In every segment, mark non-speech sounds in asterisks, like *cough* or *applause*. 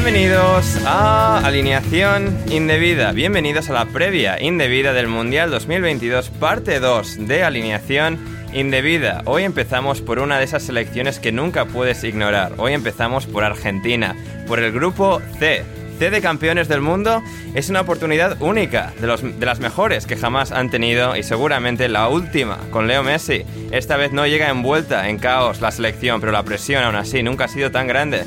Bienvenidos a Alineación Indebida, bienvenidos a la previa indebida del Mundial 2022, parte 2 de Alineación Indebida. Hoy empezamos por una de esas selecciones que nunca puedes ignorar. Hoy empezamos por Argentina, por el grupo C. C de campeones del mundo es una oportunidad única, de, los, de las mejores que jamás han tenido y seguramente la última con Leo Messi. Esta vez no llega envuelta en caos la selección, pero la presión aún así nunca ha sido tan grande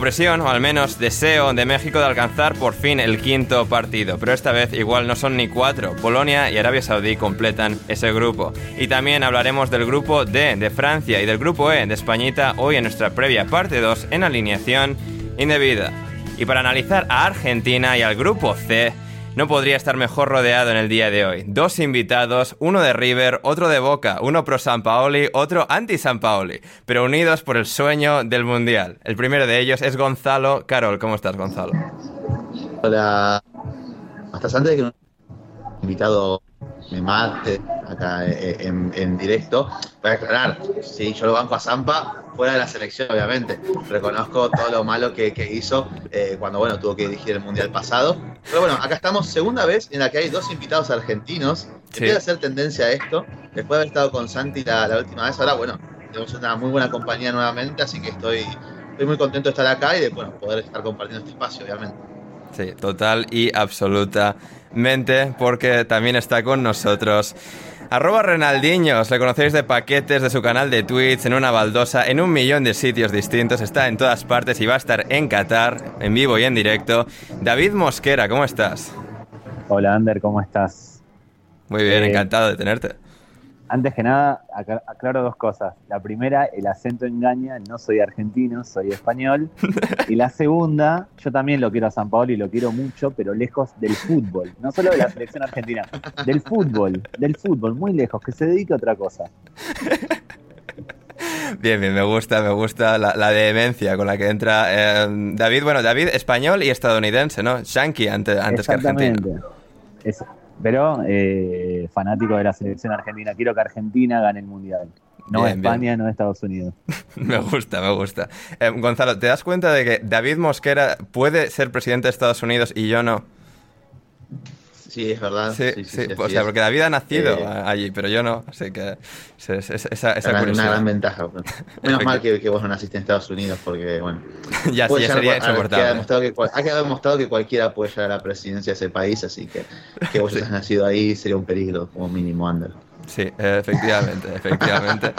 presión, o al menos deseo de México de alcanzar por fin el quinto partido. Pero esta vez igual no son ni cuatro. Polonia y Arabia Saudí completan ese grupo. Y también hablaremos del grupo D de Francia y del grupo E de Españita hoy en nuestra previa parte 2 en alineación indebida. Y para analizar a Argentina y al grupo C, no podría estar mejor rodeado en el día de hoy. Dos invitados, uno de River, otro de Boca, uno pro San Paoli, otro anti San Paoli, pero unidos por el sueño del Mundial. El primero de ellos es Gonzalo. Carol, ¿cómo estás, Gonzalo? Hola. Hasta antes de que invitado me mate acá eh, en, en directo, voy a aclarar, sí, yo lo banco a Zampa, fuera de la selección, obviamente. Reconozco todo lo malo que, que hizo eh, cuando, bueno, tuvo que dirigir el Mundial pasado. Pero bueno, acá estamos, segunda vez en la que hay dos invitados argentinos. Empieza a hacer tendencia a esto. Después de haber estado con Santi la, la última vez, ahora, bueno, tenemos una muy buena compañía nuevamente, así que estoy, estoy muy contento de estar acá y de, bueno, poder estar compartiendo este espacio, obviamente. Sí, total y absolutamente, porque también está con nosotros. Arroba Renaldiños, le conocéis de paquetes de su canal de Twitch, en una baldosa, en un millón de sitios distintos, está en todas partes y va a estar en Qatar, en vivo y en directo. David Mosquera, ¿cómo estás? Hola Ander, ¿cómo estás? Muy bien, Eh, encantado de tenerte. Antes que nada, acla- aclaro dos cosas. La primera, el acento engaña, no soy argentino, soy español. *laughs* Y la segunda, yo también lo quiero a San Paolo y lo quiero mucho, pero lejos del fútbol. No solo de la selección argentina, del fútbol, del fútbol, muy lejos, que se dedique a otra cosa. Bien, bien, me gusta, me gusta la, la vehemencia con la que entra eh, David. Bueno, David español y estadounidense, ¿no? Yankee antes, antes que argentino. Eso. Pero eh, fanático de la selección argentina. Quiero que Argentina gane el mundial. No Bien, España, no Estados Unidos. *laughs* Me gusta, me gusta. Eh, Gonzalo, ¿te das cuenta de que David Mosquera puede ser presidente de Estados Unidos y yo no? Sí, es verdad. Sí, sí, o sea, porque David ha nacido Eh, allí, pero yo no. Así que es- es- es- esa, esa una, gran ventaja. *laughs* Menos mal que, que vos no naciste en Estados Unidos, porque, bueno. *laughs* ya, sí, ya sería insoportable. demostrado que, ha quedado demostrado que cualquiera puede llegar a la presidencia de ese país, así que que vos *laughs* hayas nacido ahí sería un peligro, como mínimo, Ander. Sí, efectivamente, efectivamente.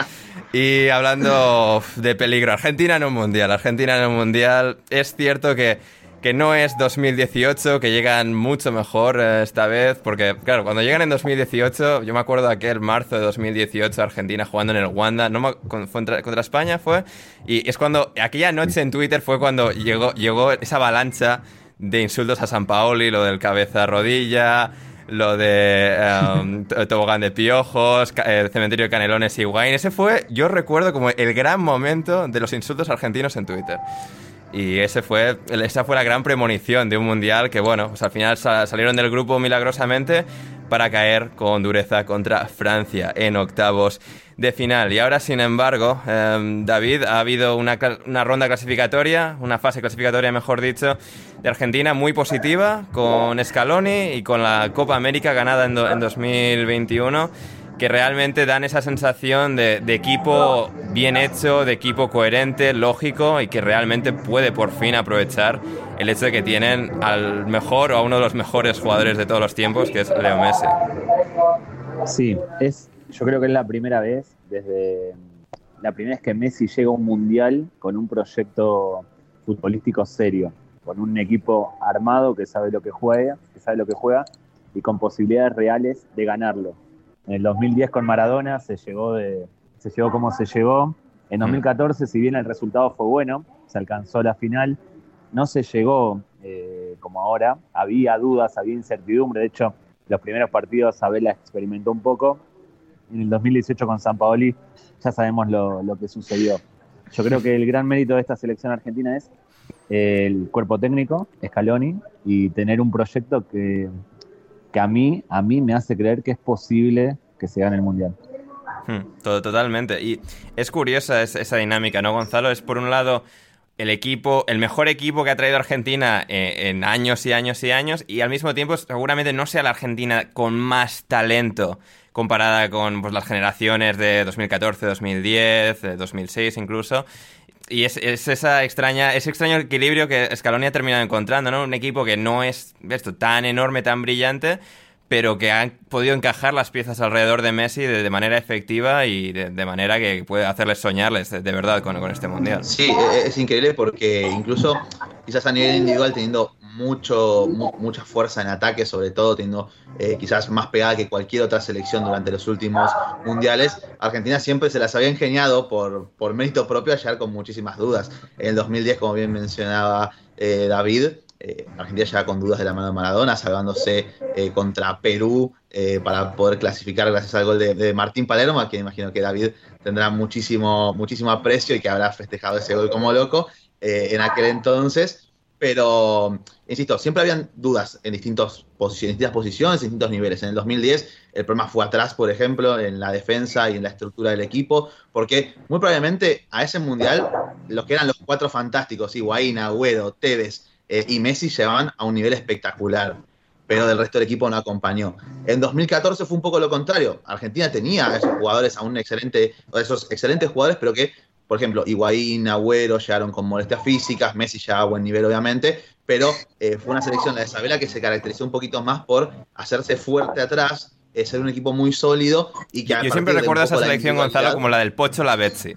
Y hablando de peligro, Argentina en un mundial, Argentina en un mundial, es cierto que que no es 2018, que llegan mucho mejor eh, esta vez, porque claro, cuando llegan en 2018, yo me acuerdo aquel marzo de 2018, Argentina jugando en el Wanda, no contra, contra, España fue, y es cuando, aquella noche en Twitter fue cuando llegó, llegó esa avalancha de insultos a San Paoli, lo del cabeza rodilla, lo de *laughs* um, tobogán de piojos, el cementerio de Canelones y Wayne. Ese fue, yo recuerdo como el gran momento de los insultos argentinos en Twitter. Y ese fue, esa fue la gran premonición de un mundial que, bueno, pues al final salieron del grupo milagrosamente para caer con dureza contra Francia en octavos de final. Y ahora, sin embargo, em, David, ha habido una, una, ronda clasificatoria, una fase clasificatoria, mejor dicho, de Argentina muy positiva, con Scaloni y con la Copa América ganada en, en 2021 que realmente dan esa sensación de, equipo bien hecho, de equipo coherente, lógico y que realmente puede por fin aprovechar el hecho de que tienen al mejor o a uno de los mejores jugadores de todos los tiempos, que es Leo Messi. Sí, es, yo creo que es la primera vez desde la primera vez que Messi llega a un mundial con un proyecto futbolístico serio, con un equipo armado que sabe lo que juega, que sabe lo que juega y con posibilidades reales de ganarlo en el 2010 con Maradona se llegó, de, se llegó como se llegó. En 2014, mm. si bien el resultado fue bueno, se alcanzó la final, no se llegó eh, como ahora. Había dudas, había incertidumbre. De hecho, los primeros partidos Abela experimentó un poco. En el 2018 con San Paoli ya sabemos lo, lo que sucedió. Yo creo que el gran mérito de esta selección argentina es el cuerpo técnico, Scaloni, y tener un proyecto que que a mí, a mí me hace creer que es posible que se gane el Mundial. Hmm, totalmente. Y es curiosa esa dinámica, ¿no, Gonzalo? Es por un lado el equipo, el mejor equipo que ha traído Argentina eh, en años y años y años, y al mismo tiempo seguramente no sea la Argentina con más talento comparada con pues, las generaciones de 2014, 2010, 2006 incluso. Y es, esa extraña, ese extraño equilibrio que Scaloni ha terminado encontrando, ¿no? Un equipo que no es esto, tan enorme, tan brillante, pero que han podido encajar las piezas alrededor de Messi de, manera efectiva y de, manera que puede hacerles soñarles de, verdad con, con, este mundial. Sí, e, es increíble porque incluso quizás a nivel individual teniendo mucho, mucha fuerza en ataque, sobre todo teniendo eh, quizás más pegada que cualquier otra selección durante los últimos mundiales. Argentina siempre se las había ingeniado por, por mérito propio a llegar con muchísimas dudas. En el 2010, como bien mencionaba eh, David, eh, Argentina llega con dudas de la mano de Maradona, salvándose contra Perú para poder clasificar gracias al gol de, Martín Palermo, a quien imagino que David tendrá muchísimo, muchísimo aprecio y que habrá festejado ese gol como loco en aquel entonces pero, insisto, siempre habían dudas en, distintos posiciones, distintas posiciones, en distintos niveles. En el 2010 el problema fue atrás, por ejemplo, en la defensa y en la estructura del equipo, porque muy probablemente a ese mundial los que eran los cuatro fantásticos, Higuaín, Agüero, Tevez eh, y Messi llevaban a un nivel espectacular pero del resto del equipo no acompañó. En 2014 fue un poco lo contrario. Argentina tenía a esos jugadores, a un excelente, a esos excelentes jugadores, pero que por ejemplo, Higuaín, Agüero llegaron con molestias físicas, Messi ya a buen nivel obviamente, pero eh, fue una selección, la de Isabela, que se caracterizó un poquito más por hacerse fuerte atrás, eh, ser un equipo muy sólido y que... Yo siempre recuerdo esa selección, Gonzalo, como la del Pocho, la Betsy.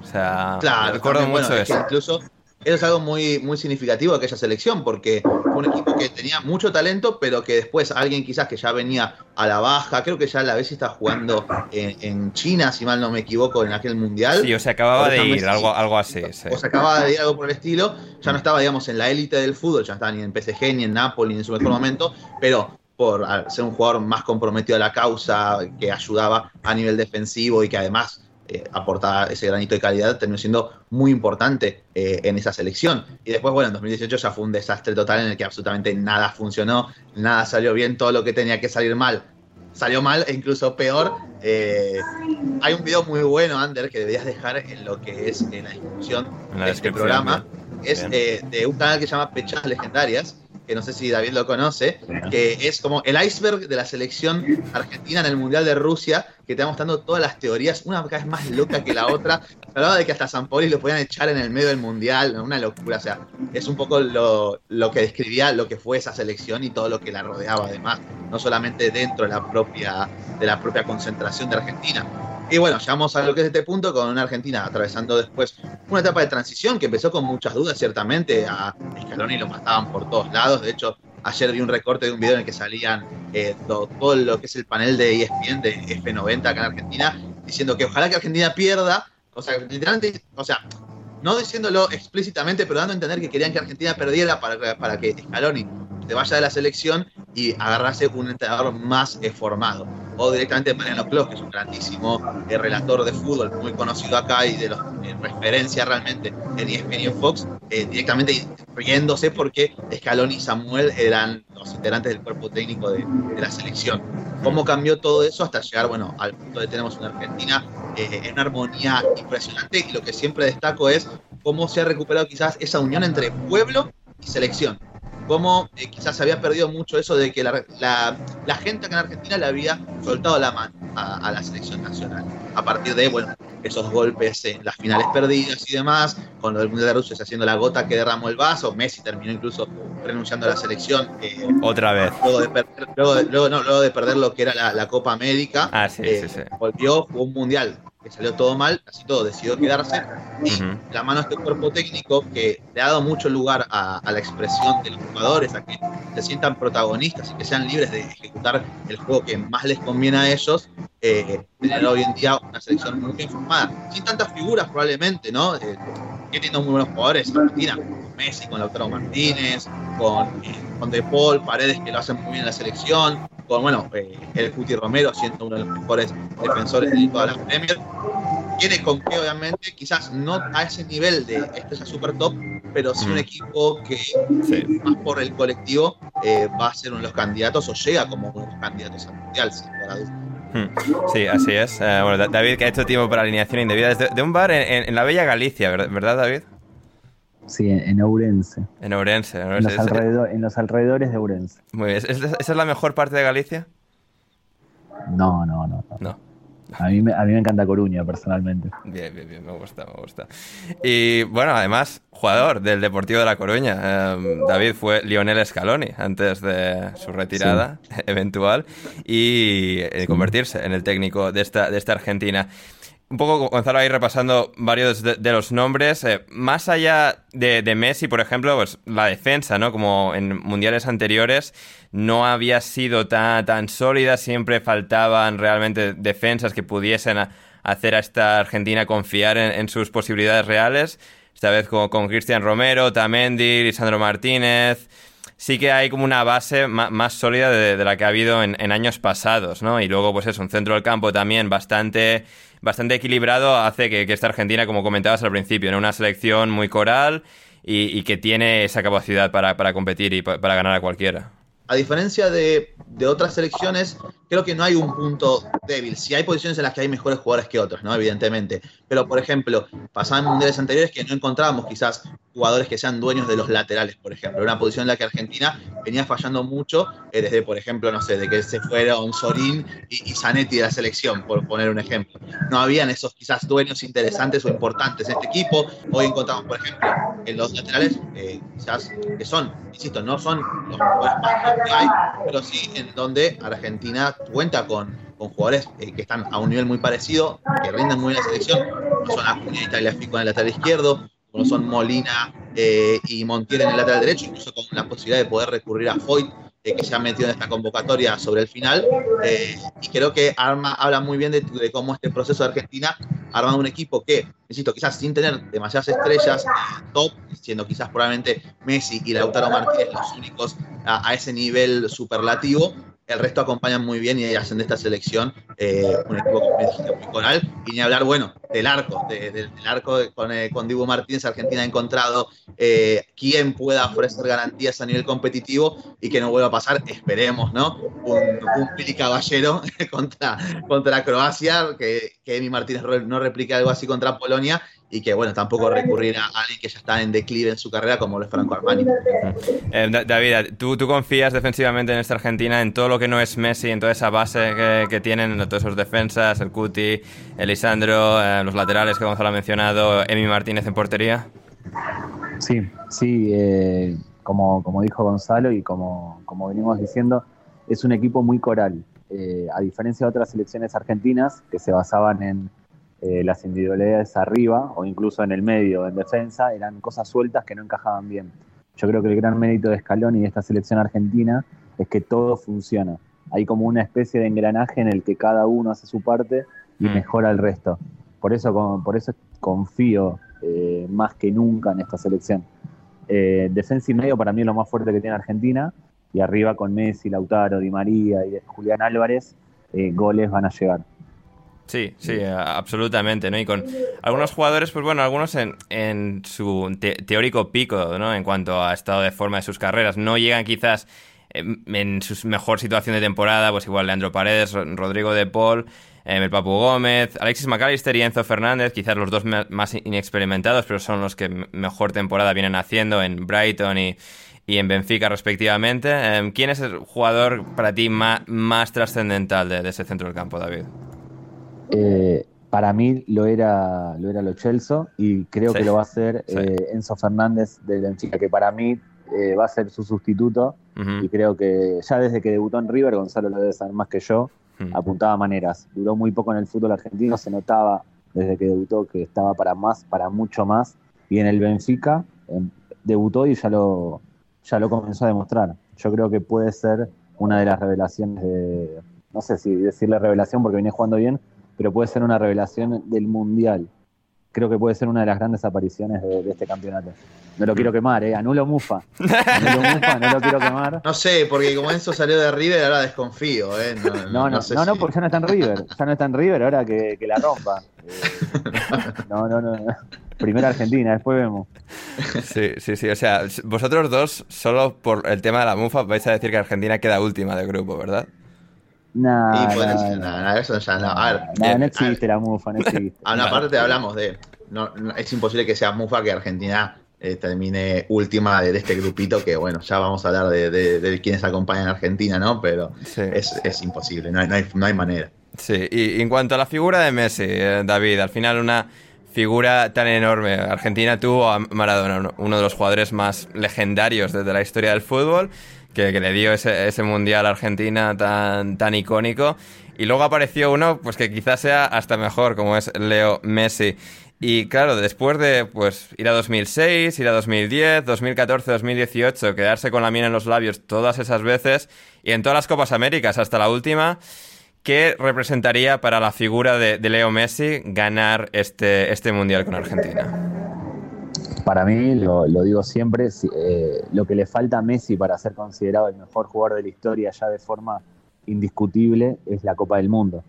O sea, recuerdo mucho eso. incluso eso es algo muy, muy significativo de aquella selección, porque fue un equipo que tenía mucho talento, pero que después alguien quizás que ya venía a la baja, creo que ya a la vez está jugando en, China, si mal no me equivoco, en aquel mundial. Sí, o se acababa de ir, algo, algo así. O se acababa de ir algo por el estilo, ya no estaba, digamos, en la élite del fútbol, ya no estaba ni en PSG, ni en Napoli, ni en su mejor momento, pero por ser un jugador más comprometido a la causa, que ayudaba a nivel defensivo y que además eh, aportaba ese granito de calidad, terminó siendo muy importante eh, en esa selección. Y después, bueno, en 2018 ya fue un desastre total en el que absolutamente nada funcionó, nada salió bien, todo lo que tenía que salir mal salió mal e incluso peor. Eh, hay un video muy bueno, Ander, que deberías dejar en lo que es en la descripción de este programa. Es de un canal que se llama Pechadas Legendarias, que no sé si David lo conoce, que es como el iceberg de la selección argentina en el Mundial de Rusia, que te va mostrando todas las teorías, una cada vez más loca que la otra. Hablaba de que hasta San Poli lo podían echar en el medio del Mundial, una locura. O sea, es un poco lo, que describía lo que fue esa selección y todo lo que la rodeaba, además, no solamente dentro de la propia, de la propia concentración de Argentina. Y bueno, llegamos a lo que es este punto con una Argentina atravesando después una etapa de transición que empezó con muchas dudas, ciertamente. A Scaloni lo mataban por todos lados. De hecho, ayer vi un recorte de un video en el que salían eh, todo, lo que es el panel de ESPN de F90 acá en Argentina, diciendo que ojalá que Argentina pierda. O sea, literalmente, o sea, no diciéndolo explícitamente, pero dando a entender que querían que Argentina perdiera para, que Scaloni se vaya de la selección y agarrase un entrenador más eh, formado. O directamente Mariano Clos, que es un grandísimo eh, relator de fútbol, muy conocido acá y de los, referencia realmente en ESPN y Fox, eh, directamente riéndose porque Scaloni y Samuel eran los integrantes del cuerpo técnico de, la selección. ¿Cómo cambió todo eso hasta llegar bueno, al punto de tenemos una Argentina en una armonía impresionante? Y lo que siempre destaco es cómo se ha recuperado quizás esa unión entre pueblo y selección cómo eh, quizás se había perdido mucho eso de que la, la, gente acá en Argentina le había soltado la mano a, la selección nacional. A partir de, bueno, esos golpes en las finales perdidas y demás, con lo del Mundial de Rusia haciendo la gota que derramó el vaso, Messi terminó incluso renunciando a la selección. Eh, Otra vez. Luego de, perder, luego, no, luego de perder lo que era la, Copa América, ah, sí, sí, sí. Eh, volvió, jugó un Mundial que salió todo mal, casi todo decidió quedarse. Y la mano de este cuerpo técnico que le ha dado mucho lugar a, la expresión de los jugadores, a que se sientan protagonistas y que sean libres de ejecutar el juego que más les conviene a ellos, eh, tener hoy en día una selección muy bien formada, sin tantas figuras probablemente, ¿no? Eh, teniendo muy buenos jugadores en Argentina, con Messi, con Lautaro Martínez, con, eh, con De Paul, Paredes que lo hacen muy bien en la selección, con bueno, eh, el Cuti Romero siendo uno de los mejores defensores de toda la Premier. Tiene con que, obviamente, quizás no a ese nivel de estrella super top, pero sí un mm. equipo que, más por el colectivo, eh, va a ser uno de los candidatos o llega como uno de los candidatos al mundial, sin hmm. Sí, así es. Eh, bueno, David, que ha hecho tiempo para alineación indebida desde de un bar en, la Bella Galicia, ¿verdad, David? Sí, en Ourense. En Ourense. En, los, alrededores de Ourense. Muy bien. ¿Esa es la mejor parte de Galicia? No, no, no. No. A mí, me, a mí me encanta Coruña, personalmente. Bien, bien, bien, me gusta, me gusta. Y bueno, además, jugador del Deportivo de La Coruña. Em, David fue Lionel Scaloni antes de su retirada *laughs* eventual y eh, convertirse en el técnico de esta, de esta Argentina un poco, Gonzalo, ahí repasando varios de, los nombres. Eh, más allá de, Messi, por ejemplo, pues la defensa, ¿no? Como en mundiales anteriores, no había sido tan, tan sólida. Siempre faltaban realmente defensas que pudiesen hacer a esta Argentina confiar en, sus posibilidades reales. Esta vez con, con Cristian Romero, Tamendi, Lisandro Martínez sí que hay como una base más, sólida de, la que ha habido en, años pasados, ¿no? Y luego, pues es un centro del campo también bastante, bastante equilibrado hace que, esta Argentina, como comentabas al principio, en una selección muy coral y, que tiene esa capacidad para, para competir y para ganar a cualquiera. A diferencia de, otras selecciones, creo que no hay un punto débil. Si hay posiciones en las que hay mejores jugadores que otros, ¿no? Evidentemente. Pero, por ejemplo, pasaban mundiales anteriores que no encontrábamos quizás jugadores que sean dueños de los laterales, por ejemplo. Una posición en la que Argentina venía fallando mucho, eh, desde, por ejemplo, no sé, de que se fueron Sorín y, Zanetti de la selección, por poner un ejemplo. No habían esos quizás dueños interesantes o importantes en este equipo. Hoy encontramos, por ejemplo, en los laterales, eh, quizás que son, insisto, no son los jugadores más hay, pero sí en donde Argentina cuenta con, con jugadores eh, que están a un nivel muy parecido, que rinden muy bien la selección, como son Acuña y Tagliafico en el lateral izquierdo, como son Molina eh, y Montiel en el lateral derecho, incluso con la posibilidad de poder recurrir a Foyt, eh, que se ha metido en esta convocatoria sobre el final. y creo que arma, habla muy bien de, cómo este proceso de Argentina arma un equipo que, insisto, quizás sin tener demasiadas estrellas top, siendo quizás probablemente Messi y Lautaro Martínez los únicos a, ese nivel superlativo, el resto acompañan muy bien y hacen de esta selección eh, un equipo muy coral. Y ni hablar, bueno, del arco, del arco con, eh, con, Dibu Martínez, Argentina ha encontrado eh, quién pueda ofrecer garantías a nivel competitivo y que no vuelva a pasar, esperemos, ¿no? Un, un Pili Caballero *laughs* contra, contra Croacia, que, que Emi Martínez no replique algo así contra Polonia y que, bueno, tampoco recurrir a alguien que ya está en declive en su carrera como lo es Franco Armani. Eh, David, ¿tú, ¿tú confías defensivamente en esta Argentina, en todo lo que no es Messi, en toda esa base que, que tienen, en todos esos defensas, el Cuti, Elisandro, eh, los laterales que Gonzalo ha mencionado, Emi Martínez en portería? Sí, sí, eh, como, como dijo Gonzalo y como, como venimos diciendo, es un equipo muy coral. eh, a diferencia de otras selecciones argentinas que se basaban en eh, las individualidades arriba o incluso en el medio, en defensa, eran cosas sueltas que no encajaban bien. Yo creo que el gran mérito de Scaloni y de esta selección argentina es que todo funciona. Hay como una especie de engranaje en el que cada uno hace su parte y Mm. mejora el resto. Por eso, por eso confío eh, más que nunca en esta selección. Eh, defensa y medio para mí es lo más fuerte que tiene Argentina y arriba con Messi, Lautaro, Di María y Julián Álvarez, goles van a llegar. Sí, sí, absolutamente, ¿no? Y con algunos jugadores, pues bueno, algunos en, en su te- teórico pico, ¿no? En cuanto a estado de forma de sus carreras. No llegan quizás em, en su mejor situación de temporada, pues igual Leandro Paredes, Ro- Rodrigo de Paul, em, el Papu Gómez, Alexis McAllister y Enzo Fernández, quizás los dos más inexperimentados, pero son los que mejor temporada vienen haciendo en Brighton y, y en Benfica respectivamente. Em, ¿Quién es el jugador para ti ma- más, trascendental de, de ese centro del campo, David? Eh, para mí lo era lo era Lo Celso y creo Sí, que lo va a hacer sí. eh, Enzo Fernández del Benfica, que para mí eh, va a ser su sustituto y creo que ya desde que debutó en River, Gonzalo lo debe saber más que yo, apuntaba maneras. Duró muy poco en el fútbol argentino, se notaba desde que debutó que estaba para más, para mucho más. Y en el Benfica em, debutó y ya lo, ya lo comenzó a demostrar. Yo creo que puede ser una de las revelaciones de, no sé si decirle revelación porque viene jugando bien, pero puede ser una revelación del Mundial. Creo que puede ser una de las grandes apariciones de, de este campeonato. No lo quiero quemar, ¿eh? Anulo Mufa. *laughs* Anulo Mufa, no lo quiero quemar. No sé, porque como Enzo salió de River, ahora desconfío, ¿eh? No, No, no, no, sé no, si- porque ya no está en River. Ya no está en River, ahora que, que la rompa. Eh, *laughs* no, no, no. no. Primera Argentina, después vemos. Sí, sí, sí. O sea, vosotros dos, solo por el tema de la mufa, vais a decir que Argentina queda última del grupo, ¿verdad? Nah, Y ser, nah. nada, eso ya no. A ver, Nah, bien, no a existe la mufa, no *laughs* existe. A una parte hablamos de. No, no- es imposible que sea Mufa que Argentina eh, termine última de, de este grupito, que bueno, ya vamos a hablar de, de, de quienes acompañan a Argentina, ¿no? Pero Sí. es, es imposible, no hay, no, hay, no hay manera. Sí, y en cuanto a la figura de Messi, eh, David, al final una figura tan enorme. Argentina tuvo a Maradona, uno- uno de los jugadores más legendarios desde la historia del fútbol, que, le dio ese, ese mundial a Argentina tan, tan icónico. Y luego apareció uno pues que quizás sea hasta mejor, como es Leo Messi. Y claro, después de pues ir a 2006, ir a 2010, 2014, 2018, quedarse con la miel en los labios todas esas veces y en todas las Copas Américas hasta la última, ¿qué representaría para la figura de, de Leo Messi ganar este, este mundial con Argentina? Para mí, lo, lo digo siempre, si- eh, lo que le falta a Messi para ser considerado el mejor jugador de la historia ya de forma indiscutible es la Copa del Mundo.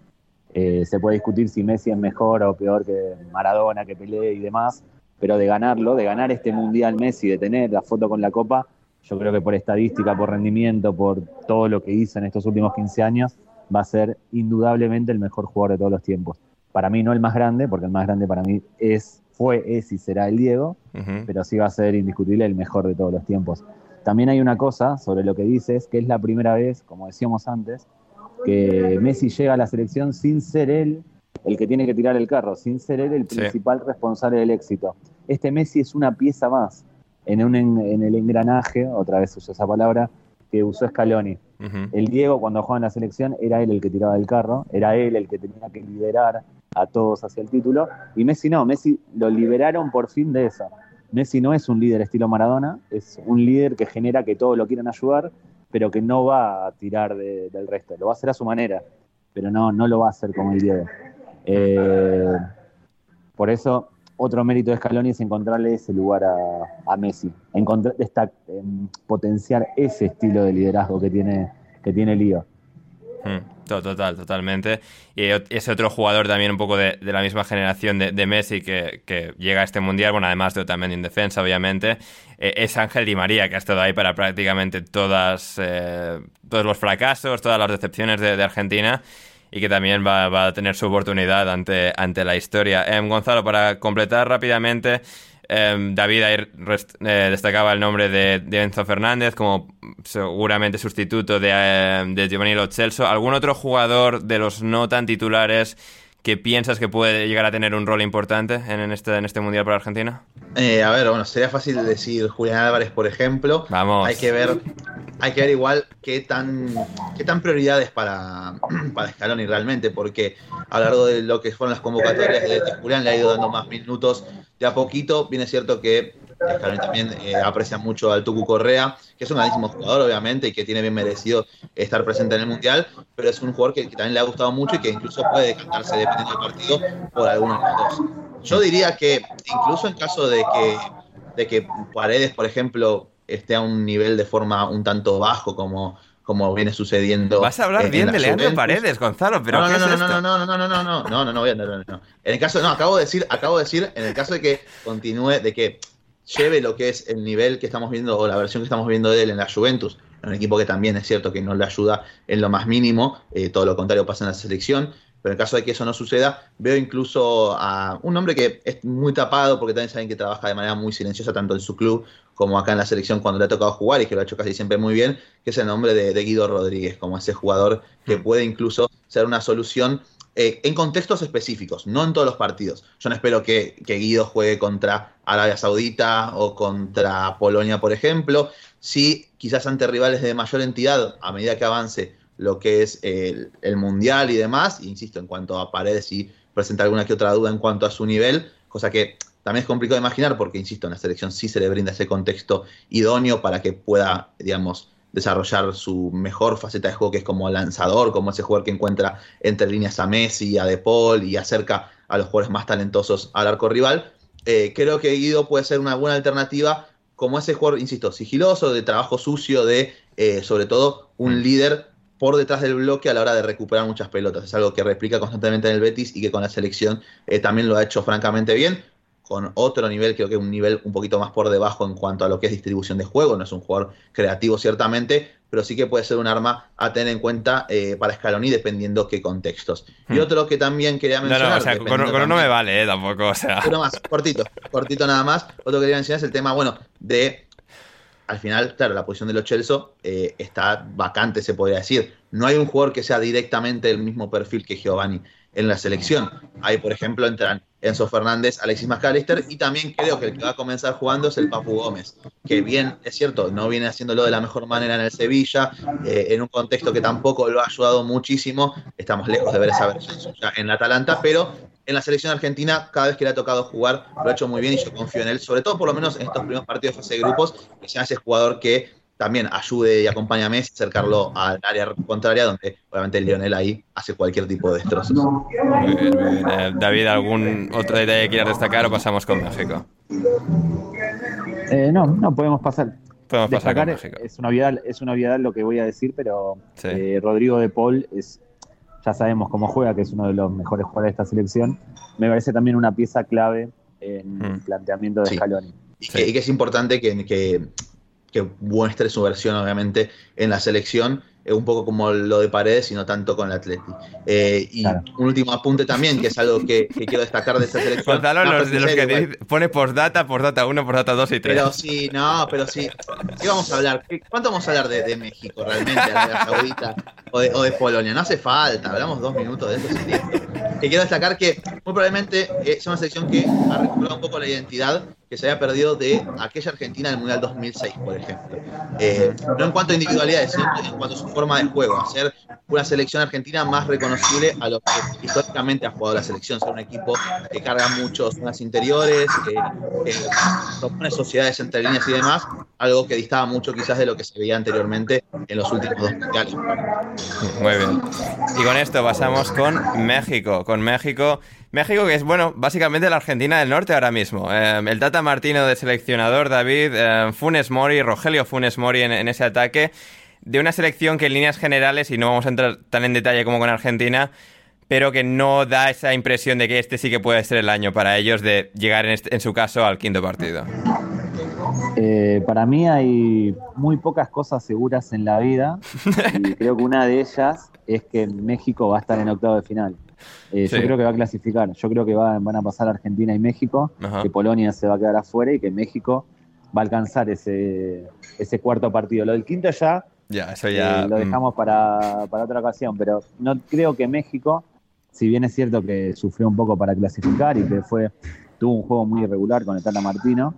Eh, se puede discutir si Messi es mejor o peor que Maradona, que Pelé y demás, pero de ganarlo, de ganar este mundial Messi, de tener la foto con la Copa, yo creo que por estadística, por rendimiento, por todo lo que hizo en estos últimos 15 años, va a ser indudablemente el mejor jugador de todos los tiempos. Para mí no el más grande, porque el más grande para mí es, fue, es y será el Diego, pero sí va a ser indiscutible el mejor de todos los tiempos. También hay una cosa sobre lo que dices, que es la primera vez, como decíamos antes, que Messi llega a la selección sin ser él el que tiene que tirar el carro, sin ser él el Sí. principal responsable del éxito. Este Messi es una pieza más en, un, en, en el engranaje, otra vez uso esa palabra, que usó Scaloni. El Diego cuando jugaba en la selección era él el que tiraba el carro, era él el que tenía que liderar a todos hacia el título, y Messi no, Messi lo liberaron por fin de eso. Messi no es un líder estilo Maradona, es un líder que genera que todos lo quieran ayudar, pero que no va a tirar de- del resto, lo va a hacer a su manera, pero no, no lo va a hacer como el Diego. Eh, por eso, otro mérito de Scaloni es encontrarle ese lugar a, a Messi, encontrar, destac- em, potenciar ese estilo de liderazgo que tiene, que tiene Lío. Mm, to- Total, totalmente. Y ese otro jugador también un poco de, de la misma generación de, Messi que, que llega a este mundial, bueno, además de Otamendi en defensa, obviamente, eh, es Ángel Di María, que ha estado ahí para prácticamente todas, eh, todos los fracasos, todas las decepciones de, de Argentina y que también va, va a tener su oportunidad ante, ante la historia. Em, Gonzalo, para completar rápidamente, em, David ahí eh, destacaba el nombre de, Enzo Fernández como seguramente sustituto de, eh, de Giovanni Lo Celso. ¿Algún otro jugador de los no tan titulares que piensas que puede llegar a tener un rol importante en, este, en este Mundial para Argentina? Eh, a ver, bueno, sería fácil decir Julián Álvarez, por ejemplo. Vamos. Hay que ver, hay que ver igual qué tan qué tan prioridad es para, *clears throat* para Scaloni realmente, porque a lo largo de lo que fueron las convocatorias de, Julián le ha ido dando más minutos de a poquito. Bien cierto que también eh, aprecia mucho al Tucu Correa, que es un grandísimo jugador, obviamente, y que tiene bien merecido estar presente en el Mundial, pero es un jugador que, también le ha gustado mucho y que incluso puede decantarse, dependiendo del partido, por algunos de. Yo diría que incluso en caso de que, de que Paredes, por ejemplo, esté a un nivel de forma un tanto bajo como como viene sucediendo. Vas a hablar bien de Leandro Paredes, Gonzalo, pero no, no, no, no, no, no, no, no, no, no, no, no, no, no, no, no, no. En el caso, no, acabo de decir, acabo de decir, en el caso de que continúe, de que lleve lo que es el nivel que estamos viendo o la versión que estamos viendo de él en la Juventus, un equipo que también es cierto que no le ayuda en lo más mínimo, eh, todo lo contrario pasa en la selección, pero en caso de que eso no suceda, veo incluso a un hombre que es muy tapado, porque también saben que trabaja de manera muy silenciosa tanto en su club como acá en la selección cuando le ha tocado jugar y que lo ha hecho casi siempre muy bien, que es el nombre de, Guido Rodríguez, como ese jugador que mm. puede incluso ser una solución eh, en contextos específicos, no en todos los partidos. Yo no espero que, Guido juegue contra Arabia Saudita o contra Polonia, por ejemplo. Sí, quizás ante rivales de mayor entidad, a medida que avance lo que es el, Mundial y demás, insisto, en cuanto a Paredes y presenta alguna que otra duda en cuanto a su nivel, cosa que también es complicado de imaginar porque, insisto, en la selección sí se le brinda ese contexto idóneo para que pueda, digamos, desarrollar su mejor faceta de juego, que es como lanzador, como ese jugador que encuentra entre líneas a Messi, a De Paul y acerca a los jugadores más talentosos al arco rival. Eh, creo que Guido puede ser una buena alternativa como ese jugador, insisto, sigiloso, de trabajo sucio, de eh, sobre todo un mm. líder por detrás del bloque a la hora de recuperar muchas pelotas. Es algo que replica constantemente en el Betis y que con la selección eh, también lo ha hecho francamente bien. Con otro nivel, creo que un nivel un poquito más por debajo en cuanto a lo que es distribución de juego. No es un jugador creativo, ciertamente, pero sí que puede ser un arma a tener en cuenta eh, para Scaloni dependiendo qué contextos. Y hmm. otro que también quería mencionar. No, no, o sea, con, no me vale, eh, tampoco, o sea. Uno más, cortito, cortito nada más. Otro que quería mencionar es el tema, bueno, de al final, claro, la posición de los Chelsea eh, está vacante, se podría decir. No hay un jugador que sea directamente el mismo perfil que Giovanni en la selección. Ahí, por ejemplo, entran Enzo Fernández, Alexis McAllister y también creo que el que va a comenzar jugando es el Papu Gómez, que bien, es cierto, no viene haciéndolo de la mejor manera en el Sevilla, eh, en un contexto que tampoco lo ha ayudado muchísimo, estamos lejos de ver esa versión en la Atalanta, pero en la selección argentina, cada vez que le ha tocado jugar, lo ha hecho muy bien y yo confío en él, sobre todo por lo menos en estos primeros partidos de fase de grupos, que sea ese jugador que también ayude y acompañe a Messi, acercarlo al área contraria, donde obviamente Lionel ahí hace cualquier tipo de destrozos. Muy bien, muy bien. Eh, David, ¿algún otro detalle que quieras destacar o pasamos con México? Eh, no, no podemos pasar. Podemos destacar, pasar con México. Es una obviedad, es una obviedad lo que voy a decir, pero eh, Rodrigo de Paul es ya sabemos cómo juega, que es uno de los mejores jugadores de esta selección, me parece también una pieza clave en el mm. planteamiento de Scaloni. Y, que, es importante que, que, que, muestre su versión, obviamente, en la selección un poco como lo de Paredes y no tanto con el Atleti. Eh, y un último apunte también, que es algo que, quiero destacar de esta *laughs* selección. Gonzalo, los, de los que te pone postdata, postdata 1, postdata 2 y 3. Pero sí, no, pero sí. ¿Qué vamos a hablar? ¿Cuánto vamos a hablar de, México realmente, Arabia Saudita o de, o de, Polonia? No hace falta, hablamos dos minutos de eso. Que quiero destacar que muy probablemente es una selección que ha recuperado un poco la identidad que se había perdido de aquella Argentina del Mundial 2006, por ejemplo. Eh, no en cuanto a individualidades, sino en cuanto a su forma de juego, hacer una selección argentina más reconocible a lo que históricamente ha jugado la selección, ser un equipo que carga muchos zonas interiores, que propone sociedades entre líneas y demás, algo que distaba mucho quizás de lo que se veía anteriormente en los últimos dos mundiales. Muy bien. Y con esto pasamos con México. Con México México, que es, bueno, básicamente la Argentina del Norte ahora mismo. Eh, el Tata Martino de seleccionador, David, eh, Funes Mori, Rogelio Funes Mori en, ese ataque, de una selección que en líneas generales, y no vamos a entrar tan en detalle como con Argentina, pero que no da esa impresión de que este sí que puede ser el año para ellos de llegar en, su caso al quinto partido. Eh, para mí hay muy pocas cosas seguras en la vida y creo que una de ellas es que México va a estar en octavo de final. Eh, yo creo que va a clasificar. Yo creo que van a pasar Argentina y México, que Polonia se va a quedar afuera y que México va a alcanzar ese, ese cuarto partido. Lo del quinto ya, ya, eso ya eh, lo mm. dejamos para, otra ocasión, pero no creo que México, si bien es cierto que sufrió un poco para clasificar y que fue tuvo un juego muy irregular con el Tata Martino,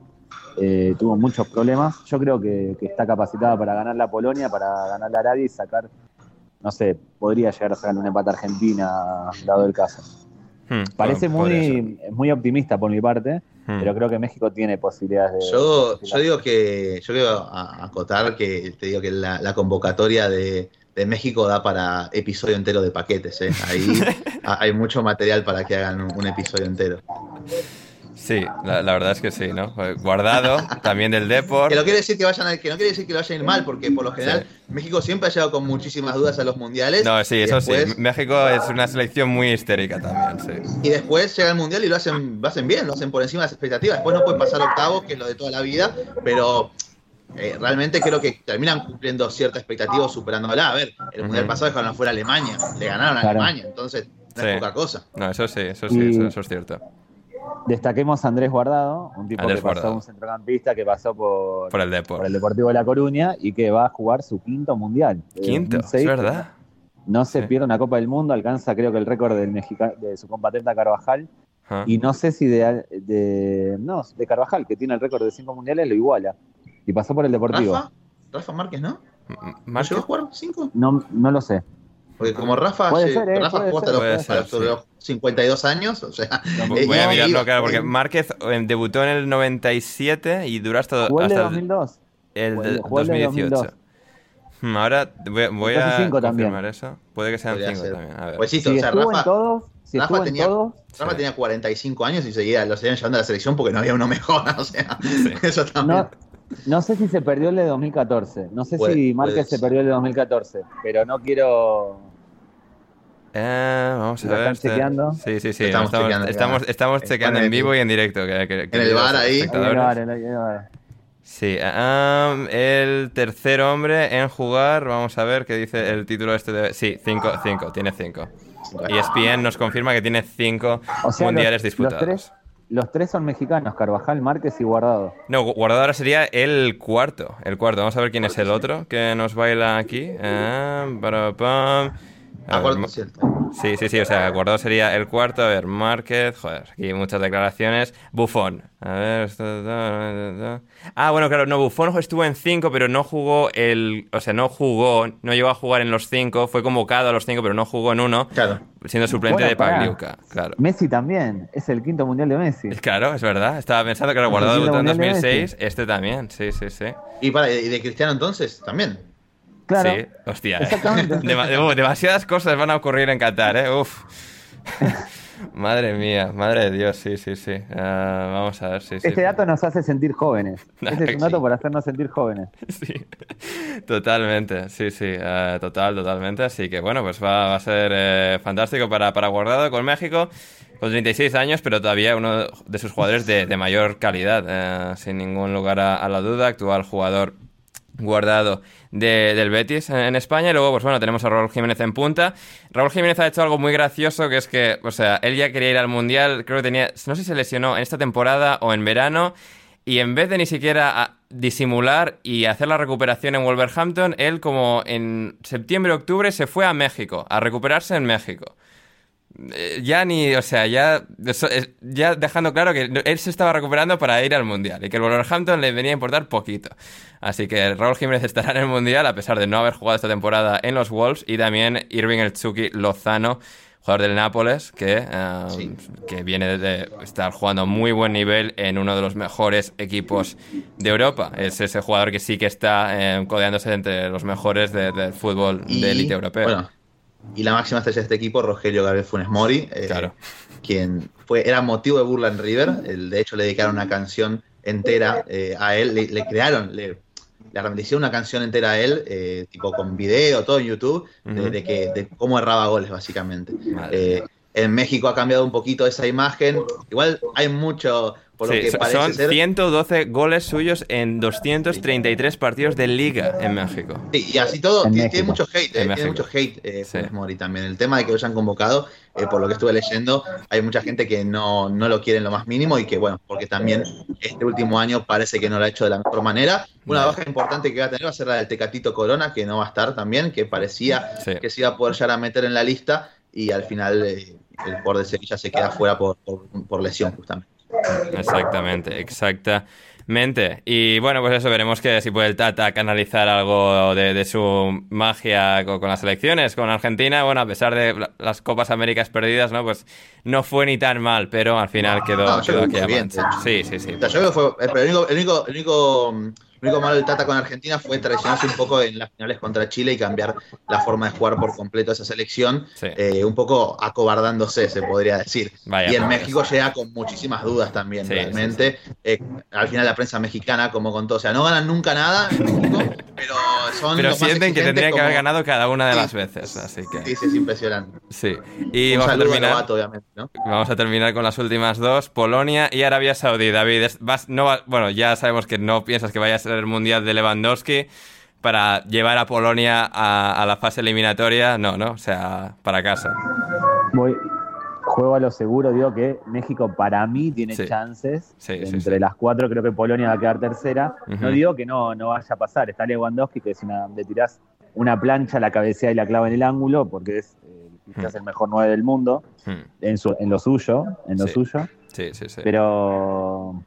eh, tuvo muchos problemas. Yo creo que, está capacitada para ganar la Polonia, para ganar la Arabia y sacar no sé, podría llegar a sacar un empate a Argentina, dado el caso. Hmm, Parece ser. muy, muy optimista por mi parte, Hmm. pero creo que México tiene posibilidades de. Yo, de- yo digo que, yo quiero a- acotar que te digo que la, la convocatoria de, de México da para episodio entero de paquetes, ¿eh? Ahí *laughs* ha- hay mucho material para que hagan un, un episodio entero. Sí, la, la verdad es que sí, ¿no? Eh, Guardado, también del Deport. Que no quiere decir que vayan a- que no quiere decir que lo vayan a ir mal, porque por lo general México siempre ha llegado con muchísimas dudas a los mundiales. No, sí, eso sí. México es una selección muy histérica también, sí. Y después llega el mundial y lo hacen, lo hacen bien, lo hacen por encima de las expectativas. Después no pueden pasar octavos, que es lo de toda la vida, pero eh, realmente creo que terminan cumpliendo cierta expectativa o superándola. A ver, el mundial pasado dejaron afuera a Alemania, le ganaron a Claro. Alemania, entonces no Sí. es poca cosa. No, eso sí, eso sí, Y- eso, eso es cierto. Destaquemos a Andrés Guardado, un tipo Andrés que pasó, Guardado. un centrocampista que pasó por, Por el Deport. por el Deportivo de La Coruña y que va a jugar su quinto mundial. Eh, Quinto, es verdad. No se Sí. pierde una Copa del Mundo, alcanza creo que el récord del mexica- de su compatriota Carvajal. Ah. Y no sé si de, de, no, de Carvajal, que tiene el récord de cinco mundiales, lo iguala. Y pasó por el Deportivo. Rafa, Rafa Márquez, ¿no? M- ¿No Márquez- llegó a jugar cinco? No, no lo sé. Porque como Rafa, Puede ser, eh, Rafa puede jugó hasta ser. los, Puede ser, los- sobre sí. los 52 años, o sea, *laughs* Voy a mirarlo, claro, porque Márquez eh, debutó en el 97 y duró hasta, Jugó el de hasta el, 2002. el de el- jugó el de 2018. 2002. Hmm, Ahora voy, voy a cinco también. confirmar eso. Puede que sean podría 5 ser. también. A ver. Pues sí, Si o sea, en Rafa, todos, si Rafa tenía- todos, Rafa Sí. tenía 45 años y seguía, lo seguían llevando a la selección porque no había uno mejor, *laughs* o sea, eso también. no, no sé si se perdió el de 2014. No sé Puede- si puede Márquez se perdió el de 2014, pero no quiero Eh, vamos a ¿Lo ver. están chequeando? Sí, sí, sí. Estamos Estamos, chequeando, estamos, claro. estamos Está chequeando en vivo y en directo. que- que- en el bar ahí. Sí, ah, el tercer hombre en jugar, vamos a ver qué dice el título este de... Sí, 5, 5, tiene 5. Y ESPN nos confirma que tiene 5 O sea, mundiales los, disputados. Los tres, los tres son mexicanos, Carvajal, Márquez y Guardado. No, Guardado ahora sería el cuarto. El cuarto. Vamos a ver quién es el otro que nos baila aquí. Ah, A ver, cierto. Sí, sí, sí, o sea, Guardado sería el cuarto. A ver, Márquez, joder, aquí muchas declaraciones. Bufón. A ver, esto- Ah, bueno, claro, no, Bufón estuvo en cinco, pero no jugó el. O sea, no jugó, no llegó a jugar en los cinco, fue convocado a los cinco, pero no jugó en uno, Claro. siendo suplente Bueno, de. Pagliuca, claro. Messi también, es el quinto mundial de Messi. *laughs* Claro, es verdad. Estaba pensando que era El Guardado debutó en mundial de 2006, este también, sí, sí, sí. Y para, y de Cristiano entonces, también. Claro. Sí, hostia. Exactamente. Uh, demasiadas cosas van a ocurrir en Qatar, ¿eh? Uf. *laughs* madre mía, madre de Dios, sí, sí, sí. Ah, vamos a ver, sí, sí. Este dato nos hace sentir jóvenes. *laughs* Este es un dato para hacernos sentir jóvenes. *laughs* Sí, totalmente, sí, sí, eh, total, totalmente. Así que bueno, pues va, va a ser eh, fantástico para, para Guardado con México, con 36 años, pero todavía uno de sus jugadores de, de mayor calidad, eh, sin ningún lugar a, a la duda, actual jugador guardado de- del Betis en, España. Y luego, pues bueno, tenemos a Raúl Jiménez en punta. Raúl Jiménez ha hecho algo muy gracioso, que es que, o sea, él ya quería ir al Mundial, creo que tenía, no sé si se lesionó en esta temporada o en verano, y en vez de ni siquiera a- disimular y hacer la recuperación en Wolverhampton, él como en septiembre-octubre se fue a México, a recuperarse en México. Eh, ya ni, o sea, ya, es- ya dejando claro que él se estaba recuperando para ir al Mundial y que el Wolverhampton le venía a importar poquito. Así que Raúl Jiménez *laughs* estará en el Mundial a pesar de no haber jugado esta temporada en los Wolves y también Irving El Chucky Lozano, jugador del Nápoles, que, eh, Sí. que viene de estar jugando a muy buen nivel en uno de los mejores equipos de Europa. Es ese jugador que sí que está eh, codeándose entre los mejores de- del fútbol Y, de élite europeo. Bueno, y la máxima estrella de este equipo, Rogelio Gabriel Funes Mori, eh, Claro. quien fue, era motivo de burla en River. El- de hecho, le dedicaron una canción entera eh, a él. Le, le crearon, le, le hicieron una canción entera a él, eh, tipo con video, todo en YouTube, de, que, de cómo erraba goles, básicamente. En México ha cambiado un poquito esa imagen. Igual hay mucho, por lo que son ser. 112 goles suyos en 233 partidos de liga en México. Sí, y así todo, En tiene, tiene mucho hate, eh, En tiene mucho hate eh, Sí. Mori también. El tema de que lo hayan convocado, eh, por lo que estuve leyendo, hay mucha gente que no, no lo quiere en lo más mínimo y que, bueno, porque también este último año parece que no lo ha hecho de la mejor manera. Una No. baja importante que va a tener va a ser la del Tecatito Corona, que no va a estar también, que parecía Sí. que se iba a poder llegar a meter en la lista y al final eh, el jugador de Sevilla se queda fuera por, por, por lesión, justamente. Exactamente, exactamente. Mente. Y bueno, pues eso, veremos que si puede el Tata canalizar algo de, de su magia con, con, las elecciones, con Argentina. Bueno, a pesar de las Copas Américas perdidas, ¿no? Pues no fue ni tan mal, pero al final quedó, No, quedó bien, Sí, sí, sí. O sea, yo creo que fue. eh, el único, el único, el único, el único malo del Tata con Argentina fue traicionarse un poco en las finales contra Chile y cambiar la forma de jugar por completo esa selección. Sí. eh, un poco acobardándose, se podría decir. Vaya, y en México llega con muchísimas dudas también, Sí, realmente. Eh, al final la prensa mexicana, como contó, o sea, no ganan nunca nada en México, pero son Pero sienten que tendrían que haber ganado cada una de las veces, así que Sí, sí, es impresionante. sí. Y un vamos a a terminar. Obviamente, ¿no? Vamos a terminar con las últimas dos, Polonia y Arabia Saudí. David, vas- no bueno, ya sabemos que no piensas que vaya a ser el Mundial de Lewandowski para llevar a Polonia a, a la fase eliminatoria, no, ¿no? O sea, para casa. Voy, juego a lo seguro, digo que México para mí tiene Sí. chances. Sí, sí, Entre las cuatro creo que Polonia va a quedar tercera. No digo que no, no vaya a pasar. Está Lewandowski, que si una, le tirás una plancha, la cabecea y la clava en el ángulo, porque es eh, quizás el mejor nueve del mundo, en, su, en lo suyo, en lo suyo. Sí, sí, sí. Pero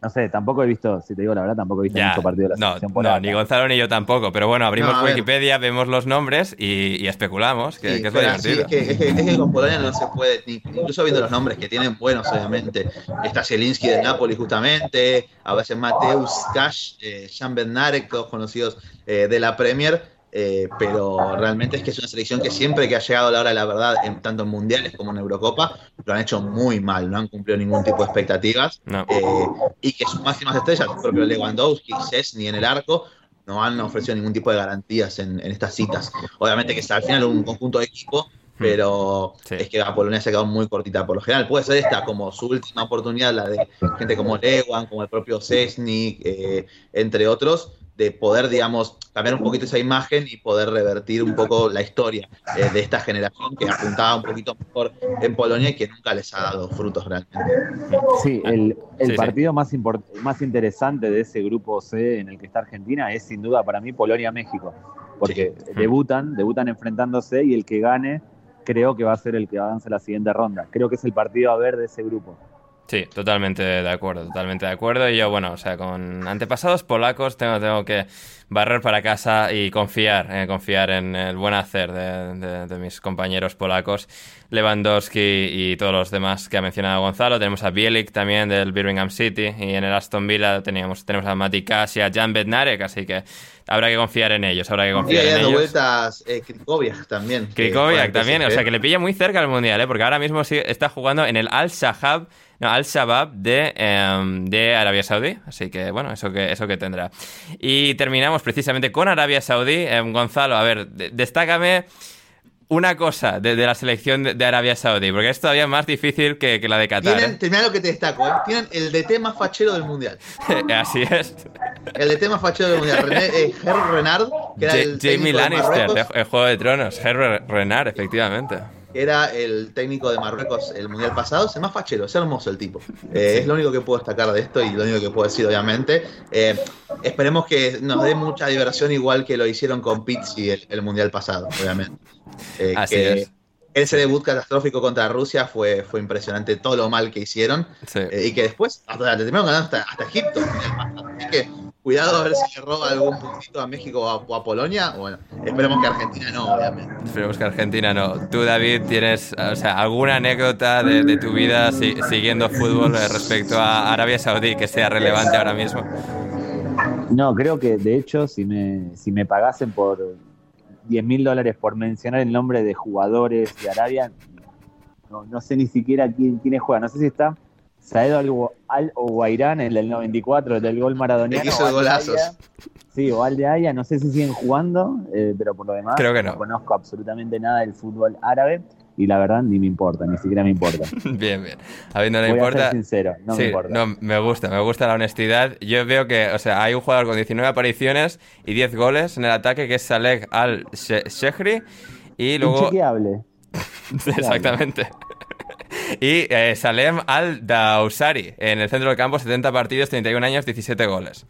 no sé, tampoco he visto, si te digo la verdad, tampoco he visto Ya, mucho partido de la no, selección no, polaca. ni Gonzalo ni yo tampoco, pero bueno, abrimos No, a ver. Wikipedia, vemos los nombres y, y especulamos, que, Sí, que es lo sí, divertido. es, que, es, que, es que con Polonia no se puede, ni- incluso viendo los nombres que tienen buenos, obviamente. Está Zielinski de Napoli, justamente, a veces Mateusz Kasz, eh, Jan Bednarek, todos conocidos eh, de la Premier. Eh, pero realmente es que es una selección que siempre que ha llegado a la hora de la verdad, en, tanto en mundiales como en Eurocopa, lo han hecho muy mal, no han cumplido ningún tipo de expectativas. No. eh, y que sus máximas estrellas, el propio Lewandowski, Szczesny en el arco, no han ofrecido ningún tipo de garantías en, en estas citas. Obviamente que es al final un conjunto de equipo, pero Sí. es que a Polonia se ha quedado muy cortita por lo general. Puede ser esta como su última oportunidad, la de gente como Lewan, como el propio Cesny, eh, entre otros, de poder, digamos, cambiar un poquito esa imagen y poder revertir un poco la historia eh, de esta generación que apuntaba un poquito mejor en Polonia y que nunca les ha dado frutos realmente. Sí, el, el Sí, sí. partido Más, import- más interesante de ese grupo C en el que está Argentina es sin duda para mí Polonia-México, porque debutan, debutan enfrentándose y el que gane creo que va a ser el que avance a la siguiente ronda. Creo que es el partido a ver de ese grupo. Sí, totalmente de acuerdo, totalmente de acuerdo. Y yo, bueno, o sea, con antepasados polacos tengo, tengo que barrer para casa y confiar, eh, confiar en el buen hacer de, de- de mis compañeros polacos, Lewandowski y todos los demás que ha mencionado Gonzalo. Tenemos a Bielik también del Birmingham City y en el Aston Villa teníamos, tenemos a Mati Kass y a Jan Bednarek, así que habrá que confiar en ellos, habrá que confiar en ellos. vueltas eh, Krikoviak también. Krikoviak también, o sea que le pilla muy cerca al mundial, ¿eh? porque ahora mismo sí está jugando en el Al Shahab, no, Al Shabab de, em, de Arabia Saudí, así que bueno, eso que, eso que tendrá. Y terminamos precisamente con Arabia Saudí. Em, Gonzalo, a ver, de- destácame una cosa de, de la selección de, de Arabia Saudí, porque es todavía más difícil que, que la de Qatar. Tienen, termina lo que te destaco, ¿eh? tienen el DT más fachero del mundial. ¿eh? *laughs* Así es. El DT más fachero del mundial. René, eh, Herr Renard, que era Ja- el Jamie Lannister, de, de Juego de Tronos, Herr Renard, efectivamente. Era el técnico de Marruecos el mundial pasado, es el más fachero, es hermoso el tipo. Eh, Es lo único que puedo destacar de esto y lo único que puedo decir, obviamente. Eh, esperemos que nos dé mucha diversión, igual que lo hicieron con Pizzi el, el mundial pasado, obviamente. Eh, Así que es. Ese debut catastrófico contra Rusia fue, fue impresionante, todo lo mal que hicieron. Sí. Y que después hasta, terminaron ganando hasta, hasta Egipto. Así que cuidado a ver si le roba algún puntito a México o a, o a Polonia. Bueno, esperemos que Argentina no, obviamente. Esperemos que Argentina no. Tú, David, tienes o sea, alguna anécdota de, de tu vida si- siguiendo fútbol eh, respecto a Arabia Saudí que sea relevante ahora mismo. No, creo que de hecho, si me, si me pagasen por 10 mil dólares por mencionar el nombre de jugadores de Arabia, no, no sé ni siquiera quién, quiénes juegan. No sé si está Saed Al Owairán, el del 94, el del gol maradoniano. El que hizo golazos. Aya. Sí, o Al de Haya, no sé si siguen jugando, eh, pero por lo demás Creo que no. conozco absolutamente nada del fútbol árabe y la verdad ni me importa, ni siquiera me importa. *laughs* Bien, bien. A ver, no Voy a importa. ser sincero, no Sí, me importa. no, me gusta, me gusta la honestidad. Yo veo que, o sea, hay un jugador con 19 apariciones y 10 goles en el ataque que es Saleh Al-Shehri y luego... Inchequeable. *laughs* Exactamente. Y eh, Salem Al-Dausari, en el centro del campo, 70 partidos, 31 años, 17 goles.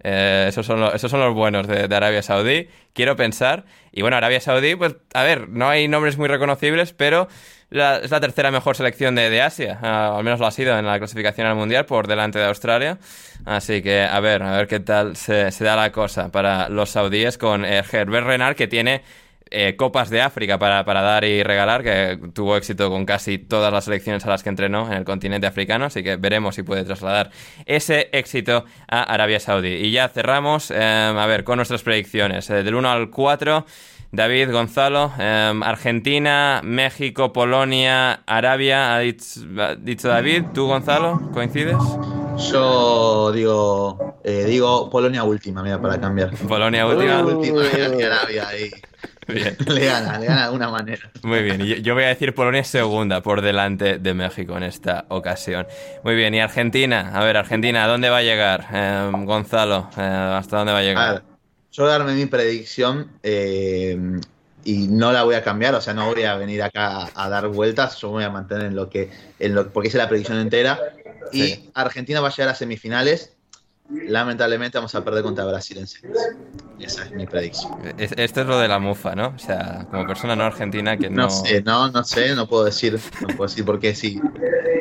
Eh, esos, son los, esos son los buenos de, Arabia Saudí, quiero pensar. Y bueno, Arabia Saudí, pues a ver, no hay nombres muy reconocibles, pero es la tercera mejor selección de, de Asia, ah, al menos lo ha sido en la clasificación al Mundial por delante de Australia. Así que a ver, a ver qué tal se, se da la cosa para los saudíes con eh, Herbert Renard que tiene eh, copas de África para, para, dar y regalar, que tuvo éxito con casi todas las selecciones a las que entrenó en el continente africano, así que veremos si puede trasladar ese éxito a Arabia Saudí. Y ya cerramos, eh, a ver, con nuestras predicciones, eh, del 1 al 4. David, Gonzalo, eh, Argentina, México, Polonia, Arabia, ha dicho, ha dicho, David, ¿tú Gonzalo, coincides? Yo digo, eh, digo Polonia última, mira, para cambiar. Polonia última. última y Arabia ahí. Bien. *laughs* Le gana, le gana de alguna manera. Muy bien, y yo voy a decir Polonia segunda por delante de México en esta ocasión. Muy bien, y Argentina, a ver, Argentina, ¿a dónde va a llegar? Eh, Gonzalo, eh, ¿hasta dónde va a llegar? Yo darme mi predicción eh, y no la voy a cambiar, o sea, no voy a venir acá a, a dar vueltas, yo me voy a mantener en lo que, en lo, porque hice la predicción entera. Y Sí. Argentina va a llegar a semifinales. Lamentablemente vamos a perder contra Brasil en semis. Esa es mi predicción. Es- esto es lo de la mufa, ¿no? O sea, como persona no argentina que no... No sé, no, no sé, no puedo decir, no puedo decir porque sí.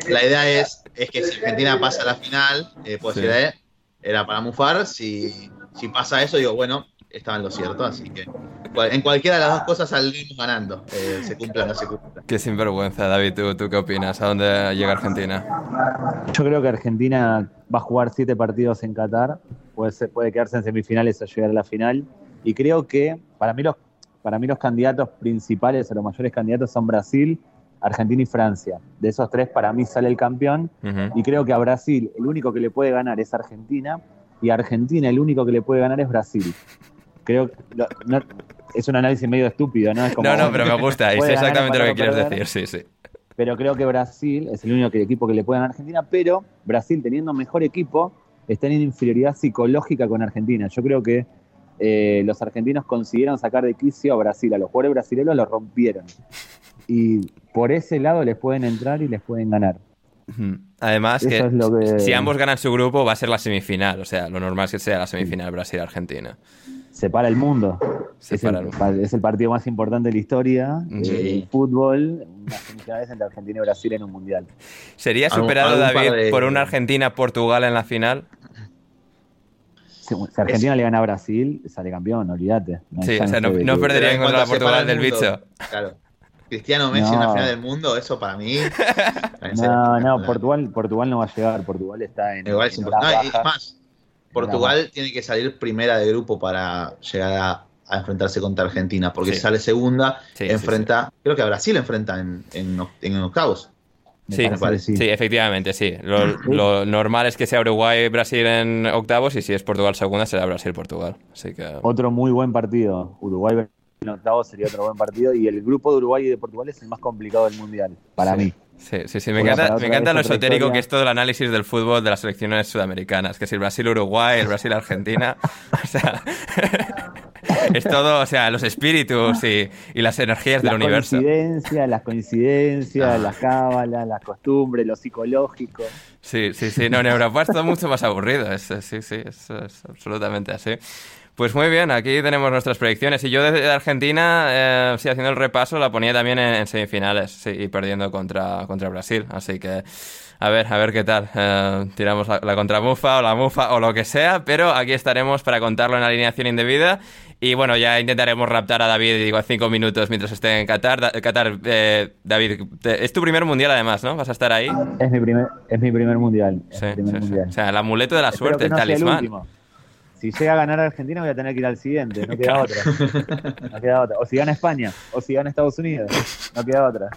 La idea es, es que si Argentina pasa a la final, eh, puedo Sí. decir, eh, era para mufar, si, si pasa eso, digo, bueno, estaba en lo cierto, así que en cualquiera de las dos cosas salimos ganando, eh, se cumpla o no se cumpla. Qué sinvergüenza, David, ¿tú, ¿tú qué opinas? ¿A dónde llega Argentina? Yo creo que Argentina va a jugar siete partidos en Qatar, puede, ser- puede quedarse en semifinales o llegar a la final. Y creo que para mí, los, para mí los candidatos principales o los mayores candidatos son Brasil, Argentina y Francia. De esos tres, para mí sale el campeón. Y creo que a Brasil el único que le puede ganar es Argentina. Y Argentina el único que le puede ganar es Brasil. Creo que no- no- es un análisis medio estúpido, ¿no? Es como, No, no, pero me gusta, y sé puede ganar, exactamente lo que quieres perder. decir, sí, sí. pero creo que Brasil es el único que- equipo que le puede ganar a Argentina, pero Brasil teniendo mejor equipo está en inferioridad psicológica con Argentina. Yo creo que eh, los argentinos consiguieron sacar de quicio a Brasil, a los jugadores brasileños los rompieron. Y por ese lado les pueden entrar y les pueden ganar. Además, que, es lo que- si ambos ganan su grupo, va a ser la semifinal. O sea, lo normal es que sea la semifinal Brasil-Argentina. Separa el mundo. Separa es, el el, mundo. es el partido más importante de la historia Sí. del fútbol, unas semifinales entre Argentina y Brasil en un mundial. ¿Sería superado, David, de- por una Argentina-Portugal en la final? Si, si Argentina le gana a Brasil, sale campeón, olvídate. No Sí, o sea, no, no que- perdería Pero en contra la Portugal del mundo, bicho. Claro. Cristiano Messi en la final del mundo, eso para mí. *laughs* No, no, Portugal, Portugal no va a llegar. Portugal está en. Igual es horas No, y es bajas. más, Portugal tiene que salir primera de grupo para llegar a, a enfrentarse contra Argentina, porque Sí. si sale segunda, Sí, sí, enfrenta, creo que a Brasil enfrenta en, en, en octavos. Sí, parece Sí, efectivamente, sí. Lo, lo normal es que sea Uruguay-Brasil en octavos y si es Portugal segunda será Brasil-Portugal. Así que... Otro muy buen partido. Uruguay en octavo sería otro buen partido. Y el grupo de Uruguay y de Portugal es el más complicado del mundial, para Sí. mí. Sí, sí, sí, me encanta, me encanta lo esotérico que es todo el análisis del fútbol de las selecciones sudamericanas, que si el Brasil-Uruguay, el Brasil-Argentina, *laughs* o sea, es todo, o sea, los espíritus y, y las energías del universo. coincidencias, las coincidencias, Ah. las cábalas, las costumbres, lo psicológico. Sí, sí, sí, no, en Europa es todo mucho más aburrido, es, sí, sí, es, es absolutamente así. Pues muy bien, aquí tenemos nuestras predicciones. Y yo desde Argentina, eh, sí, haciendo el repaso, la ponía también en, en semifinales, sí, y perdiendo contra, contra Brasil. Así que, a ver, a ver qué tal. Eh, tiramos la, la contramufa o la mufa o lo que sea, pero aquí estaremos para contarlo en alineación indebida. Y bueno, ya intentaremos raptar a David, digo, cinco minutos mientras esté en Qatar. Da- Qatar, eh, David, te- es tu primer mundial además, ¿no? Vas a estar ahí. Es mi primer, es mi primer mundial. es Sí, mi primer sí, sí. mundial. O sea, el amuleto de la Espero suerte, el no el talismán. último. Si llega a ganar Argentina voy a tener que ir al siguiente, no queda otra. *laughs* No queda otra. O si gana España, o si gana Estados Unidos, no queda otra.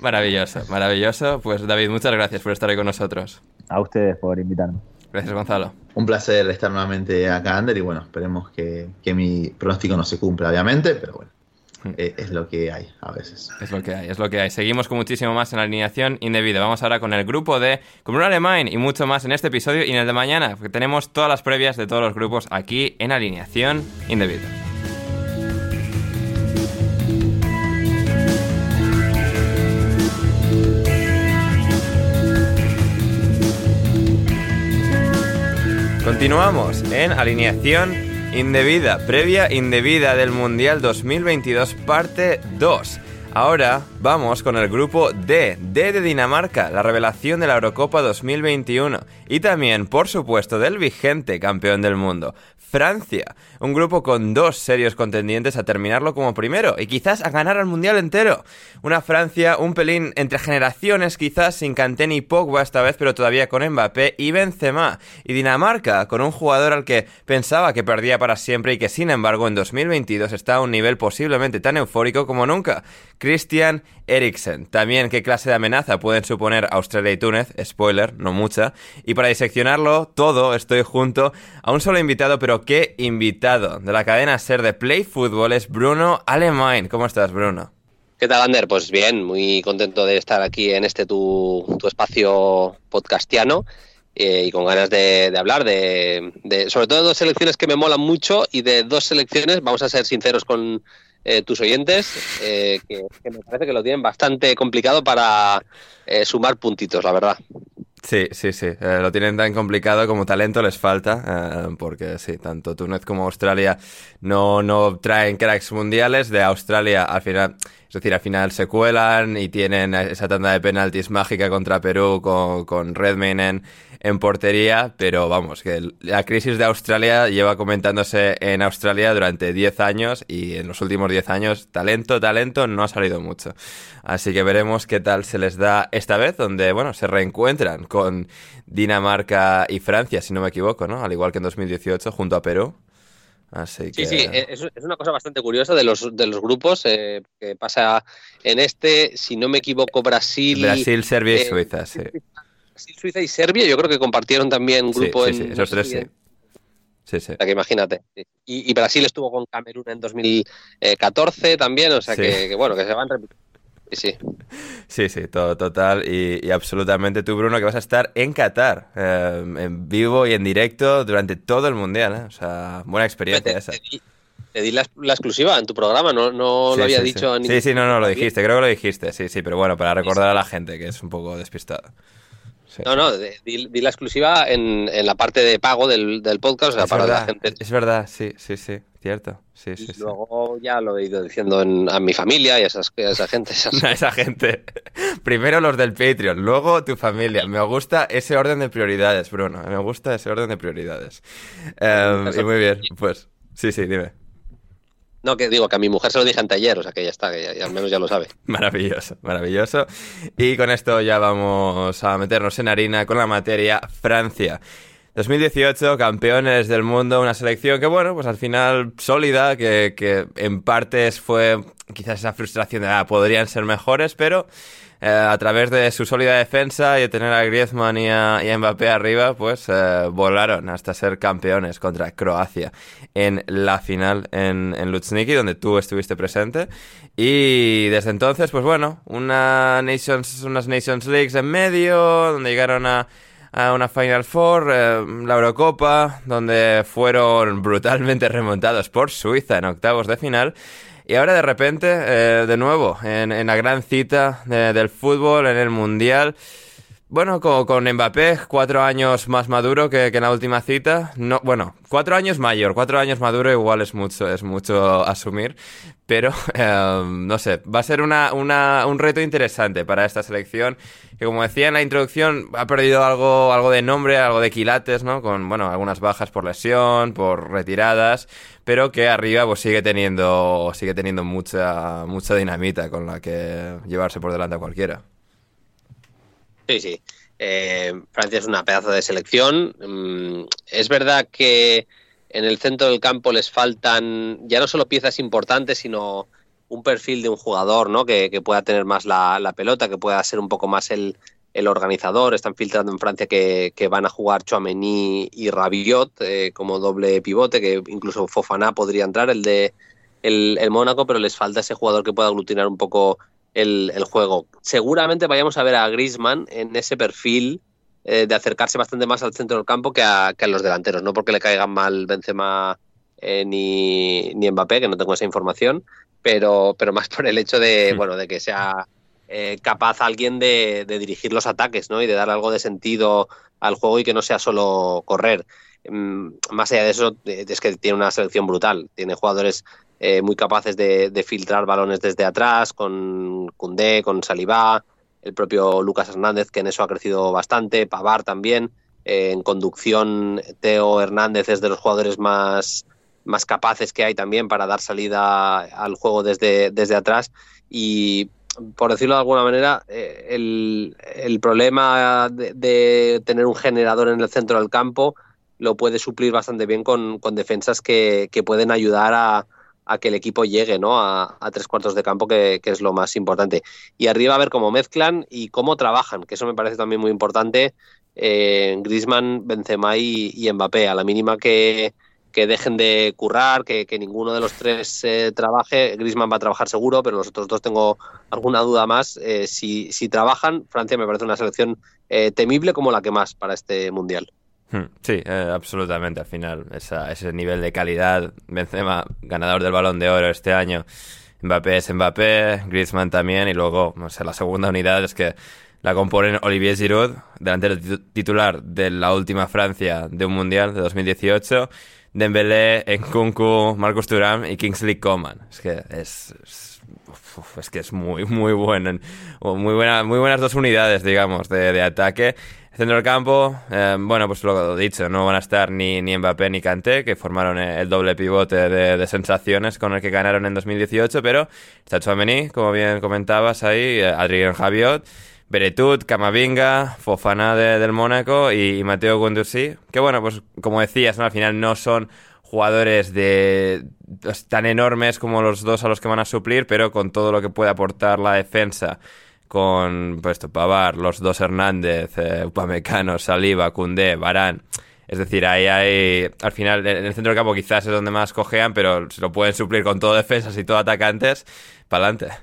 Maravilloso, maravilloso. Pues David, muchas gracias por estar ahí con nosotros. A ustedes por invitarme. Gracias, Gonzalo. Un placer estar nuevamente acá, Ander, y bueno, esperemos que, que mi pronóstico no se cumpla, obviamente, pero bueno, es lo que hay a veces. Es lo que hay, es lo que hay. Seguimos con muchísimo más en la alineación indebida. Vamos ahora con el grupo de Comunidad Alemán y mucho más en este episodio y en el de mañana, porque tenemos todas las previas de todos los grupos aquí en alineación indebida. Continuamos en alineación indebida, previa indebida del Mundial 2022, parte 2. Ahora vamos con el grupo D, D de Dinamarca, la revelación de la Eurocopa 2021 y también, por supuesto, del vigente campeón del mundo, Francia, un grupo con dos serios contendientes a terminarlo como primero y quizás a ganar al mundial entero. Una Francia un pelín entre generaciones, quizás sin Kanté ni Pogba esta vez, pero todavía con Mbappé y Benzema. Y Dinamarca con un jugador al que pensaba que perdía para siempre y que sin embargo en 2022 está a un nivel posiblemente tan eufórico como nunca. Christian Eriksen. También qué clase de amenaza pueden suponer Australia y Túnez, spoiler, no mucha. Y para diseccionarlo todo estoy junto a un solo invitado, pero qué invitado de la cadena Ser de Play Football es Bruno Alemán. ¿Cómo estás, Bruno? ¿Qué tal, Ander? Pues bien, muy contento de estar aquí en este tu, espacio podcastiano eh, y con ganas de, hablar de, sobre todo de dos selecciones que me molan mucho y de dos selecciones, vamos a ser sinceros con eh, tus oyentes, eh, que, me parece que lo tienen bastante complicado para sumar puntitos, la verdad. Sí, sí, sí. lo tienen tan complicado como talento les falta, porque sí, tanto Túnez como Australia no, no traen cracks mundiales. De Australia al final es decir, al final se cuelan y tienen esa tanda de penaltis mágica contra Perú con, con Redmayne en, portería, pero vamos, que la crisis de Australia lleva comentándose en Australia durante 10 años y en los últimos 10 años talento, talento no ha salido mucho. Así que veremos qué tal se les da esta vez, donde, bueno, se reencuentran con Dinamarca y Francia, si no me equivoco, ¿no? Al igual que en 2018 junto a Perú. Sí, sí, e-, es, una cosa bastante curiosa de los, de los grupos eh, que pasa en este, si no me equivoco, Brasil. Brasil, Serbia y eh, Suiza, sí. Brasil, Suiza y Serbia, yo creo que compartieron también grupo sí, sí, en. esos tres, sí. Sí, sí. O sea, que imagínate. Y, Brasil estuvo con Camerún en 2014 también, o sea que, que, bueno, que se van repitiendo Sí, sí. Sí, todo, total y, absolutamente tú, Bruno, que vas a estar en Qatar, eh, en vivo y en directo durante todo el Mundial. ¿eh? O sea, buena experiencia esa. Te di, la, exclusiva en tu programa, no, no lo había dicho. Sí. sí, sí, no, no, lo dijiste, creo que lo dijiste, sí, sí, pero bueno, para recordar a la gente que es un poco despistada. No, no, di, la exclusiva en, en, la parte de pago del, del podcast, o sea, para la gente. Es verdad, sí, sí, sí, cierto. Sí, y luego ya lo he ido diciendo a mi familia y a, esas, esa gente. A esa gente. *laughs* *laughs* Primero los del Patreon, luego tu familia. Me gusta ese orden de prioridades, Bruno. Me gusta ese orden de prioridades. Eh, y muy bien, pues sí, sí, dime. No, que digo que a mi mujer se lo dije anteayer, o sea que ya está, que al menos ya lo sabe. Maravilloso, maravilloso. Y con esto ya vamos a meternos en harina con la materia Francia. 2018, campeones del mundo, una selección que, bueno, pues al final sólida, que, que en partes fue quizás esa frustración de, ah, podrían ser mejores, pero eh, a través de su sólida defensa y de tener a Griezmann y a, Mbappé arriba, pues eh, volaron hasta ser campeones contra Croacia en la final en, en Luzhniki, donde tú estuviste presente. Y desde entonces, pues bueno, una Nations, unas Nations Leagues en medio, donde llegaron a a una Final Four, eh, la Eurocopa, donde fueron brutalmente remontados por Suiza en octavos de final. Y ahora de repente, eh, de nuevo, en, la gran cita del fútbol, en el Mundial. Bueno, con, con, Mbappé, cuatro años más maduro que, que, en la última cita. No, bueno, cuatro años mayor, cuatro años maduro igual es mucho, es mucho asumir. Pero, *laughs* em, no sé, va a ser una, una, un reto interesante para esta selección. Que como decía en la introducción, ha perdido algo, algo de nombre, algo de quilates, ¿no? Con, bueno, algunas bajas por lesión, por retiradas. Pero que arriba pues sigue teniendo, sigue teniendo mucha, mucha dinamita con la que llevarse por delante a cualquiera. Sí, sí. Eh, Francia es una pedazo de selección. Mm, es verdad que en el centro del campo les faltan ya no solo piezas importantes, sino un perfil de un jugador ¿no? que, pueda tener más la, pelota, que pueda ser un poco más el, organizador. Están filtrando en Francia que, van a jugar Chouameni y Rabiot eh, como doble pivote, que incluso Fofana podría entrar, el de el, el Mónaco, pero les falta ese jugador que pueda aglutinar un poco el, juego. Seguramente vayamos a ver a Griezmann en ese perfil eh, de acercarse bastante más al centro del campo que a, los delanteros, no porque le caigan mal Benzema eh, ni, ni Mbappé, que no tengo esa información, pero, pero más por el hecho de, bueno, de que sea eh, capaz alguien de, dirigir los ataques ¿no? y de dar algo de sentido al juego y que no sea solo correr. Mm, más allá de eso, es que tiene una selección brutal. Tiene jugadores eh, muy capaces de, filtrar balones desde atrás, con Cundé, con Salivá, el propio Lucas Hernández, que en eso ha crecido bastante, Pavar también. Eh, en conducción, Teo Hernández es de los jugadores más, más capaces que hay también para dar salida al juego desde, desde atrás. Y por decirlo de alguna manera, eh, el, el, problema de, de, tener un generador en el centro del campo lo puede suplir bastante bien con, con defensas que, que, pueden ayudar a, a, que el equipo llegue ¿no? a, tres cuartos de campo, que, es lo más importante. Y arriba a ver cómo mezclan y cómo trabajan, que eso me parece también muy importante. Eh, Griezmann, Benzema y, Mbappé, a la mínima que, que dejen de currar, que, que ninguno de los tres eh, trabaje. Griezmann va a trabajar seguro, pero los otros dos tengo alguna duda más. Eh, si, si, trabajan, Francia me parece una selección eh, temible como la que más para este mundial. Hmm, sí, eh, absolutamente. Al final, ese nivel de calidad. Benzema, ganador del balón de oro este año. Mbappé es Mbappé, Griezmann también. Y luego, no sé, la segunda unidad es que la componen Olivier Giroud, delantero titular de la última Francia de un mundial de 2018. Dembélé, Nkunku, Marcus Thuram y Kingsley Coman. Es que es, es que es muy, muy bueno. Muy, buena, muy buenas dos unidades, digamos, de, de ataque. Centro del campo, eh, bueno, pues lo dicho, no van a estar ni, ni Mbappé ni Kanté, que formaron el doble pivote de, sensaciones con el que ganaron en 2018, pero está Chouameni, como bien comentabas ahí, Adrien Javiot, Beretut, Camavinga, Fofana de, del Mónaco y, Mateo Guendouzi, que bueno, pues como decías, ¿no? al final no son jugadores de tan enormes como los dos a los que van a suplir, pero con todo lo que puede aportar la defensa con pues, Pavar, los dos Hernández, eh, Upamecano, Saliba, Cundé, Barán. Es decir, ahí hay. Al final, en el centro del campo quizás es donde más cojean, pero se lo pueden suplir con todo defensas y todo atacantes. Para adelante.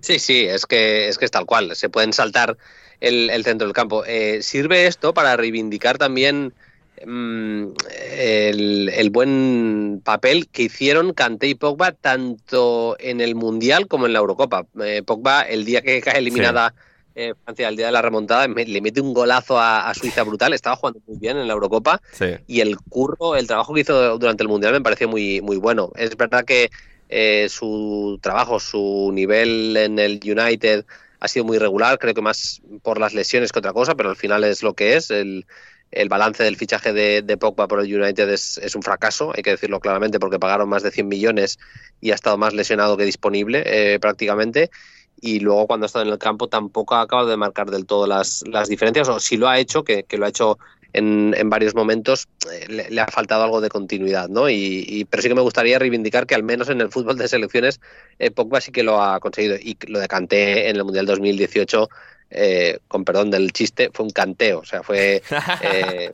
Sí, sí, es que, es que es tal cual. Se pueden saltar el, el centro del campo. Eh, sirve esto para reivindicar también el, el, buen papel que hicieron Kanté y Pogba tanto en el Mundial como en la Eurocopa. Eh, Pogba, el día que cae eliminada sí. eh, Francia, el día de la remontada, me, le mete un golazo a, a, Suiza brutal. Estaba jugando muy bien en la Eurocopa sí. y el curro, el trabajo que hizo durante el Mundial me pareció muy, muy bueno. Es verdad que eh, su trabajo, su nivel en el United ha sido muy regular, creo que más por las lesiones que otra cosa, pero al final es lo que es. El, el balance del fichaje de, Pogba por el United es, un fracaso, hay que decirlo claramente, porque pagaron más de 100 millones y ha estado más lesionado que disponible eh, prácticamente. Y luego cuando ha estado en el campo tampoco ha acabado de marcar del todo las, diferencias, o si lo ha hecho, que, lo ha hecho en, varios momentos, eh, le, ha faltado algo de continuidad, ¿no? Y, pero sí que me gustaría reivindicar que al menos en el fútbol de selecciones eh, Pogba sí que lo ha conseguido. Y lo de Kanté en el Mundial 2018 eh, con perdón del chiste, fue un canteo, o sea, fue... *laughs* Eh,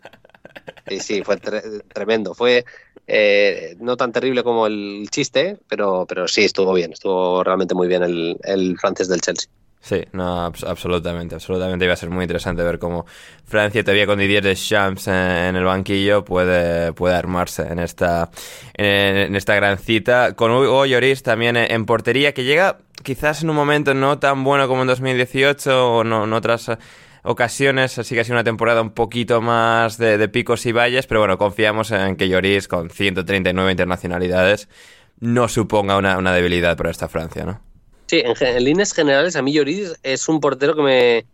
sí, sí, fue tre tremendo, fue eh, no tan terrible como el chiste, pero, pero sí, estuvo bien, estuvo realmente muy bien el, el francés del Chelsea. Sí, no, abs absolutamente, absolutamente iba a ser muy interesante ver cómo Francia todavía con Didier Deschamps en, en el banquillo puede, puede armarse en esta, en, en esta gran cita. Con Hugo Lloris también en portería, que llega quizás en un momento no tan bueno como en 2018 o no en otras ocasiones, así que ha sido una temporada un poquito más de, de picos y valles, pero bueno, confiamos en que Lloris con 139 internacionalidades no suponga una, una debilidad para esta Francia, ¿no? Sí, en, en, líneas generales, a mí Lloris es un portero que me,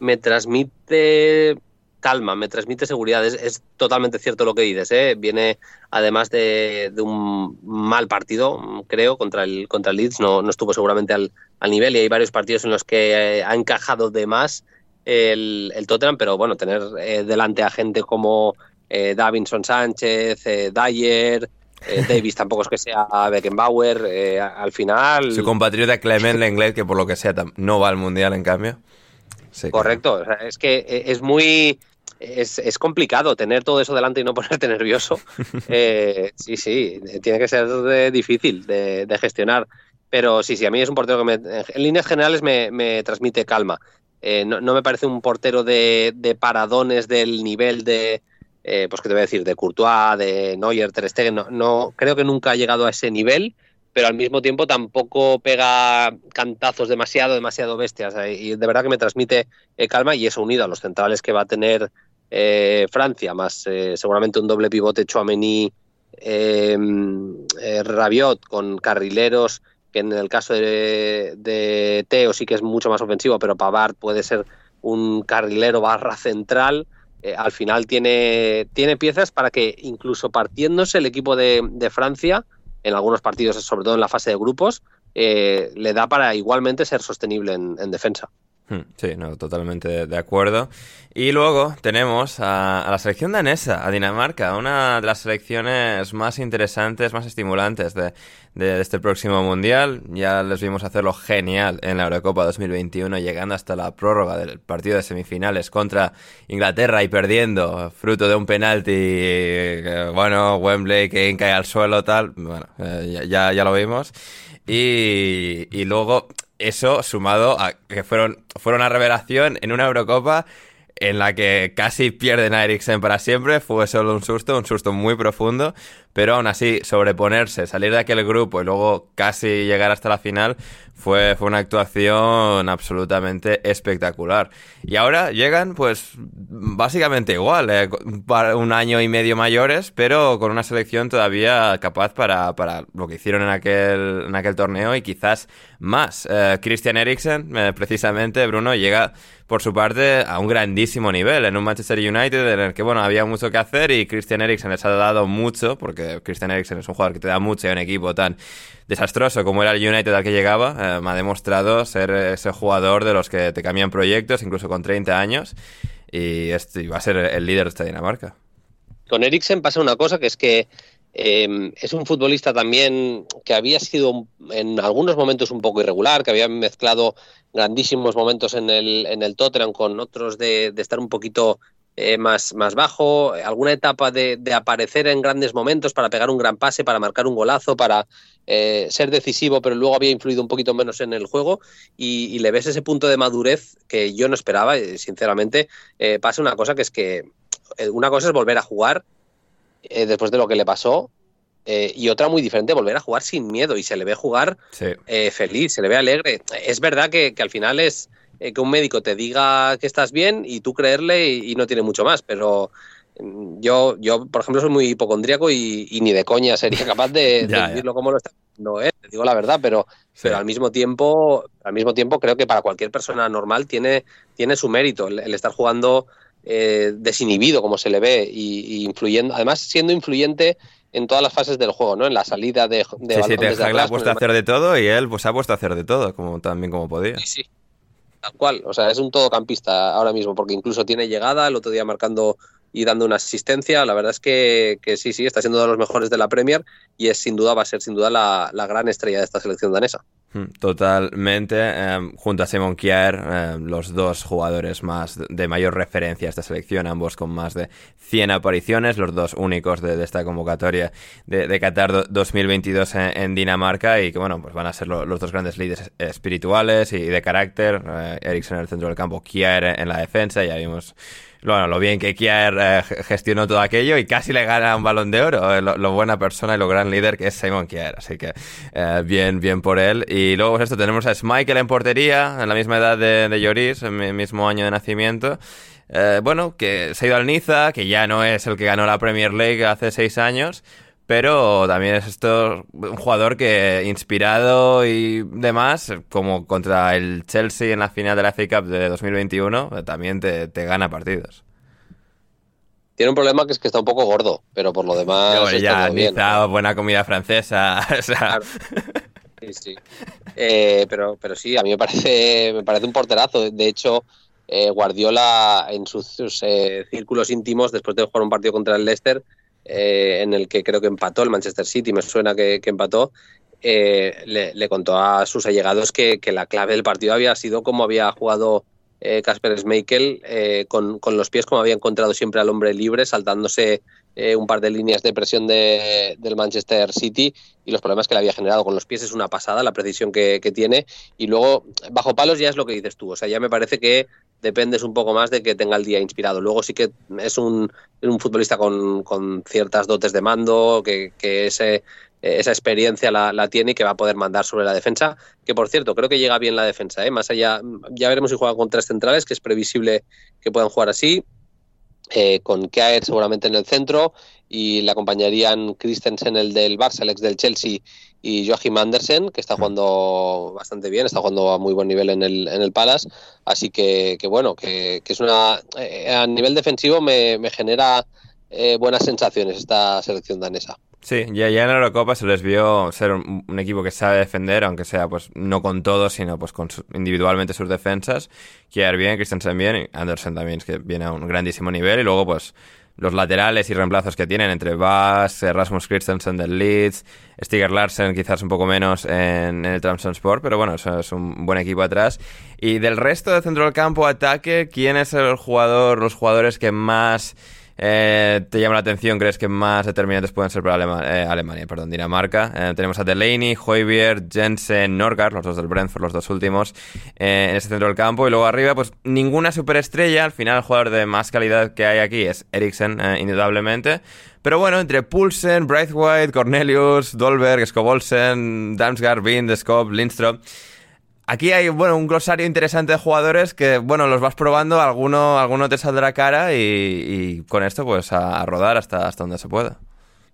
me transmite calma, me transmite seguridad. Es, totalmente cierto lo que dices. ¿eh? Viene además de, un mal partido, creo, contra el, contra el Leeds. No, no estuvo seguramente al, al, nivel y hay varios partidos en los que eh, ha encajado de más el, el Tottenham, pero bueno, tener eh, delante a gente como eh, Davinson Sánchez, Dyer, eh, Davis tampoco es que sea Beckenbauer, eh, al final... Su compatriota Clement Lenglet, que por lo que sea no va al Mundial en cambio. Sí, Correcto, claro. o sea, es que es muy... Es, es, complicado tener todo eso delante y no *laughs* ponerte nervioso. eh, sí, sí, tiene que ser de, difícil de, de, gestionar. Pero sí, sí, a mí es un portero que me, en líneas generales me, me transmite calma. Eh, no, no, me parece un portero de, de paradones del nivel de, eh, pues que te voy a decir, de Courtois, de Neuer, Ter Stegen, no, creo que nunca ha llegado a ese nivel, pero al mismo tiempo tampoco pega cantazos demasiado, demasiado bestias, eh, y de verdad que me transmite eh, calma y eso unido a los centrales que va a tener eh, Francia, más seguramente un doble pivote Chouameni, Rabiot con carrileros, que en el caso de, de Teo sí que es mucho más ofensivo, pero Pavard puede ser un carrilero barra central. Eh, al final tiene, tiene piezas para que incluso partiéndose el equipo de, Francia, en algunos partidos, sobre todo en la fase de grupos, eh, le da para igualmente ser sostenible en, en defensa. Hmm, sí, no, totalmente de acuerdo. Y luego tenemos a, a, la selección danesa, a Dinamarca, una de las selecciones más interesantes, más estimulantes de, de, este próximo Mundial. Ya les vimos hacerlo genial en la Eurocopa 2021, llegando hasta la prórroga del partido de semifinales contra Inglaterra y perdiendo, fruto de un penalti, eh, bueno, Wembley que cae al suelo, tal. Bueno, eh, ya, ya lo vimos. Y, y luego eso sumado a que fueron, fueron una revelación en una Eurocopa en la que casi pierden a Eriksen para siempre, fue solo un susto, un susto muy profundo, pero aún así sobreponerse, salir de aquel grupo y luego casi llegar hasta la final fue, fue una actuación absolutamente espectacular. Y ahora llegan pues básicamente igual, eh, un año y medio mayores, pero con una selección todavía capaz para, para lo que hicieron en aquel, en aquel torneo y quizás más. Eh, Christian Eriksen, eh, precisamente, Bruno, llega por su parte a un grandísimo nivel en un Manchester United en el que bueno había mucho que hacer y Christian Eriksen les ha dado mucho porque Christian Eriksen es un jugador que te da mucho y un equipo tan desastroso como era el United al que llegaba eh, me ha demostrado ser ese jugador de los que te cambian proyectos incluso con 30 años y, este, va a ser el líder de esta Dinamarca. Con Eriksen pasa una cosa que es que eh, es un futbolista también que había sido en algunos momentos un poco irregular, que había mezclado grandísimos momentos en el, en el Tottenham con otros de, de estar un poquito eh, más, más bajo, alguna etapa de, de, aparecer en grandes momentos para pegar un gran pase, para marcar un golazo, para eh, ser decisivo, pero luego había influido un poquito menos en el juego y, y le ves ese punto de madurez que yo no esperaba, sinceramente. Eh, pasa una cosa que es que una cosa es volver a jugar eh, después de lo que le pasó. Eh, y otra muy diferente, volver a jugar sin miedo y se le ve jugar sí. eh, feliz, se le ve alegre. Es verdad que, que al final es eh, que un médico te diga que estás bien y tú creerle y, y no tiene mucho más, pero mm, yo, yo, por ejemplo, soy muy hipocondríaco y, y ni de coña sería capaz de, *laughs* Ya, de decirlo como lo está no es, te digo la verdad, pero, Sí. pero al mismo tiempo, al mismo tiempo creo que para cualquier persona normal tiene, tiene su mérito el, el estar jugando eh, desinhibido como se le ve y, y influyendo, además siendo influyente en todas las fases del juego, ¿no? En la salida de, de Sí, sí, desde le ha puesto a hacer de todo y él pues ha puesto a hacer de todo, como también como podía. Sí, sí. Tal cual. O sea, es un todocampista ahora mismo, porque incluso tiene llegada, el otro día marcando y dando una asistencia. La verdad es que, que sí, sí, está siendo de los mejores de la Premier y es sin duda, va a ser sin duda la, la gran estrella de esta selección danesa. Totalmente, eh, junto a Simon Kjaer, eh, los dos jugadores más de mayor referencia a esta selección, ambos con más de 100 apariciones, los dos únicos de, esta convocatoria de, de Qatar do- 2022 en, en Dinamarca y que bueno, pues van a ser lo- los dos grandes líderes espirituales y de carácter, eh, en el centro del campo, Kjaer en la defensa, ya vimos bueno, lo bien que Kjaer eh, ge- gestionó todo aquello y casi le gana un balón de oro. eh, Lo, lo buena persona y lo gran líder que es Simon Kjaer. Así que eh, bien, bien por él. Y luego pues esto tenemos a Schmeichel en portería, en la misma edad de, de Lloris, en el mismo año de nacimiento. Eh, bueno, que se ha ido al Niza, que ya no es el que ganó la Premier League hace seis años. Pero también es esto un jugador que inspirado y demás, como contra el Chelsea en la final de la FA Cup de 2021, eh, también te, te gana partidos. Tiene un problema que es que está un poco gordo, pero por lo demás Hombre, está ya, todo bien. Buena comida francesa. *laughs* o sea, Claro. Sí, sí. Eh, pero, pero sí, a mí me parece, me parece un porterazo. De hecho, eh, Guardiola en sus, sus, eh, círculos íntimos, después de jugar un partido contra el Leicester, eh, en el que creo que empató el Manchester City, me suena que, que empató, eh, le, le, contó a sus allegados que, que, la clave del partido había sido cómo había jugado Casper eh, Schmeichel eh, con, con, los pies, como había encontrado siempre al hombre libre, saltándose eh, un par de líneas de presión de, del Manchester City y los problemas que le había generado con los pies es una pasada, la precisión que, que, tiene. Y luego, bajo palos ya es lo que dices tú, o sea, ya me parece que dependes un poco más de que tenga el día inspirado. Luego sí que es un, un futbolista con, con, ciertas dotes de mando, que, que ese, esa experiencia la, la, tiene y que va a poder mandar sobre la defensa, que por cierto, creo que llega bien la defensa, ¿eh? más allá, ya veremos si juega con tres centrales, que es previsible que puedan jugar así, eh, con Kaer seguramente en el centro, y le acompañarían Christensen, el del Barça, el ex del Chelsea, y Joachim Andersen, que está mm. jugando bastante bien, está jugando a muy buen nivel en el, en el Palace. Así que, bueno, que, es una. Eh, a nivel defensivo me, genera eh, buenas sensaciones esta selección danesa. Sí, ya, ya en la Eurocopa se les vio ser un, equipo que sabe defender, aunque sea pues no con todo, sino pues con individualmente sus defensas. Kier bien, Christensen bien, y Andersen también, es que viene a un grandísimo nivel. Y luego pues los laterales y reemplazos que tienen entre Bass, Rasmus Christensen del Leeds, Stiger Larsen quizás un poco menos en, el Sport, pero bueno, eso es un buen equipo atrás. Y del resto de centro del campo, ataque, ¿quién es el jugador, los jugadores que más eh, te llama la atención, crees que más determinantes pueden ser para eh, Alemania, perdón, Dinamarca. Eh, tenemos a Delaney, Hoybier, Jensen, Norgard, los dos del Brentford, los dos últimos, en ese centro del campo. Y luego arriba, pues ninguna superestrella. Al final, el jugador de más calidad que hay aquí es Eriksen, indudablemente. Pero bueno, entre Poulsen, Braithwaite, Cornelius, Dolberg, Skobolsen, Damsgaard, Bind, Skop, Lindström. Aquí hay, bueno, un glosario interesante de jugadores que, bueno, los vas probando, alguno, alguno te saldrá cara y, con esto, pues, a, rodar hasta, hasta donde se pueda.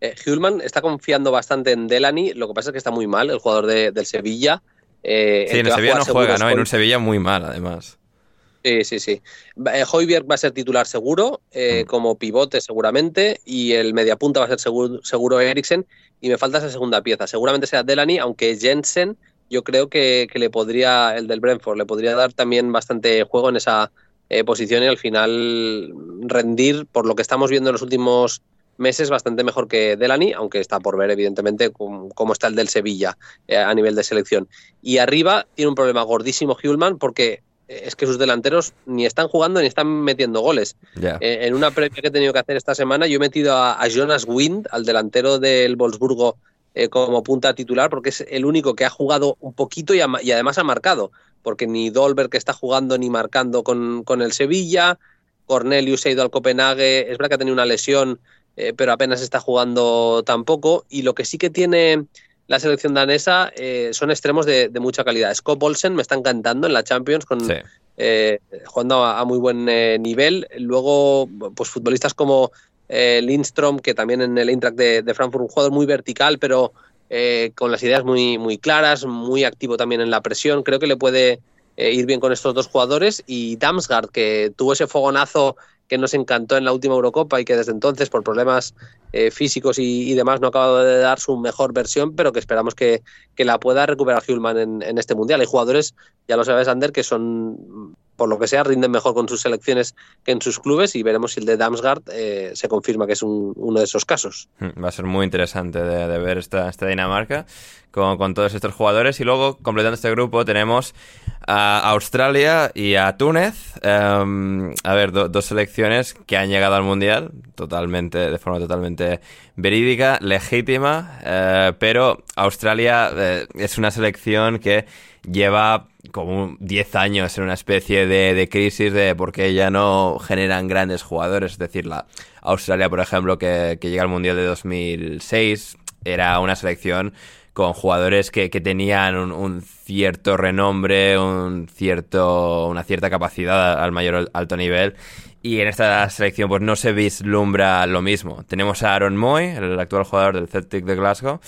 Eh, Hulman está confiando bastante en Delany, lo que pasa es que está muy mal, el jugador del Sevilla. Eh, sí, en el Sevilla no juega, ¿no? En un Sevilla muy mal, además. Sí, sí, sí. Eh, va a ser titular seguro, eh, mm. como pivote seguramente, y el mediapunta va a ser seguro, seguro Eriksen, y me falta esa segunda pieza. Seguramente sea Delany, aunque Jensen yo creo que, le podría, el del Brentford, le podría dar también bastante juego en esa eh, posición y al final rendir, por lo que estamos viendo en los últimos meses, bastante mejor que Delany, aunque está por ver, evidentemente, cómo, está el del Sevilla eh, a nivel de selección. Y arriba tiene un problema gordísimo Hulman porque eh, es que sus delanteros ni están jugando ni están metiendo goles. en una previa que he tenido que hacer esta semana, yo he metido a, a Jonas Wind, al delantero del Wolfsburgo eh, como punta titular porque es el único que ha jugado un poquito y, además ha marcado, porque ni Dolberg que está jugando ni marcando con, el Sevilla, Cornelius ha ido al Copenhague, es verdad que ha tenido una lesión, eh, pero apenas está jugando tampoco, y lo que sí que tiene la selección danesa eh, son extremos de, mucha calidad. Scott Olsen me está encantando en la Champions con... jugando a, muy buen nivel. Luego, pues futbolistas como eh, Lindstrom, que también en el Eintracht de, Frankfurt, un jugador muy vertical, pero eh, con las ideas muy, muy claras, muy activo también en la presión. Creo que le puede eh, ir bien con estos dos jugadores. Y Damsgaard, que tuvo ese fogonazo que nos encantó en la última Eurocopa y que desde entonces, por problemas eh, físicos y, demás, no ha acabado de dar su mejor versión, pero que esperamos que, la pueda recuperar Hulman en, en, este mundial. Hay jugadores, ya lo sabes, Ander, que son por lo que sea, rinden mejor con sus selecciones que en sus clubes y veremos si el de Damsgaard eh, se confirma que es uno de esos casos. Hmm, va a ser muy interesante de, ver esta, esta Dinamarca con, todos estos jugadores. Y luego, completando este grupo, tenemos a Australia y a Túnez. Em, a ver, dos selecciones que han llegado al Mundial totalmente, de forma totalmente verídica, legítima, eh, pero Australia eh, es una selección que lleva como 10 años en una especie de, crisis de por qué ya no generan grandes jugadores. Es decir, la Australia, por ejemplo, que, llega al Mundial de 2006, era una selección con jugadores que, tenían un, cierto renombre, un cierto, una cierta capacidad al mayor alto nivel. Y en esta selección pues no se vislumbra lo mismo. Tenemos a Aaron Moy, el actual jugador del Celtic de Glasgow,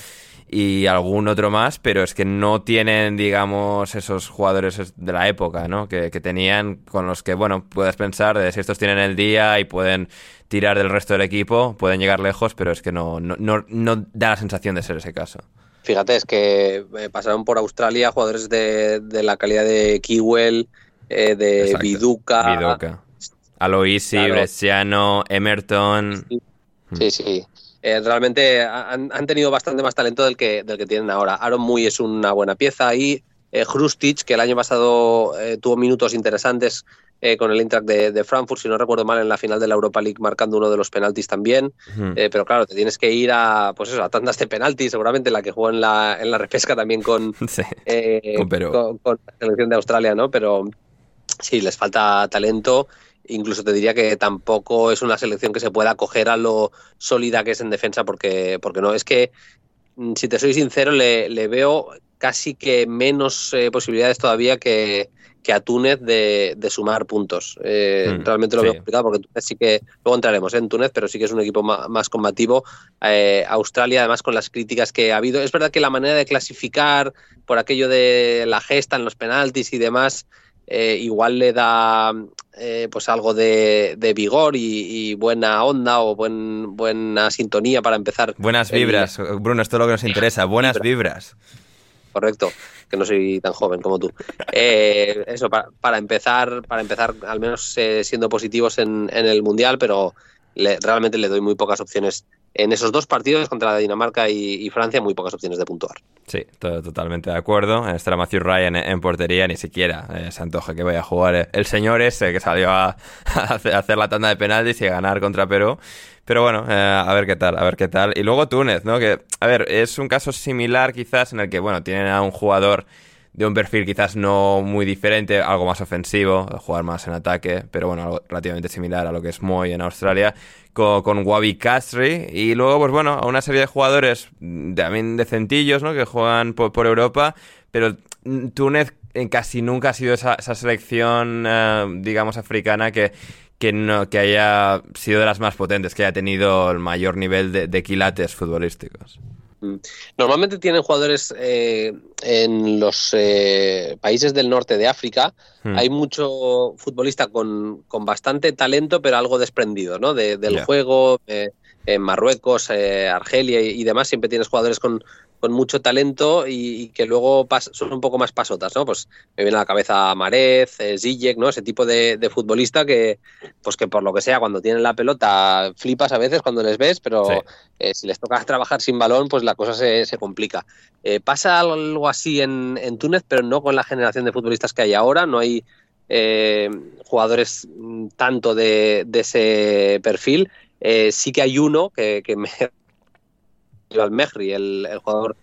y algún otro más, pero es que no tienen, digamos, esos jugadores de la época, ¿no? Que, tenían, con los que, bueno, puedes pensar de si estos tienen el día y pueden tirar del resto del equipo, pueden llegar lejos, pero es que no, no, no, da la sensación de ser ese caso. Fíjate, es que eh, pasaron por Australia jugadores de, la calidad de Kiwell, eh, de Viduca. Viduca. Aloisi, Bresciano, Emerton. sí. sí. Eh, realmente han, tenido bastante más talento del que, del que tienen ahora. Aaron Muy es una buena pieza ahí. Eh, que el año pasado eh, tuvo minutos interesantes eh, con el Eintracht de, Frankfurt, si no recuerdo mal, en la final de la Europa League marcando uno de los penaltis también. pero claro, te tienes que ir a, pues eso, a tandas de penaltis, seguramente la que jugó en la, en la repesca también con, *laughs* con, con, la selección de Australia, ¿no? Pero sí, les falta talento incluso te diría que tampoco es una selección que se pueda acoger a lo sólida que es en defensa, porque, porque no, es que mm, si te soy sincero, le, veo casi que menos eh, posibilidades todavía que, que a Túnez de, de sumar puntos. Eh, Mm, realmente lo sí. veo complicado porque Túnez sí que, luego entraremos en Túnez, pero sí que es un equipo ma- más, combativo. Eh, Australia, además, con las críticas que ha habido. Es verdad que la manera de clasificar por aquello de la gesta en los penaltis y demás, eh, igual le da eh, pues algo de, de vigor y, y buena onda o buen, buena sintonía para empezar. Buenas el- vibras, Bruno, esto es lo que nos interesa. Buenas vibras. correcto, que no soy tan joven como tú. Eh, eso, para, para empezar, para empezar, al menos eh, siendo positivos en, en el Mundial, pero le- realmente le doy muy pocas opciones en esos dos partidos contra Dinamarca y, Francia, muy pocas opciones de puntuar. Sí, to- totalmente de acuerdo. Estará Matthew Ryan en, portería, ni siquiera eh, se antoja que vaya a jugar el señor ese que salió a, *laughs* a hacer a hacer la tanda de penaltis y a ganar contra Perú. Pero bueno, eh, a ver qué tal, a ver qué tal. Y luego Túnez, ¿no? Que, a ver, es un caso similar quizás en el que, bueno, tienen a un jugador de un perfil quizás no muy diferente, algo más ofensivo, jugar más en ataque, pero bueno, algo relativamente similar a lo que es Moy en Australia, con, con Wabi Castri, y luego, pues bueno, a una serie de jugadores también decentillos, ¿no? Que juegan por, Europa, pero Túnez eh, casi nunca ha sido esa, esa selección, eh, digamos, africana que, que, no, que haya sido de las más potentes, que haya tenido el mayor nivel de, de quilates futbolísticos. Normalmente tienen jugadores eh, en los eh, países del norte de África. Hmm. Hay mucho futbolista con, con bastante talento, pero algo desprendido ¿no? De- del juego. eh, en Marruecos, eh, Argelia y, y demás, siempre tienes jugadores con, con mucho talento y, y que luego pas- son un poco más pasotas, ¿no? Pues me viene a la cabeza Marez, eh, Ziyech, ¿no? Ese tipo de, de futbolista que, pues que por lo que sea, cuando tienen la pelota flipas a veces cuando les ves, pero Sí. eh, si les toca *laughs* trabajar sin balón, pues la cosa se, se complica. Eh, pasa algo así en, en Túnez, pero no con la generación de futbolistas que hay ahora. No hay eh, jugadores mm, tanto de, de ese perfil. Eh, sí que hay uno que, que *laughs* me. Al Mehri, el, jugador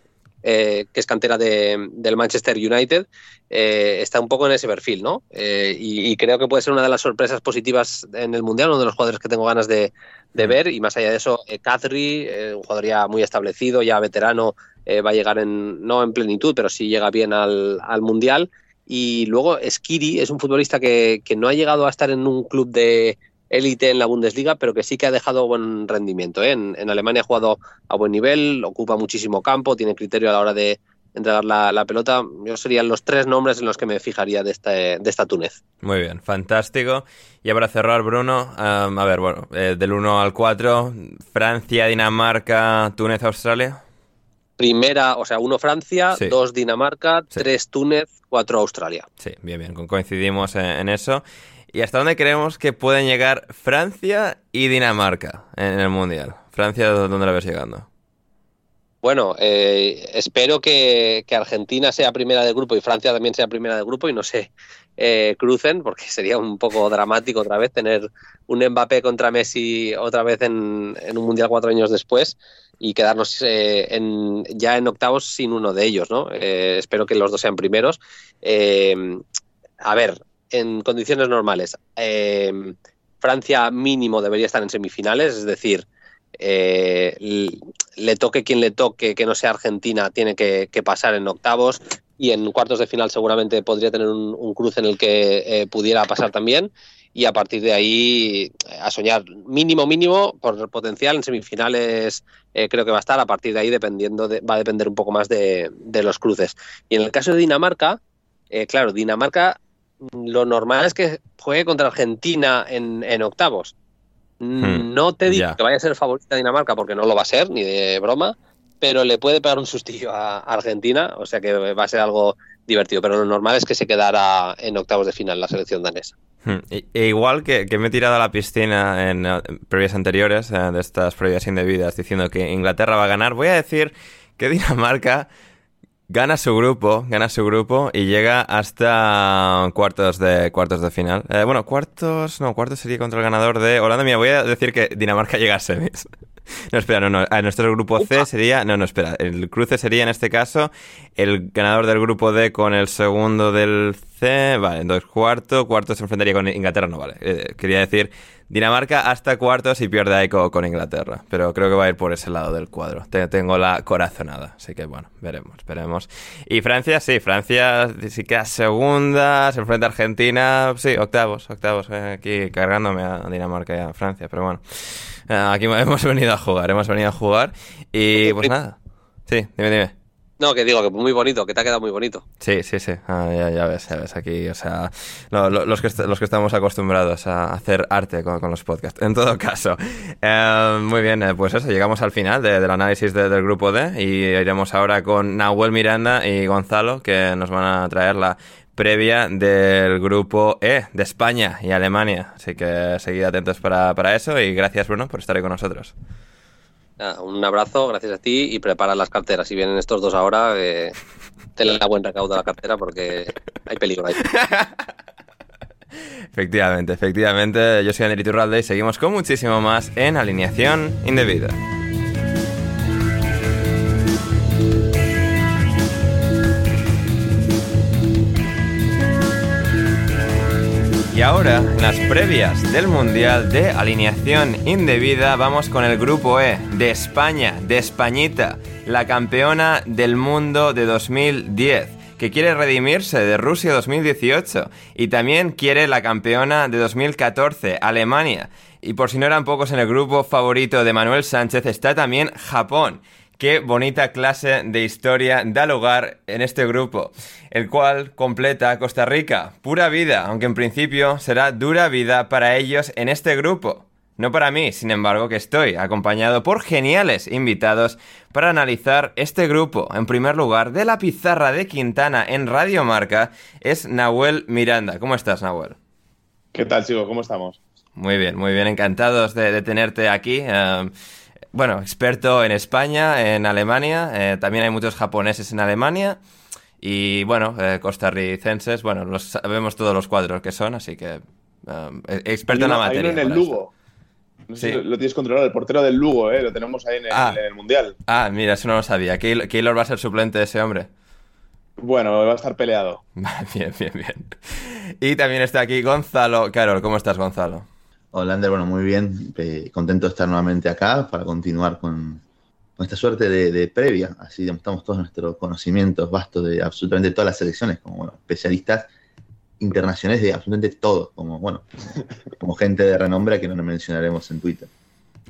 eh, que es cantera de- del Manchester United, eh, está un poco en ese perfil, ¿no? Eh, y, creo que puede ser una de las sorpresas positivas en el Mundial, uno de los jugadores que tengo ganas de, ver. Y más allá de eso, Kadri, un jugador ya muy establecido, ya veterano, va a llegar en, no en plenitud, pero sí llega bien al, al Mundial. Y luego Skiri es un futbolista que no ha llegado a estar en un club de élite en la Bundesliga, pero que sí que ha dejado buen rendimiento. ¿eh? En, en Alemania ha jugado a buen nivel, ocupa muchísimo campo, tiene criterio a la hora de entregar la, la pelota. Yo serían los tres nombres en los que me fijaría de, este, de esta Túnez. Muy bien, fantástico. Y para cerrar, Bruno, um, a ver, bueno, eh, del 1 al 4, Francia, Dinamarca, Túnez, Australia. Primera, o sea, uno Francia, Sí. dos Dinamarca, Sí. tres Túnez, cuatro Australia. Sí, bien, bien, co- coincidimos en, en eso. ¿Y hasta dónde creemos que pueden llegar Francia y Dinamarca en el Mundial? Francia, ¿dónde la ves llegando? Bueno, eh, espero que, Argentina sea primera del grupo y Francia también sea primera del grupo y no se eh, crucen, porque *laughs* sería un poco dramático otra vez tener un Mbappé contra Messi otra vez en, un Mundial cuatro años después y quedarnos eh, ya en octavos sin uno de ellos, ¿no? Espero que los dos sean primeros. A ver, en condiciones normales, eh, Francia mínimo debería estar en semifinales, es decir, eh, le toque quien le toque, que no sea Argentina, tiene que, pasar en octavos y en cuartos de final seguramente podría tener un, cruce en el que eh, pudiera pasar también y a partir de ahí a soñar mínimo mínimo por potencial en semifinales creo que va a estar. A partir de ahí dependiendo de- va a depender un poco más de, de los cruces. Y en el caso de Dinamarca claro Dinamarca lo normal es que juegue contra Argentina en, en octavos Hmm, no te digo que vaya a ser favorita Dinamarca porque no lo va a ser, ni de broma, pero le puede pegar un sustillo a Argentina, o sea que va a ser algo divertido. Pero lo normal es que se quedara en octavos de final la selección danesa. Hmm, E, e igual que, que me he tirado a la piscina en, eh, previas anteriores, eh, de estas previas indebidas, diciendo que Inglaterra va a ganar, voy a decir que Dinamarca gana su grupo, gana su grupo y llega hasta cuartos de cuartos de final. Eh, bueno, cuartos, no, cuartos sería contra el ganador de Holanda. Mira, voy a decir que Dinamarca llega a semis. No, espera, no, no. A nuestro grupo C sería. No, no, espera. El cruce sería en este caso el ganador del grupo D con el segundo del C. Vale, entonces cuarto. Cuarto se enfrentaría con Inglaterra. No, vale. Eh, quería decir Dinamarca hasta cuartos y pierde ahí co- con, Inglaterra. Pero creo que va a ir por ese lado del cuadro. Te- tengo la corazonada. Así que bueno, veremos, veremos. Y Francia, sí, Francia sí queda segunda, se enfrenta a Argentina. Sí, octavos, octavos. eh, aquí cargándome a Dinamarca y a Francia. Pero bueno, aquí *laughs* hemos venido a jugar, hemos venido a jugar. Y pues nada. Sí, dime, dime. No, que digo que muy bonito, que te ha quedado muy bonito. Sí, sí, sí. Ah, ya, ya ves, ya ves aquí. O sea, lo- lo- los, que los que estamos acostumbrados a hacer arte con, con los podcasts. En todo caso, eh, muy bien, eh, pues eso, llegamos al final de- del análisis de- del grupo D y iremos ahora con Nahuel Miranda y Gonzalo que nos van a traer la previa del grupo E de España y Alemania. Así que seguid atentos para, para eso y gracias, Bruno, por estar ahí con nosotros. Un abrazo, gracias a ti y prepara las carteras. Si vienen estos dos ahora, eh, *laughs* tenle la buen recaudo a la cartera porque hay peligro ahí. *laughs* Efectivamente, efectivamente. Yo soy Ander Iturralde y seguimos con muchísimo más en Alineación Indebida. Y ahora, en las previas del Mundial de Alineación Indebida, vamos con el grupo E de España, de Españita, la campeona del mundo de 2010, que quiere redimirse de Rusia 2018 y también quiere la campeona de 2014, Alemania. Y por si no eran pocos en el grupo favorito de Manuel Sánchez, está también Japón. Qué bonita clase de historia da lugar en este grupo, el cual completa Costa Rica. Pura vida, aunque en principio será dura vida para ellos en este grupo. No para mí, sin embargo, que estoy acompañado por geniales invitados para analizar este grupo. En primer lugar, de la pizarra de Quintana en Radio Marca, es Nahuel Miranda. ¿Cómo estás, Nahuel? ¿Qué tal, chicos? ¿Cómo estamos? Muy bien, muy bien, encantados de, de tenerte aquí. Eh, bueno, experto en España, en Alemania, eh, también hay muchos japoneses en Alemania y bueno, eh, costarricenses, bueno, los, sabemos todos los cuadros que son, así que eh, experto Hay en la uno- hay materia. uno en el. Lugo. No sé Sí. si lo, lo tienes controlado, el portero del Lugo, ¿eh? Lo tenemos ahí en el, Ah. en el Mundial. Ah, mira, eso no lo sabía. Keylor Keylor va a ser suplente de ese hombre. Bueno, va a estar peleado. *laughs* Bien, bien, bien. Y también está aquí Gonzalo. Carol, ¿cómo estás, Gonzalo? Hola, Ander, bueno, muy bien. Eh, contento de estar nuevamente acá para continuar con, con esta suerte de, de previa. Así demostramos todos nuestros conocimientos vastos de absolutamente todas las selecciones, como bueno, especialistas internacionales de absolutamente todo, como bueno, como gente de renombre que no mencionaremos en Twitter.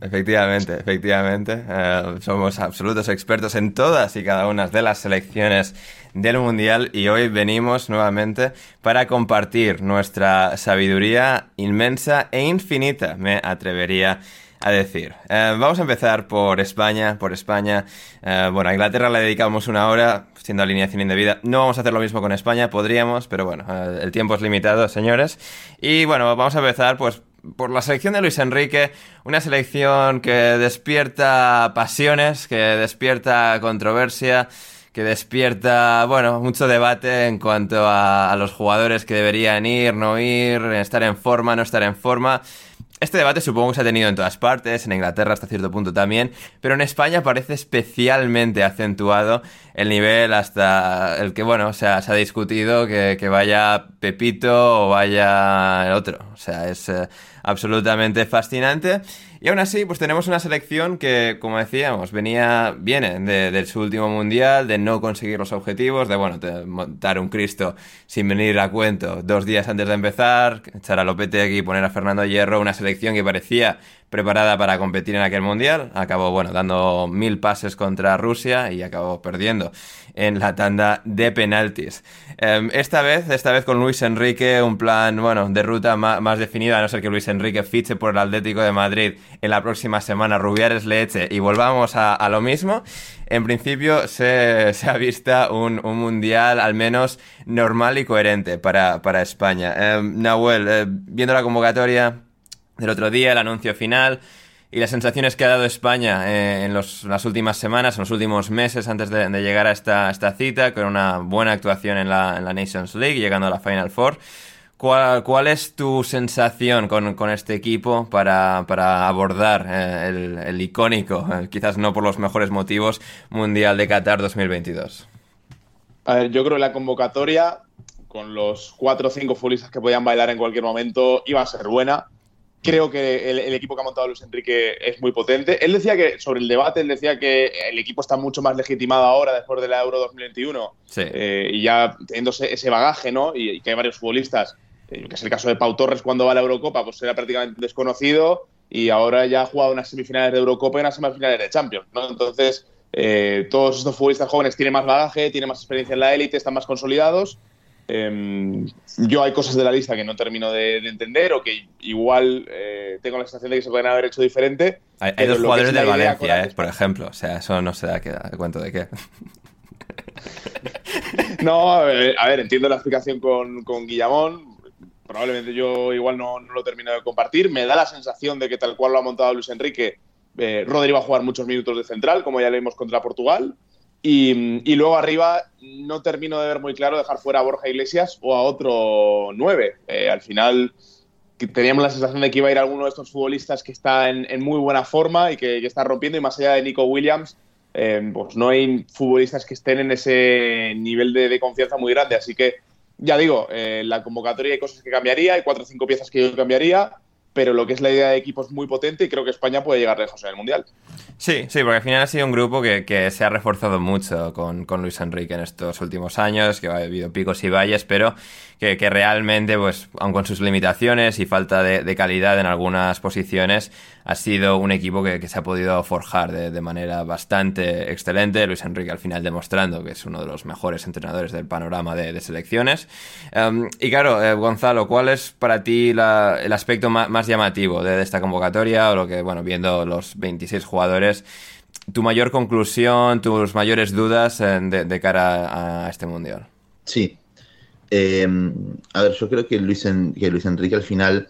Efectivamente, efectivamente. Eh, somos absolutos expertos en todas y cada una de las selecciones del Mundial y hoy venimos nuevamente para compartir nuestra sabiduría inmensa e infinita, me atrevería a decir. Eh, vamos a empezar por España, por España. Eh, bueno, a Inglaterra le dedicamos una hora, siendo alineación indebida. No vamos a hacer lo mismo con España, podríamos, pero bueno, el tiempo es limitado, señores. Y bueno, vamos a empezar pues por la selección de Luis Enrique, una selección que despierta pasiones, que despierta controversia, que despierta, bueno, mucho debate en cuanto a, los jugadores que deberían ir, no ir, estar en forma, no estar en forma. Este debate supongo que se ha tenido en todas partes, en Inglaterra hasta cierto punto también, pero en España parece especialmente acentuado el nivel hasta el que, bueno, o sea, se ha discutido que, que vaya Pepito o vaya el otro. O sea, es eh, absolutamente fascinante. Y aún así, pues tenemos una selección que, como decíamos, venía, viene de, su último mundial, de no conseguir los objetivos, de, bueno, montar un Cristo sin venir a cuento dos días antes de empezar, echar a Lopetegui y poner a Fernando Hierro, una selección que parecía preparada para competir en aquel mundial. Acabó, bueno, dando mil pases contra Rusia y acabó perdiendo en la tanda de penaltis. Eh, esta vez, esta vez con Luis Enrique, un plan, bueno, de ruta más, más, definido, a no ser que Luis Enrique fiche por el Atlético de Madrid en la próxima semana, Rubiares le eche y volvamos a, a lo mismo. En principio se, se ha visto un, un, mundial al menos normal y coherente para, para España. Eh, Nahuel, eh, viendo la convocatoria del otro día, el anuncio final y las sensaciones que ha dado España eh, en las últimas semanas, en los últimos meses antes de, llegar a esta, cita, con una buena actuación en la, Nations League, llegando a la Final Four. ¿Cuál, es tu sensación con, este equipo para, abordar eh, el, el, icónico, eh, quizás no por los mejores motivos, Mundial de Qatar 2022? A ver, yo creo que la convocatoria, con los cuatro o cinco futbolistas que podían bailar en cualquier momento, iba a ser buena Creo que el, el, equipo que ha montado Luis Enrique es muy potente. Él decía que, sobre el debate, él decía que el equipo está mucho más legitimado ahora después de la Euro 2021 sí. eh, y ya teniendo ese bagaje, ¿no? Y, y que hay varios futbolistas, eh, que es el caso de Pau Torres cuando va a la Eurocopa, pues era prácticamente desconocido y ahora ya ha jugado unas semifinales de Eurocopa y unas semifinales de Champions, ¿no? Entonces, eh, todos estos futbolistas jóvenes tienen más bagaje, tienen más experiencia en la élite, están más consolidados. Eh, yo hay cosas de la lista que no termino de, de entender o que igual eh, tengo la sensación de que se pueden haber hecho diferente. Hay, hay dos jugadores del Valencia, eh, por ejemplo. O sea, eso no se da que, cuento de qué. *laughs* no, a ver, a ver, entiendo la explicación con, con Guillamón. Probablemente yo igual no, no, lo termino de compartir. Me da la sensación de que tal cual lo ha montado Luis Enrique, eh, Rodri va a jugar muchos minutos de central, como ya leímos contra Portugal. Y, luego arriba no termino de ver muy claro dejar fuera a Borja Iglesias o a otro 9. Eh, al final teníamos la sensación de que iba a ir alguno de estos futbolistas que está en, muy buena forma y que, que, está rompiendo. Y más allá de Nico Williams, eh, pues no hay futbolistas que estén en ese nivel de, de confianza muy grande. Así que ya digo, eh, la convocatoria hay cosas que cambiaría, hay cuatro o cinco piezas que yo cambiaría pero lo que es la idea de equipo es muy potente y creo que España puede llegar lejos en el Mundial. Sí, sí, porque al final ha sido un grupo que, que se ha reforzado mucho con, con, Luis Enrique en estos últimos años, que ha habido picos y valles, pero que, que realmente, pues, aun con sus limitaciones y falta de, de, calidad en algunas posiciones, ha sido un equipo que, que se ha podido forjar de, de, manera bastante excelente. Luis Enrique al final demostrando que es uno de los mejores entrenadores del panorama de, selecciones. Um, y claro, eh, Gonzalo, ¿cuál es para ti el aspecto más, llamativo de, esta convocatoria o lo que, bueno, viendo los 26 jugadores, tu mayor conclusión, tus mayores dudas de, de cara a este mundial? Sí. Eh, a ver, yo creo que Luis, que Luis Enrique al final,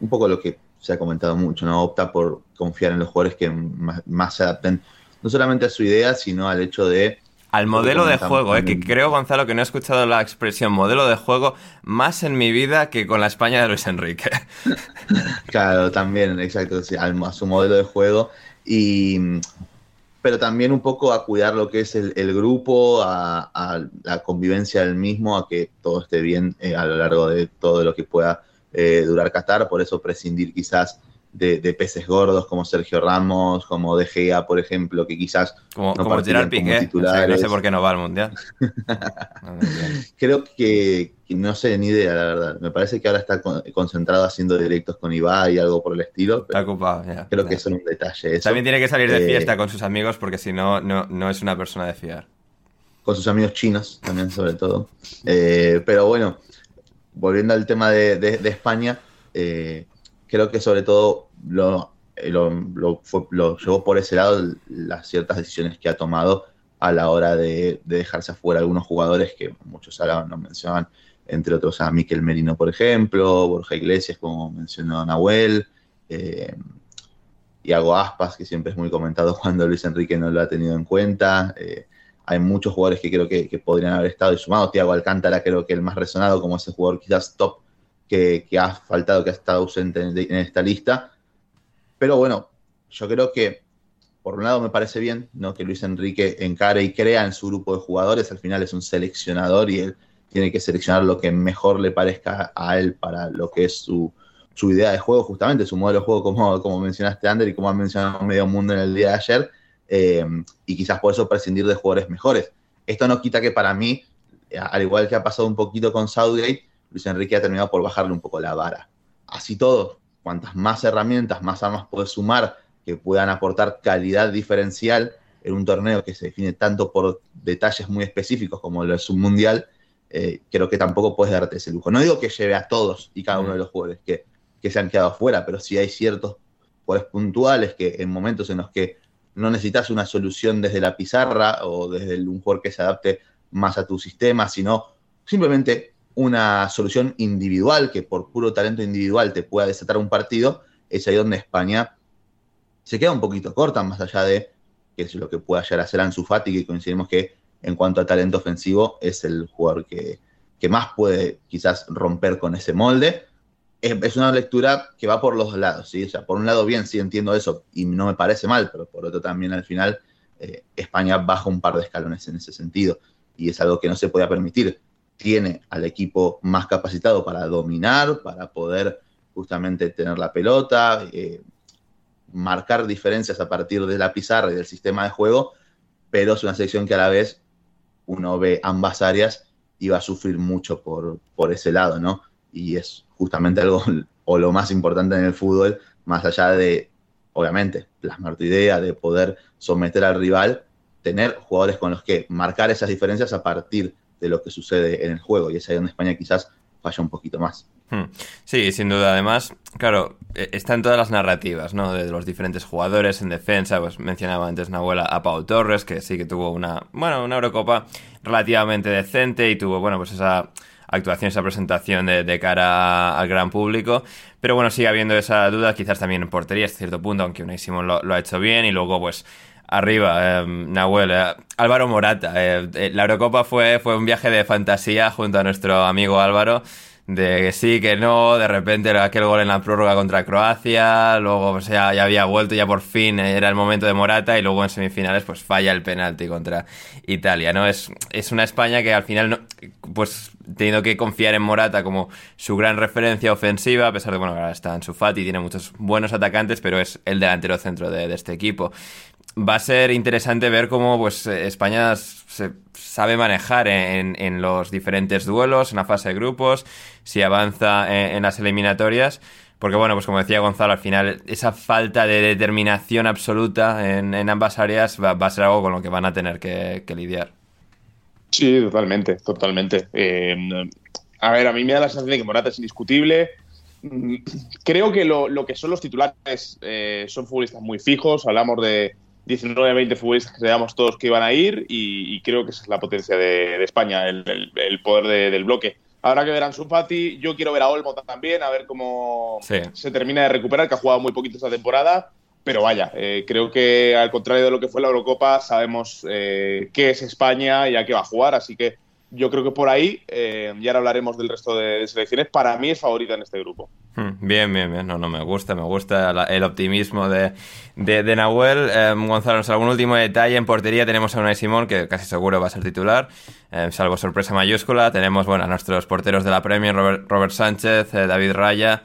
un poco lo que se ha comentado mucho, ¿no? Opta por confiar en los jugadores que más, más se adapten, no solamente a su idea, sino al hecho de al modelo de juego, eh, que creo, Gonzalo, que no he escuchado la expresión modelo de juego más en mi vida que con la España de Luis Enrique. *laughs* claro, también, exacto, sí, a su modelo de juego. Y, pero también un poco a cuidar lo que es el, el grupo, a, a, la convivencia del mismo, a que todo esté bien eh, a lo largo de todo lo que pueda eh, durar Qatar. Por eso prescindir quizás de, de, peces gordos como Sergio Ramos, como De Gea, por ejemplo, que quizás como, no como Gerard Piqué, o sea, no sé por qué no va al Mundial. *laughs* no, Creo que, que, no sé ni idea, la verdad. Me parece que ahora está con, concentrado haciendo directos con Ibai y algo por el estilo. Está ocupado. Creo que es un detalle eso. También tiene que salir de fiesta eh, con sus amigos porque si no, no, no es una persona de fiar. Con sus amigos chinos también, sobre todo. Eh, pero bueno, volviendo al tema de, España, eh, creo que sobre todo lo, lo, llevó por ese lado las ciertas decisiones que ha tomado a la hora de, de dejarse afuera algunos jugadores que muchos ahora nos mencionaban, entre otros a Miquel Merino, por ejemplo, Borja Iglesias, como mencionó Nahuel, eh, Iago Aspas, que siempre es muy comentado *laughs* cuando Luis Enrique no lo ha tenido en cuenta. Eh, hay muchos jugadores que creo que, que podrían haber estado y sumados. Tiago Alcántara, creo que el más resonado como ese jugador quizás top que, que, ha faltado, que ha estado ausente en, en, esta lista. Pero bueno, yo creo que por un lado me parece bien ¿no? que Luis Enrique encare y crea en su grupo de jugadores. Al final es un seleccionador y él tiene que seleccionar lo que mejor le parezca a él para lo que es su, su idea de juego, justamente su modelo de juego, como, como mencionaste, Ander, y como ha mencionado medio mundo en el día de ayer. Eh, y quizás por eso prescindir de jugadores mejores. Esto no quita que para mí, al igual que ha pasado un poquito con Southgate, Luis Enrique ha terminado por bajarle un poco la vara. Así todo, cuantas más herramientas, más armas puedes sumar que puedan aportar calidad diferencial en un torneo que se define tanto por detalles muy específicos como lo es eh, creo que tampoco puedes darte ese lujo. No digo que lleve a todos y cada uno de los jugadores que, que se han quedado afuera, pero sí hay ciertos jugadores puntuales que en momentos en los que no necesitas una solución desde la pizarra o desde un jugador que se adapte más a tu sistema, sino simplemente una solución individual que por puro talento individual te pueda desatar un partido, es ahí donde España se queda un poquito corta, más allá de que es lo que pueda llegar a hacer Ansu Fati, que coincidimos que en cuanto a talento ofensivo es el jugador que, que más puede quizás romper con ese molde. Es, una lectura que va por los lados, ¿sí? O sea, por un lado bien, sí entiendo eso y no me parece mal, pero por otro también al final eh, España baja un par de escalones en ese sentido y es algo que no se puede permitir tiene al equipo más capacitado para dominar, para poder justamente tener la pelota, eh, marcar diferencias a partir de la pizarra y del sistema de juego, pero es una selección que a la vez uno ve ambas áreas y va a sufrir mucho por, por ese lado, ¿no? Y es justamente algo, *laughs* o lo más importante en el fútbol, más allá de, obviamente, plasmar tu idea, de poder someter al rival, tener jugadores con los que marcar esas diferencias a partir de lo que sucede en el juego. Y es ahí donde España quizás falla un poquito más. Hmm. Sí, sin duda. Además, claro, e-, está en todas las narrativas, ¿no? De los diferentes jugadores en defensa. Pues mencionaba antes Nahuela a Pau Torres, que sí que tuvo una, bueno, una Eurocopa relativamente decente y tuvo, bueno, pues esa actuación, esa presentación de, cara al gran público. Pero bueno, sigue habiendo esa duda, quizás también en portería hasta cierto punto, aunque Unai lo, ha hecho bien. Y luego, pues, arriba, eh, Nahuel, eh, Álvaro Morata. Eh, la Eurocopa fue, fue un viaje de fantasía junto a nuestro amigo Álvaro de que sí, que no, de repente aquel gol en la prórroga contra Croacia, luego pues, ya, había vuelto, ya por fin era el momento de Morata y luego en semifinales pues falla el penalti contra Italia, ¿no? Es, es una España que al final, no, pues teniendo que confiar en Morata como su gran referencia ofensiva, a pesar de, bueno, ahora está en su Fati, tiene muchos buenos atacantes, pero es el delantero centro de, de este equipo va a ser interesante ver cómo pues, España se sabe manejar en, los diferentes duelos, en la fase de grupos, si avanza en, las eliminatorias. Porque, bueno, pues como decía Gonzalo, al final esa falta de determinación absoluta en, ambas áreas va, a ser algo con lo que van a tener que, lidiar. Sí, totalmente, totalmente. Eh, a ver, a mí me da la sensación de que Morata es indiscutible. Mm, creo que lo, que son los titulares eh, son futbolistas muy fijos. Hablamos de, 19, 20 futbolistas que sabíamos todos que iban a ir y, creo que esa es la potencia de, España, el, poder del bloque. Habrá que ver a Ansu Fati, yo quiero ver a Olmo también, a ver cómo se termina de recuperar, que ha jugado muy poquito esta temporada, pero vaya, eh, creo que al contrario de lo que fue la Eurocopa, sabemos eh, qué es España y a qué va a jugar, así que yo creo que por ahí, eh, y ahora hablaremos del resto de, selecciones, para mí es favorita en este grupo. Hmm, bien, bien, bien. No, no, me gusta, me gusta el optimismo de, de, Nahuel. Eh, Gonzalo, algún último detalle. En portería tenemos a Unai Simón, que casi seguro va a ser titular, eh, salvo sorpresa mayúscula. Tenemos, bueno, a nuestros porteros de la Premier, Robert, Sánchez, eh, David Raya.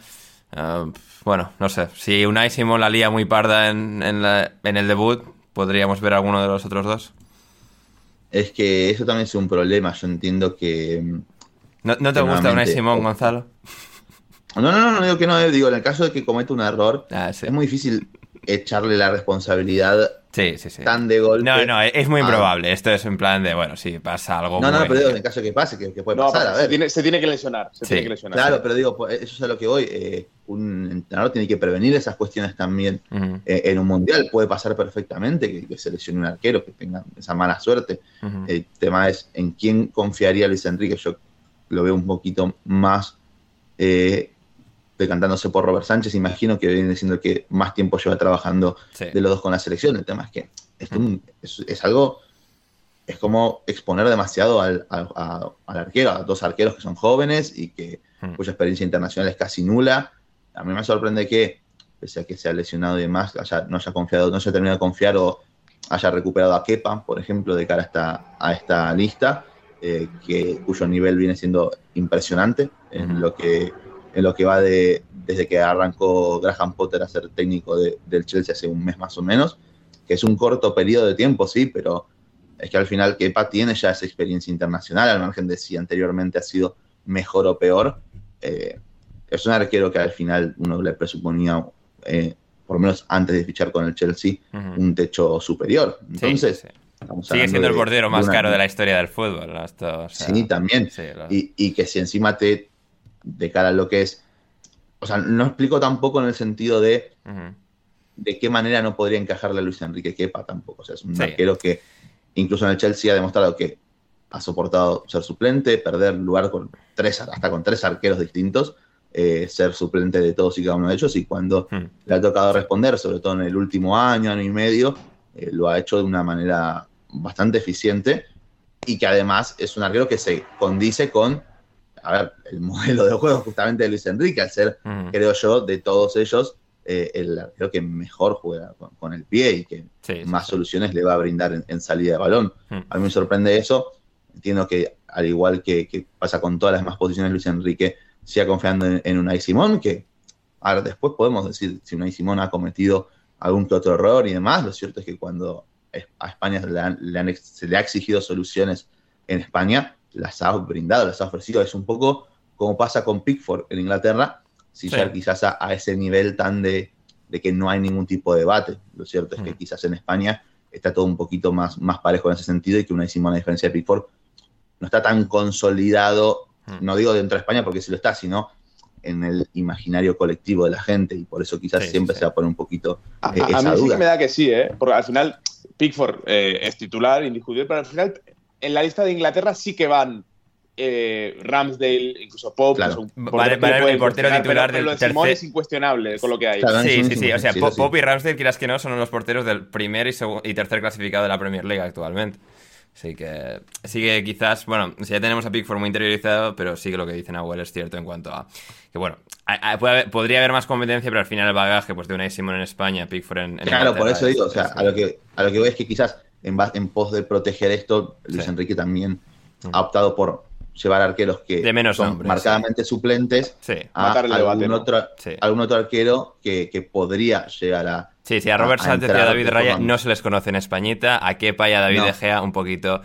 bueno, no sé. Si Unai Simón la lía muy parda en, en, en el debut, ¿podríamos ver alguno de los otros dos? Es que eso también es un problema. Yo entiendo que. ¿No, te gusta una Simón, Gonzalo? No, no, no, no digo que no. Eh, digo, en el caso de que cometa un error, ah, es muy difícil echarle la responsabilidad sí, sí, sí. tan de golpe. No, no, es muy improbable. Esto es en plan de, bueno, si pasa algo. No, no, pero digo, en el caso de que pase, que, puede pasar. A ver. Se, tiene, que lesionar. Se tiene que lesionar. Claro, pero digo, pues, eso es a lo que voy. Eh, un entrenador tiene que prevenir esas cuestiones también. Eh, en un mundial puede pasar perfectamente que, se lesione un arquero, que tenga esa mala suerte. El tema es en quién confiaría Luis Enrique. Yo lo veo un poquito más. Eh, decantándose por Robert Sánchez, imagino que viene diciendo que más tiempo lleva trabajando de los dos con la selección. El tema es que es, algo, es como exponer demasiado al, arquero, a dos arqueros que son jóvenes y que cuya experiencia internacional es casi nula. A mí me sorprende que, pese a que se ha lesionado y demás, no haya confiado, no se terminado de confiar o haya recuperado a Kepa, por ejemplo, de cara a esta, a esta lista, eh, que, cuyo nivel viene siendo impresionante en lo que en lo que va de, desde que arrancó Graham Potter a ser técnico del Chelsea hace un mes más o menos, que es un corto periodo de tiempo, sí, pero es que al final Kepa tiene ya esa experiencia internacional, al margen de si anteriormente ha sido mejor o peor. Eh, es un arquero que al final uno le presuponía, eh, por lo menos antes de fichar con el Chelsea, un techo superior. Entonces, Sigue siendo el bordero más caro de la historia del fútbol. sí, también. y, y, que si encima te de cara a lo que es. O sea, no explico tampoco en el sentido de de qué manera no podría encajarle a Luis Enrique Kepa tampoco. O sea, es un arquero que incluso en el Chelsea ha demostrado que ha soportado ser suplente, perder lugar con tres, hasta con tres arqueros distintos, eh, ser suplente de todos y cada uno de ellos, y cuando le ha tocado responder, sobre todo en el último año, año y medio, eh, lo ha hecho de una manera bastante eficiente y que además es un arquero que se condice con a ver, el *laughs* modelo de juego justamente de Luis Enrique, al ser, creo yo, de todos ellos, eh, el creo que mejor juega con, el pie y que más soluciones le va a brindar en, salida de balón. A mí me sorprende eso. Entiendo que, al igual que, pasa con todas las demás posiciones, Luis Enrique siga confiando en, un Unai Simón, que Ahora, después podemos decir si Unai Simón ha cometido algún que otro error y demás. Lo cierto es que cuando a España se le ha exigido soluciones en España, las ha brindado, las ha ofrecido. Es un poco como pasa con Pickford en Inglaterra, si ya quizás a, ese nivel tan de, que no hay ningún tipo de debate. Lo cierto es que mm. quizás en España está todo un poquito más, más parejo en ese sentido y que una Simón, a diferencia de Pickford, no está tan consolidado. No digo dentro de España porque sí lo está, sino en el imaginario colectivo de la gente y por eso quizás siempre se va a poner un poquito a, eh, a mí sí que me da que sí, ¿eh? porque al final Pickford eh, es titular, indiscutible, pero al final en la lista de Inglaterra sí que van eh, Ramsdale, incluso Pop. Claro. Vale, el portero titular del tercer... Simón es incuestionable con lo que hay. sí, sí, sí. O sea, Pop y Ramsdale, quieras que no, son los porteros del primer y, y tercer clasificado de la Premier League actualmente. Así que sí que quizás, bueno, si ya tenemos a Pickford muy interiorizado, pero sí que lo que dicen Abuel es cierto en cuanto a que, bueno, podría haber más competencia, pero al final el bagaje pues, de una Simon en España, Pickford en, Claro, por eso digo, o sea, a lo, que, a lo que voy es que quizás en, en pos de proteger esto, Luis Enrique también mm. ha optado por llevar arqueros que de menos son marcadamente suplentes a algún, otro, algún otro arquero que, que podría llegar a Sí, sí, a Robert Sánchez y a David Raya no se les conoce en Españita, a Kepa y a David De Gea un poquito,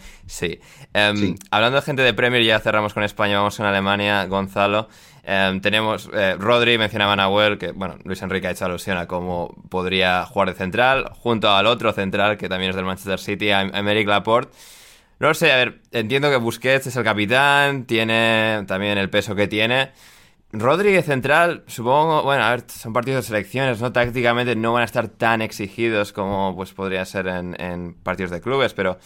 em, sí. Hablando de gente de Premier, ya cerramos con España, vamos con Alemania, Gonzalo. Em, tenemos eh, Rodri, mencionaba Nahuel, que bueno, Luis Enrique ha hecho alusión a cómo podría jugar de central, junto al otro central, que también es del Manchester City, a Emerick Laporte. No sé, a ver, entiendo que Busquets es el capitán, tiene también el peso que tiene. Rodríguez central, supongo, bueno, a ver, son partidos de selecciones, ¿no? Tácticamente no van a estar tan exigidos como pues podría ser en, partidos de clubes, pero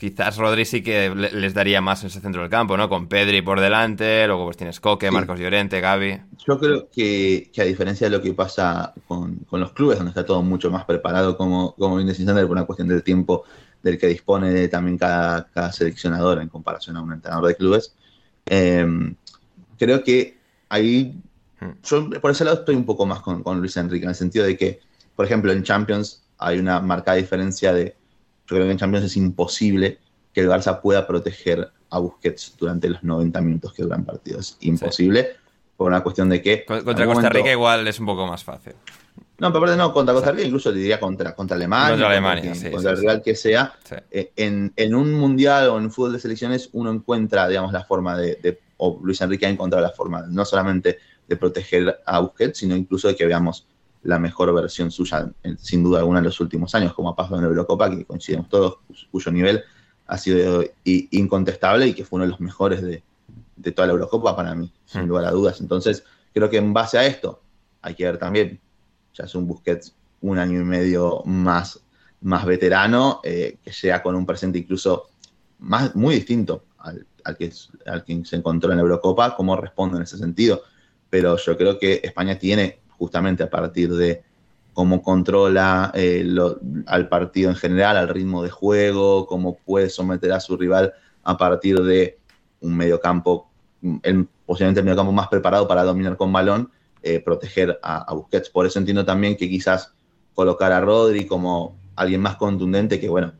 quizás Rodri sí que les daría más en ese centro del campo, ¿no? Con Pedri por delante, luego pues tienes Coque, Marcos Llorente, Gaby. Yo creo que, a diferencia de lo que pasa con, los clubes, donde está todo mucho más preparado, como, como bien decís, por una cuestión del tiempo del que dispone también cada, cada seleccionador en comparación a un entrenador de clubes, eh, creo que ahí, yo por ese lado estoy un poco más con, Luis Enrique, en el sentido de que, por ejemplo, en Champions hay una marcada diferencia de, yo creo que en Champions es imposible que el Barça pueda proteger a Busquets durante los 90 minutos que duran partidos. Imposible, por una cuestión de que... Contra Costa Rica igual es un poco más fácil. No, pero aparte no, contra Costa Rica incluso le diría contra, contra Alemania. Contra Alemania, contra, el rival que sea. Eh, en, en, un mundial o en un fútbol de selecciones uno encuentra, digamos, la forma de o Luis Enrique ha encontrado la forma no solamente de proteger a Busquets, sino incluso de que veamos la mejor versión suya, sin duda alguna, en los últimos años, como ha pasado en la Eurocopa, que coincidimos todos, cuyo nivel ha sido incontestable y que fue uno de los mejores de, toda la Eurocopa para mí, sin hmm. lugar a dudas. Entonces, creo que en base a esto, hay que ver también, es un Busquets un año y medio más, más veterano, eh, que llega con un presente incluso más, muy distinto al, al que, al que se encontró en la Eurocopa, cómo responde en ese sentido. Pero yo creo que España tiene, justamente a partir de cómo controla eh, al partido en general, al ritmo de juego, cómo puede someter a su rival a partir de un mediocampo, el, posiblemente el mediocampo más preparado para dominar con balón, eh, proteger a, a, Busquets. Por eso entiendo también que quizás colocar a Rodri como alguien más contundente, que bueno,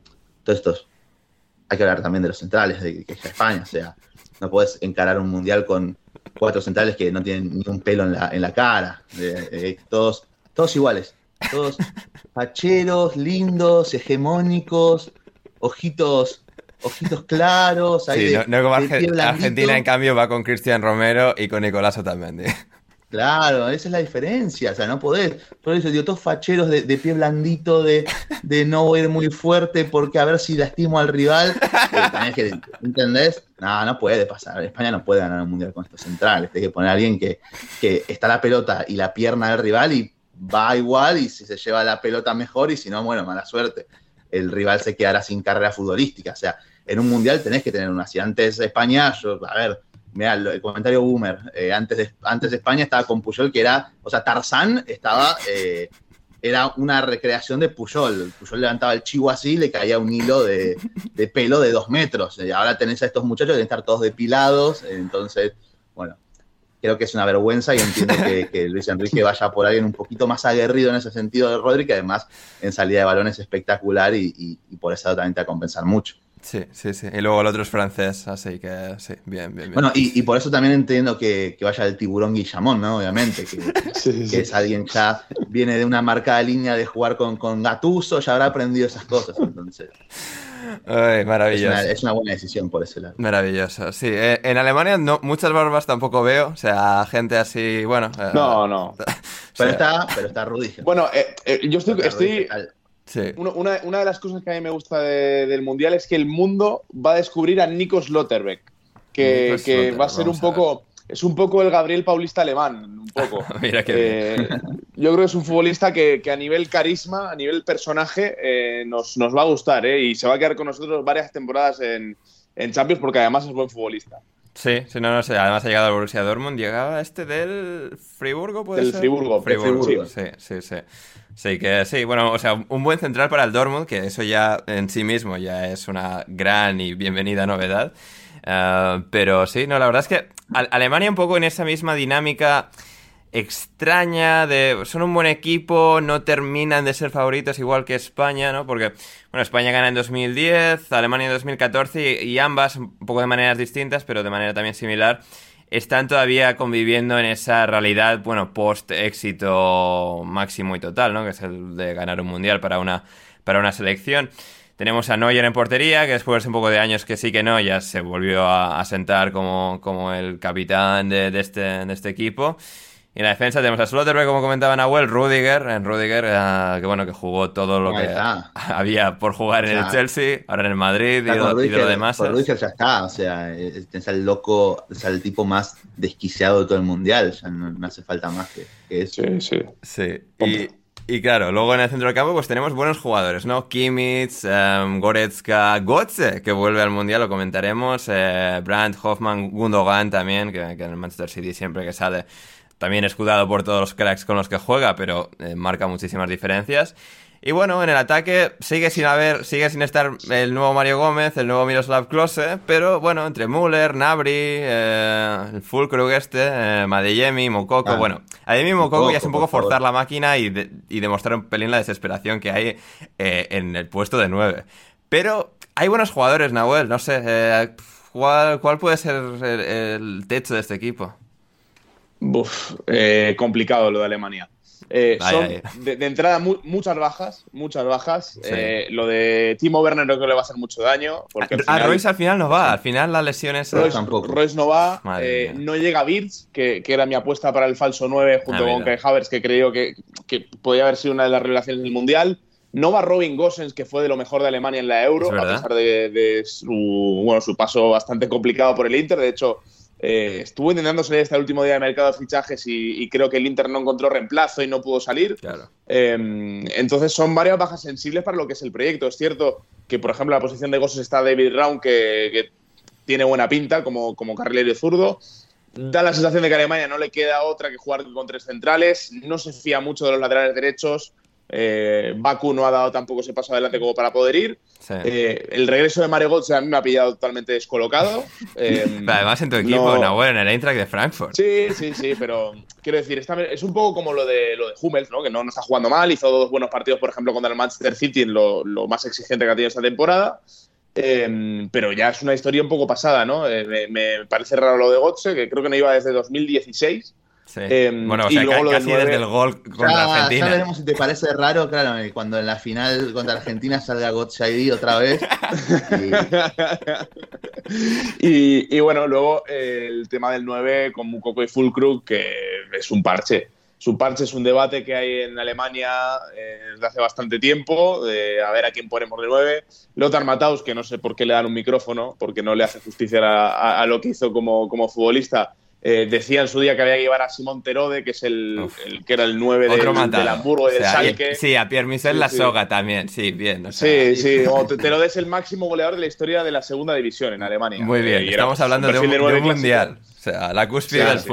todos estos hay que hablar también de los centrales, de que es España, o sea, no puedes encarar un mundial con cuatro centrales que no tienen ni un pelo en la, en la cara, todos, todos iguales, todos facheros, lindos, hegemónicos, ojitos ojitos claros. sí, no, como Argentina, en cambio, va con Cristian Romero y con Nicolás Otamendi. Claro, esa es la diferencia, o sea, no podés. Por eso, digo, todos facheros de, pie blandito, de, de, no ir muy fuerte porque a ver si lastimo al rival. Eh, ¿Entendés? No, no puede pasar. España no puede ganar un mundial con estos centrales. Tiene que poner a alguien que, que está la pelota y la pierna del rival y va igual y si se lleva la pelota mejor y si no, bueno, mala suerte. El rival se quedará sin carrera futbolística. O sea, en un mundial tenés que tener una. Si antes España, yo, a ver, Mira, el comentario boomer. Eh, antes, de, antes de España estaba con Puyol, que era, o sea, Tarzán estaba, eh, era una recreación de Puyol. Puyol levantaba el chivo así, le caía un hilo de, pelo de dos metros. Y ahora tenés a estos muchachos que estar todos depilados. Entonces, bueno, creo que es una vergüenza y entiendo que, Luis Enrique vaya por alguien un poquito más aguerrido en ese sentido de Rodri, que además en salida de balón es espectacular y, por eso también te va a compensar mucho. Sí, sí, sí. Y luego el otro es francés, así que sí, bien, bien, bien. Bueno, y, y por eso también entiendo que, que vaya el tiburón Guillamón, ¿no? Obviamente, que, *laughs* Sí, sí. que es alguien ya viene de una marcada línea de jugar con, con Gattuso, ya habrá aprendido esas cosas, entonces Ay, es maravilloso. una, es una buena decisión por ese lado. Maravilloso, sí. Eh, en Alemania no, muchas barbas tampoco veo, o sea, gente así, bueno. eh, No, no. *laughs* Pero sea- está, pero está Rudiger. Bueno, eh, eh, yo estoy, Sí. Uno- Una, una de las cosas que a mí me gusta de- del Mundial es que el mundo va a descubrir a Nico Slotterbeck, que, Nico que va a ser un poco, es un poco el Gabriel Paulista alemán, un poco. *laughs* Mira qué Eh, yo creo que es un futbolista que, que a nivel carisma, a nivel personaje, eh, nos, nos va a gustar eh, y se va a quedar con nosotros varias temporadas en, en Champions porque además es buen futbolista. Sí, sí, no, no sé. Además ha llegado al Borussia Dortmund. Llegaba este del Friburgo, ¿puede Del ser? Friburgo, Friburgo, Friburgo. sí, sí, sí. Sí, que sí, bueno, o sea, un buen central para el Dortmund, que eso ya en sí mismo ya es una gran y bienvenida novedad. Ah, pero sí, no, la verdad es que Al- Alemania un poco en esa misma dinámica extraña de son un buen equipo, no terminan de ser favoritos igual que España, ¿no? Porque, bueno, España gana en 2010, Alemania en 2014 y, y ambas, un poco de maneras distintas, pero de manera también similar, están todavía conviviendo en esa realidad, bueno, post-éxito máximo y total, ¿no? Que es el de ganar un mundial para una, para una selección. Tenemos a Neuer en portería, que después de un poco de años que sí que no, ya se volvió a, sentar como, como el capitán de este, de este equipo. Y en la defensa tenemos a Slotterbeck, como comentaba Nahuel, Rudiger, en Rudiger, eh, que bueno, que jugó todo lo Ahí que está. *laughs* había por jugar en el. Chelsea, ahora en el Madrid y lo, con y lo Rudiger- demás. con Rudiger ya está, o sea, es, es el loco, o sea, el tipo más desquiciado de todo el mundial, ya no, no hace falta más que, que eso. Sí, sí. Sí, y, y claro, luego en el centro del campo pues tenemos buenos jugadores, ¿no? Kimmich, em, Goretzka, Götze, que vuelve al Mundial, lo comentaremos, eh, Brandt, Hoffman, Gundogan también, que, que en el Manchester City siempre que sale, también escudado por todos los cracks con los que juega, pero eh, marca muchísimas diferencias. Y bueno, en el ataque sigue sin haber, sigue sin estar el nuevo Mario Gómez, el nuevo Miroslav Klose, pero bueno, entre Müller, Nabri, eh, el Fulkrug este, eh, Madeyemi, Mokoko, Ah. bueno, Adeyemi y Mokoko ya es un Mokoko, poco forzar la máquina y, de- y demostrar un pelín la desesperación que hay eh, en el puesto de 9. Pero hay buenos jugadores, Nahuel, no sé, eh, ¿cuál, cuál puede ser el, el techo de este equipo? Eh, complicado lo de Alemania. Eh, Ay, son ay. De, de entrada mu- muchas bajas, muchas bajas. Sí. Eh, lo de Timo Werner no creo que le va a hacer mucho daño. Porque al A final- Royce al final no va, al final la lesión es... Royce, tampoco. Royce no va, eh, no llega Birds, que, que era mi apuesta para el falso 9 junto Ah, con. Kai Havertz, que creo que, que podía haber sido una de las revelaciones del Mundial. No va Robin Gosens, que fue de lo mejor de Alemania en la Euro, a pesar de, de su, bueno, su paso bastante complicado por el Inter. De hecho, eh, estuvo intentando salir hasta el último día de mercado de fichajes y, y creo que el Inter no encontró reemplazo y no pudo salir. Claro. Eh, entonces son varias bajas sensibles para lo que es el proyecto. Es cierto que, por ejemplo, la posición de Gosses está David Raum, que, que tiene buena pinta como, como carrilero zurdo. Da la sensación de que a Alemania no le queda otra que jugar con tres centrales. No se fía mucho de los laterales derechos. Eh, Baku no ha dado tampoco ese paso adelante como para poder ir. Sí. Eh, el regreso de Mario Götze a mí me ha pillado totalmente descolocado. Eh, *laughs* Pero además en tu equipo, no- Nahuel, en el Eintracht de Frankfurt. Sí, sí, sí, pero quiero decir, es un poco como lo de, lo de Hummels, ¿no? que no, no está jugando mal, hizo dos buenos partidos, por ejemplo, contra el Manchester City, en lo, lo más exigente que ha tenido esta temporada. Eh, pero ya es una historia un poco pasada, ¿no? Eh, me, me parece raro lo de Gotze, que creo que no iba desde 2016. Sí. Eh, bueno, o y sea, luego ca- lo del casi nueve- desde el gol contra Ya, Argentina. ya veremos si te parece raro, claro, eh, cuando en la final contra Argentina salga Gotshady otra vez. Y- *laughs* y, y bueno, luego eh, el tema del 9 con Mukoko y Fulkrug, que es un parche. Es un parche, es un debate que hay en Alemania eh, desde hace bastante tiempo, de a ver a quién ponemos de 9. Lothar Matthaus, que no sé por qué le dan un micrófono, porque no le hace justicia a, a- a lo que hizo como, como futbolista. Eh, decía en su día que había que llevar a Simón Terode, que es el, que era el 9 del, del. Hamburgo y O sea, Schalke. Sí, a Pierre Michel Sí, la sí. soga también. Sí, bien. o sea, Sí, sí, o *laughs* te, te lo des el máximo goleador de la historia de la segunda división en Alemania. Muy bien, Eh, era, estamos hablando de un, de mundial. O sea, la cúspide Sí, del sí,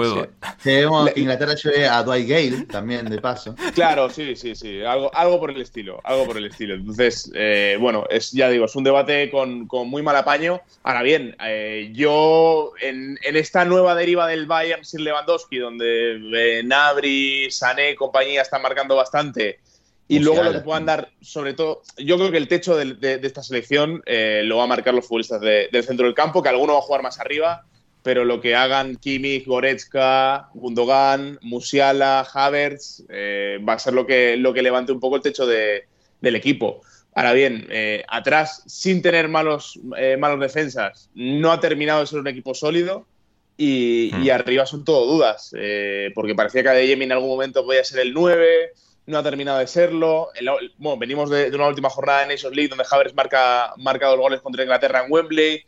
Le- que Inglaterra lleve a Dwight Gale también, de paso. Claro, sí, sí, sí, algo, algo por el estilo, algo por el estilo. Entonces, eh, bueno, es, ya digo, es un debate con, con muy mal apaño. Ahora bien, eh, yo en, en esta nueva deriva del Bayern sin Lewandowski, donde eh, Nabri, Sané, compañía están marcando bastante, Y luego lo que puedan sí. dar, sobre todo, yo creo que el techo del- de, de esta selección eh, lo va a marcar los futbolistas de- del centro del campo, que alguno va a jugar más arriba, pero lo que hagan Kimmich, Goretzka, Gundogan, Musiala, Havertz, eh, va a ser lo que, lo que levante un poco el techo de- del equipo. Ahora bien, eh, atrás, sin tener malos, eh, malos defensas, no ha terminado de ser un equipo sólido. Y, y arriba son todo dudas, eh, porque parecía que Adeyemi en algún momento podía ser el 9, no ha terminado de serlo. El- bueno, venimos de, de una última jornada en Nations League donde Havertz marca, marca dos goles contra Inglaterra en Wembley.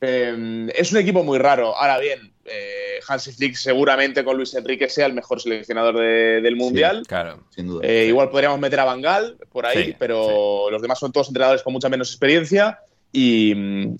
Eh, es un equipo muy raro. Ahora bien, eh, Hansi Flick seguramente con Luis Enrique sea el mejor seleccionador de- del Mundial. Claro. Sin duda. Eh, Igual podríamos meter a Bangal por ahí, Sí, pero los demás son todos entrenadores con mucha menos experiencia. Y,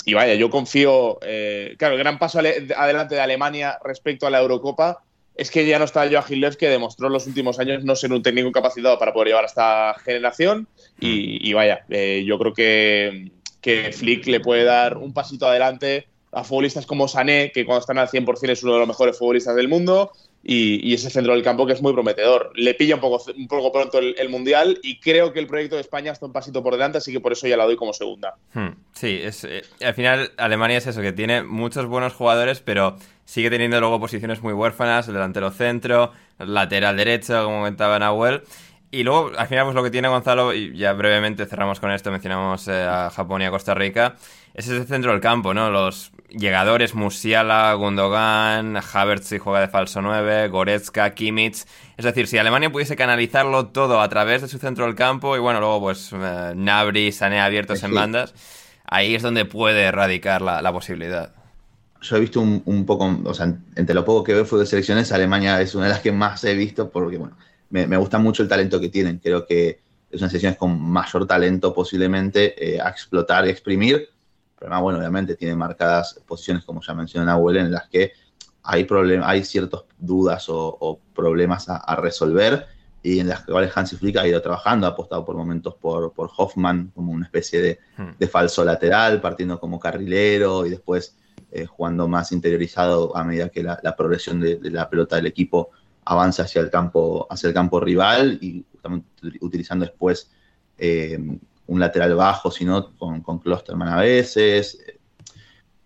y vaya, yo confío. eh, claro, el gran paso adelante de Alemania respecto a la Eurocopa es que ya no está Joachim Löw, que demostró en los últimos años no ser un técnico capacitado para poder llevar a esta generación. Y, y vaya, eh, yo creo que, que Flick le puede dar un pasito adelante a futbolistas como Sané, que cuando están al 100% es uno de los mejores futbolistas del mundo, y, y ese centro del campo que es muy prometedor. Le pilla un poco, un poco pronto el, Mundial y creo que el proyecto de España está un pasito por delante, así que por eso ya la doy como segunda. Hmm, Sí, es, eh, al final Alemania es eso, que tiene muchos buenos jugadores, pero sigue teniendo luego posiciones muy huérfanas, el delantero centro, lateral derecho, como comentaba Nahuel. Y luego, al final, pues lo que tiene Gonzalo, y ya brevemente cerramos con esto, mencionamos eh, a Japón y a Costa Rica, es ese centro del campo, ¿no? Los llegadores, Musiala, Gundogan, Havertz si juega de falso 9, Goretzka, Kimmich. Es decir, si Alemania pudiese canalizarlo todo a través de su centro del campo, y bueno, luego pues eh, Nabri, Sané abiertos en Sí. bandas, ahí es donde puede radicar la, la posibilidad. Yo he visto un, un poco, o sea, entre lo poco que veo fue de selecciones, Alemania es una de las que más he visto porque, bueno, me, me gusta mucho el talento que tienen. Creo que es una selección con mayor talento posiblemente eh, a explotar y exprimir. Pero bueno, obviamente tiene marcadas posiciones, como ya mencionó Nahuel, en las que hay, hay ciertas dudas o, o problemas a, a resolver y en las cuales Hansi Flick ha ido trabajando, ha apostado por momentos por, por Hoffman como una especie de, Hmm. de falso lateral, partiendo como carrilero y después eh, jugando más interiorizado a medida que la, la progresión de, de la pelota del equipo avanza hacia el campo, hacia el campo rival y justamente ut- utilizando después eh, un lateral bajo, sino con, con Klosterman a veces.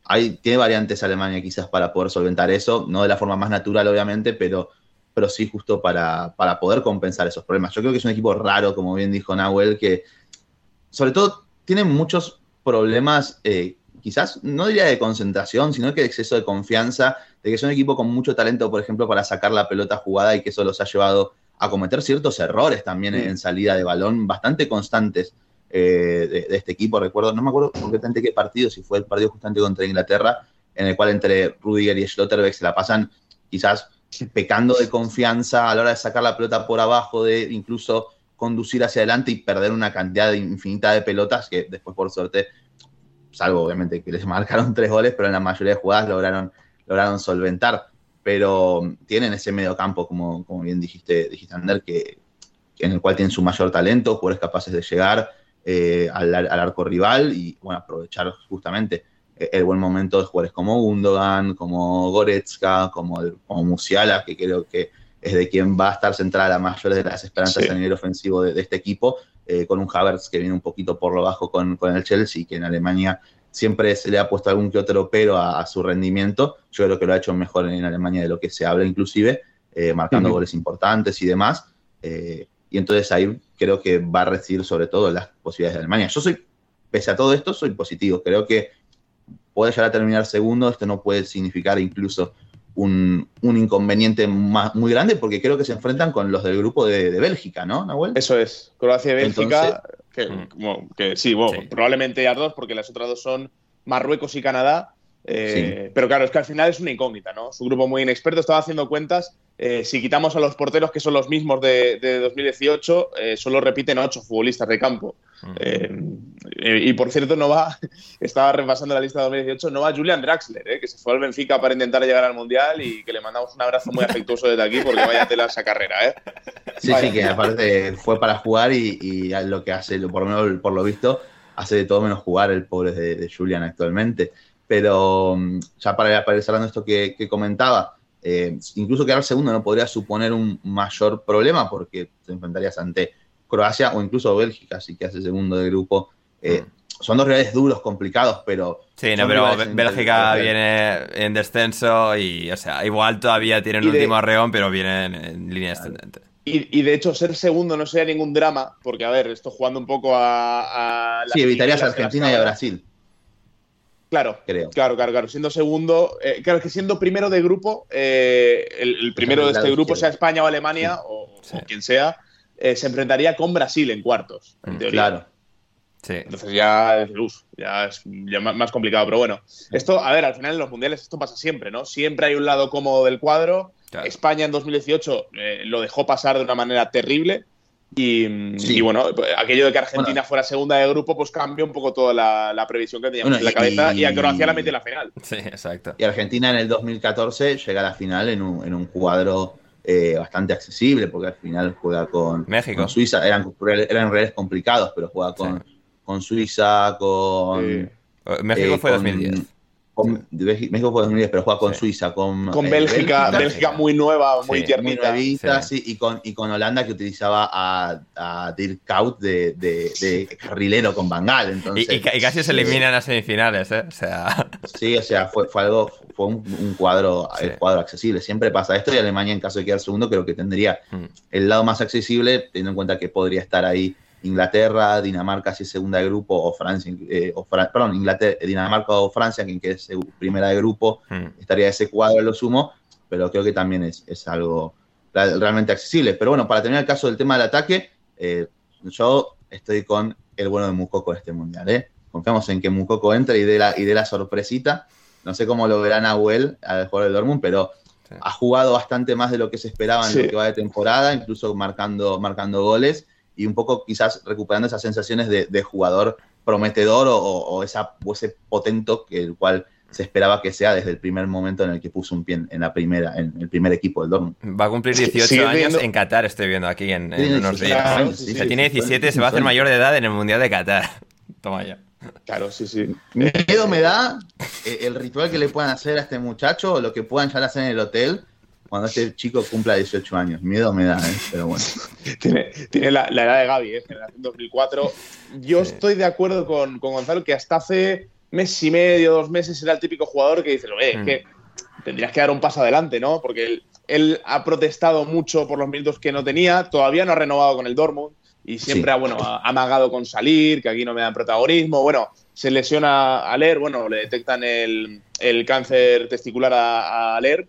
Hay, tiene variantes Alemania quizás para poder solventar eso, no de la forma más natural obviamente, pero, pero sí justo para, para poder compensar esos problemas. Yo creo que es un equipo raro, como bien dijo Nahuel, que sobre todo tiene muchos problemas, eh, quizás no diría de concentración, sino que de exceso de confianza, de que es un equipo con mucho talento, por ejemplo, para sacar la pelota jugada y que eso los ha llevado a cometer ciertos errores también en salida de balón bastante constantes eh, de, de este equipo. Recuerdo, no me acuerdo concretamente qué partido, si fue el partido justamente contra Inglaterra, en el cual entre Rudiger y Schlotterbeck se la pasan quizás pecando de confianza a la hora de sacar la pelota por abajo, de incluso conducir hacia adelante y perder una cantidad infinita de pelotas que después por suerte, salvo obviamente que les *laughs* marcaron tres goles, pero en la mayoría de jugadas lograron, lograron solventar. Pero tienen ese medio campo, como, como bien dijiste, dijiste Ander, que, en el cual tienen su mayor talento, jugadores capaces de llegar eh, al, al arco rival y bueno, aprovechar justamente eh, el buen momento de jugadores como Gundogan, como Goretzka, como, el- como Musiala, que creo que es de quien va a estar centrada la mayor de las esperanzas Sí. a nivel ofensivo de, de este equipo, eh, con un Havertz que viene un poquito por lo bajo con, con el Chelsea, que en Alemania siempre se le ha puesto algún que otro pero a, a su rendimiento. Yo creo que lo ha hecho mejor en Alemania de lo que se habla inclusive, eh, marcando goles importantes y demás. Eh, y entonces ahí creo que va a recibir sobre todo las posibilidades de Alemania. Yo soy, pese a todo esto, soy positivo. Creo que puede llegar a terminar segundo. Esto no puede significar incluso un, un inconveniente ma- muy grande porque creo que se enfrentan con los del grupo de, de Bélgica, ¿no, Nahuel? Eso es, Croacia y Bélgica, que, Mm. como- que sí, bueno, Sí. probablemente las dos, porque las otras dos son Marruecos y Canadá. Eh, Pero claro, es que al final es una incógnita, ¿no? Es un grupo muy inexperto. Estaba haciendo cuentas. eh, si quitamos a los porteros, que son los mismos de, de 2018, eh, solo repiten ocho futbolistas de campo. Eh, y por cierto, no va, *laughs* estaba repasando la lista de 2018, no va Julian Draxler, eh, que se fue al Benfica para intentar llegar al Mundial y que le mandamos un abrazo muy afectuoso desde aquí porque vaya tela esa carrera, ¿eh? Sí, Vaya. sí, que aparte fue para jugar y, y lo que hace, por lo menos por lo visto, hace de todo menos jugar el pobre de, de Julian actualmente. Pero mm, ya para, para ir cerrando esto que, que comentaba, eh, incluso quedar segundo no podría suponer un mayor problema porque te enfrentarías ante Croacia o incluso Bélgica, si que hace segundo de grupo. Eh, son dos rivales duros, complicados, pero. Sí, no, pero Bélgica en- viene en descenso y, o sea, igual todavía tienen de- último arreón, pero vienen en línea ascendente. Y, y de hecho, ser segundo no sería ningún drama, porque, a ver, esto jugando un poco a. a Sí, evitarías a Argentina y a. Brasil, Claro, creo. claro, claro, claro. Siendo segundo, eh, claro, que siendo primero de grupo, eh, el, el primero de este grupo, izquierdo. sea España o Alemania, o, Sí. o quien sea, eh, se enfrentaría con Brasil en cuartos, en Mm, teoría. Claro. Sí. Entonces ya es luz, ya es ya más, más complicado. Pero bueno, esto, a ver, al final en los mundiales esto pasa siempre, ¿no? Siempre hay un lado cómodo del cuadro. Claro. España en 2018 eh, lo dejó pasar de una manera terrible. Y, Sí. y bueno, aquello de que Argentina Bueno. fuera segunda de grupo, pues cambia un poco toda la, la previsión que teníamos Bueno, en la y- cabeza. Y, a Croacia la mete en la final. Sí, exacto. Y Argentina en el 2014 llega a la final en un, en un cuadro eh, bastante accesible, porque al final juega con, México. con Suiza. Eran, eran reales complicados, pero juega con, con Suiza, con. Sí. México eh, fue con- 2010. Con- México fue 2010, pero juega con Sí. Suiza, con. Con eh, Bélgica, Bélgica muy nueva, muy Sí. muy tiernita. nuevita, sí. sí, y, con, y con Holanda que utilizaba a, a Dirk Kuyt de, de, de carrilero con Bangal. Entonces, Y, y ca- y casi se eliminan a semifinales, ¿eh? O sea, *laughs* Sí, o sea, fue, fue algo, fue un, un cuadro, el cuadro accesible. Siempre pasa esto y Alemania, en caso de quedar segundo, creo que tendría Mm. el lado más accesible, teniendo en cuenta que podría estar ahí Inglaterra, Dinamarca si es segunda de grupo, o Francia, eh, o Fra- perdón, Inglaterra, Dinamarca o Francia, quien quede primera de grupo, mm, estaría ese cuadro a lo sumo, pero creo que también es, es algo realmente accesible. Pero bueno, para terminar el caso del tema del ataque, eh, yo estoy con el bueno de Mukoko de este mundial. ¿eh? Confiamos en que Mukoko entre y dé la, y dé la sorpresita. No sé cómo lo verá Nahuel al jugador del Dortmund, pero Sí. ha jugado bastante más de lo que se esperaba en Sí. lo que va de temporada, incluso marcando, marcando goles y un poco quizás recuperando esas sensaciones de, de jugador prometedor o, o- o esa, o ese potento que el cual se esperaba que sea desde el primer momento en el que puso un pie en, en la primera, en el primer equipo del Dortmund. va a cumplir 18 Sigue años en Qatar, estoy viendo aquí en, en Tiene unos 17 días. Claro, años, sí, O sí, sea, sí, tiene sí, 17, sí, se va a hacer mayor de edad en el Mundial de Qatar. *laughs* Toma ya. Claro, sí, sí. Miedo me da eh, el ritual que le puedan hacer a este muchacho o lo que puedan ya hacer en el hotel cuando este chico cumpla 18 años. Miedo me da, ¿eh? pero bueno. *laughs* Tiene, tiene la, la edad de Gaby, ¿eh? generación 2004. Yo Sí. estoy de acuerdo con, con Gonzalo que hasta hace mes y medio, dos meses era el típico jugador que dice, oye, Mm. es que tendrías que dar un paso adelante, ¿no? Porque él, él ha protestado mucho por los minutos que no tenía, todavía no ha renovado con el Dortmund y siempre Sí. ha, bueno, ha ha amagado con salir, que aquí no me dan protagonismo. Bueno, se lesiona a Ler, bueno, le detectan el, el cáncer testicular a, a Ler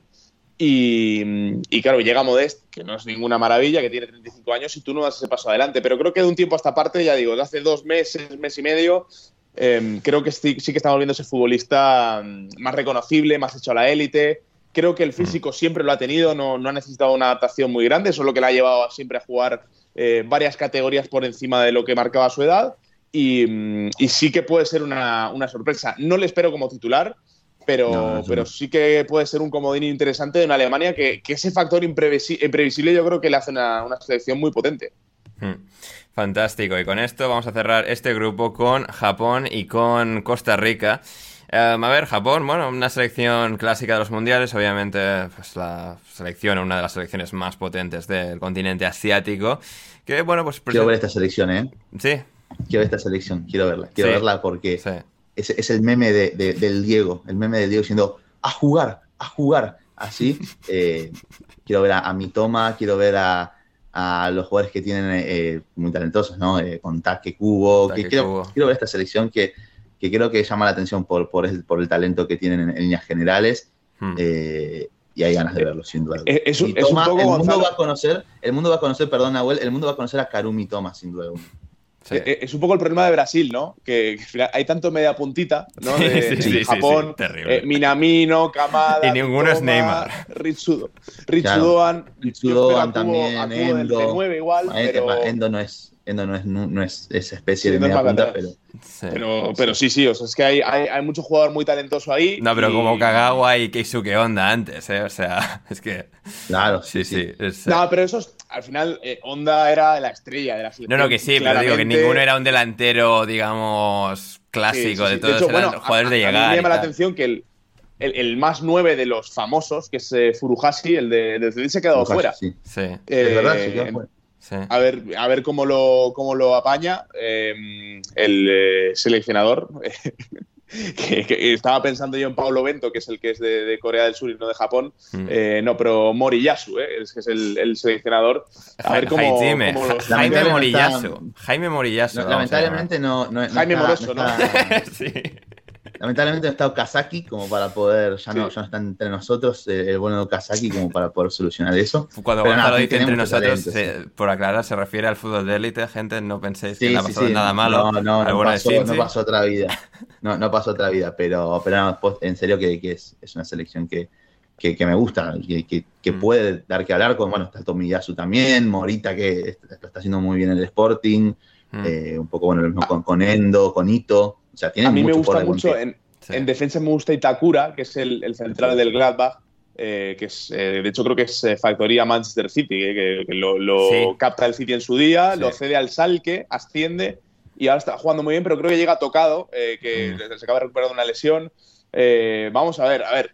y, y claro, llega Modest, que no es ninguna maravilla, que tiene 35 años y tú no das ese paso adelante. Pero creo que de un tiempo a esta parte, ya digo, de hace dos meses, mes y medio, eh, creo que sí, sí que estamos viendo ese futbolista mm, más reconocible, más hecho a la élite. Creo que el físico siempre lo ha tenido, no, no ha necesitado una adaptación muy grande, solo que le ha llevado siempre a jugar eh, varias categorías por encima de lo que marcaba su edad. Y, mm, y sí que puede ser una, una sorpresa. No le espero como titular, pero, No, pero sí que puede ser un comodín interesante de una Alemania que, que ese factor imprevisi- imprevisible yo creo que le hace una, una selección muy potente. Mm. Fantástico. Y con esto vamos a cerrar este grupo con Japón y con Costa Rica. Em, a ver, Japón, bueno, una selección clásica de los mundiales, obviamente, pues la selección, una de las selecciones más potentes del continente asiático. Que bueno, pues. Quiero ver esta selección, ¿eh? Sí, Quiero ver esta selección, quiero verla. Quiero Sí. verla porque sí. Es, es el meme de, de- del Diego, el meme del Diego diciendo, a jugar, a jugar. Así, *laughs* eh, quiero ver a, a Mitoma, quiero ver a, a los jugadores que tienen eh, muy talentosos, ¿no? Eh, con Take Take que quiero, quiero ver esta selección que, que creo que llama la atención por, por, el, por el talento que tienen en, en líneas generales. Mm. eh, y hay ganas de verlo, sin duda. Es- es un- Y es un Toma, poco, el mundo va a conocer, el mundo va a conocer, perdón, Nahuel, el mundo va a conocer a Karumi Toma, sin duda alguna. Sí. Eh, Es un poco el problema de Brasil, ¿no? Que, que al final hay tanto media puntita, ¿no? *laughs* De, sí, de sí, sí, Japón, sí, terrible. eh, Minamino, Kamada, *laughs* Y ninguno es Neymar. Ritsudo. Ritsudoan. Claro, Ritsudoan también, del Endo. T9 igual, Eh, pero, Endo no es, Endo no es, no, no es esa especie Sí, de no es media punta, pero Sí. pero, pero sí, sí, o sea, es que hay, hay, hay mucho jugador muy talentoso ahí. No, pero y- como Kagawa y Keisuke Honda antes, ¿eh? O sea, *laughs* es que. claro, Sí, sí. es- No, pero esos, al final, eh, Honda era la estrella de la No, selección. no, que sí, pero digo que ninguno era un delantero, digamos, Sí, clásico sí, de todos, hecho, eran bueno, jugadores a- de llegar. A mí me llama la atención que el, el, el más nueve de los famosos, que es eh, Furuhashi, el de, de se ha quedado Ojalá, fuera. sí. Sí. Eh, Es verdad, se quedó fuera. Sí. A ver, a ver cómo lo, cómo lo apaña eh, el eh, seleccionador. *laughs* que, que estaba pensando yo en Pablo Bento, que es el que es de, de Corea del Sur y no de Japón. Mm. Eh, no, pero Moriyasu, eh, es que es el, el seleccionador. A ver cómo, Jaime, cómo los- Jaime está- Jaime Morillazo. No, lamentablemente no, no, no Jaime está- Moroso, ¿no? está- *laughs* sí. Lamentablemente no está Okazaki como para poder, ya, no, ya no está entre nosotros eh, el bueno de Okazaki como para poder solucionar eso. Cuando Gonzalo nada, dice tiene entre nosotros, talento, se- por aclarar, se refiere al fútbol de élite, gente, no penséis que le ha pasado sí. nada malo. No, no, no pasó, no pasó otra vida. No, no pasó otra vida, pero, pero no, post- en serio que, que es, es una selección que, que, que me gusta, que, que, Mm. puede dar que hablar con, bueno, está Tomiyasu también, Morita que lo está haciendo muy bien en el Sporting, Mm. eh, un poco bueno lo mismo con, con Endo, con Ito, sea, tiene A mí me por gusta mucho, en, Sí. en defensa me gusta Itakura, que es el, el central del Gladbach, eh, que es, eh, de hecho creo que es eh, factoría Manchester City, eh, que, que lo, lo Sí. capta el City en su día, Sí. lo cede al Salque, asciende y ahora está jugando muy bien, pero creo que llega tocado, eh, que Mm. se acaba de recuperar de una lesión. Eh, vamos a ver, a ver.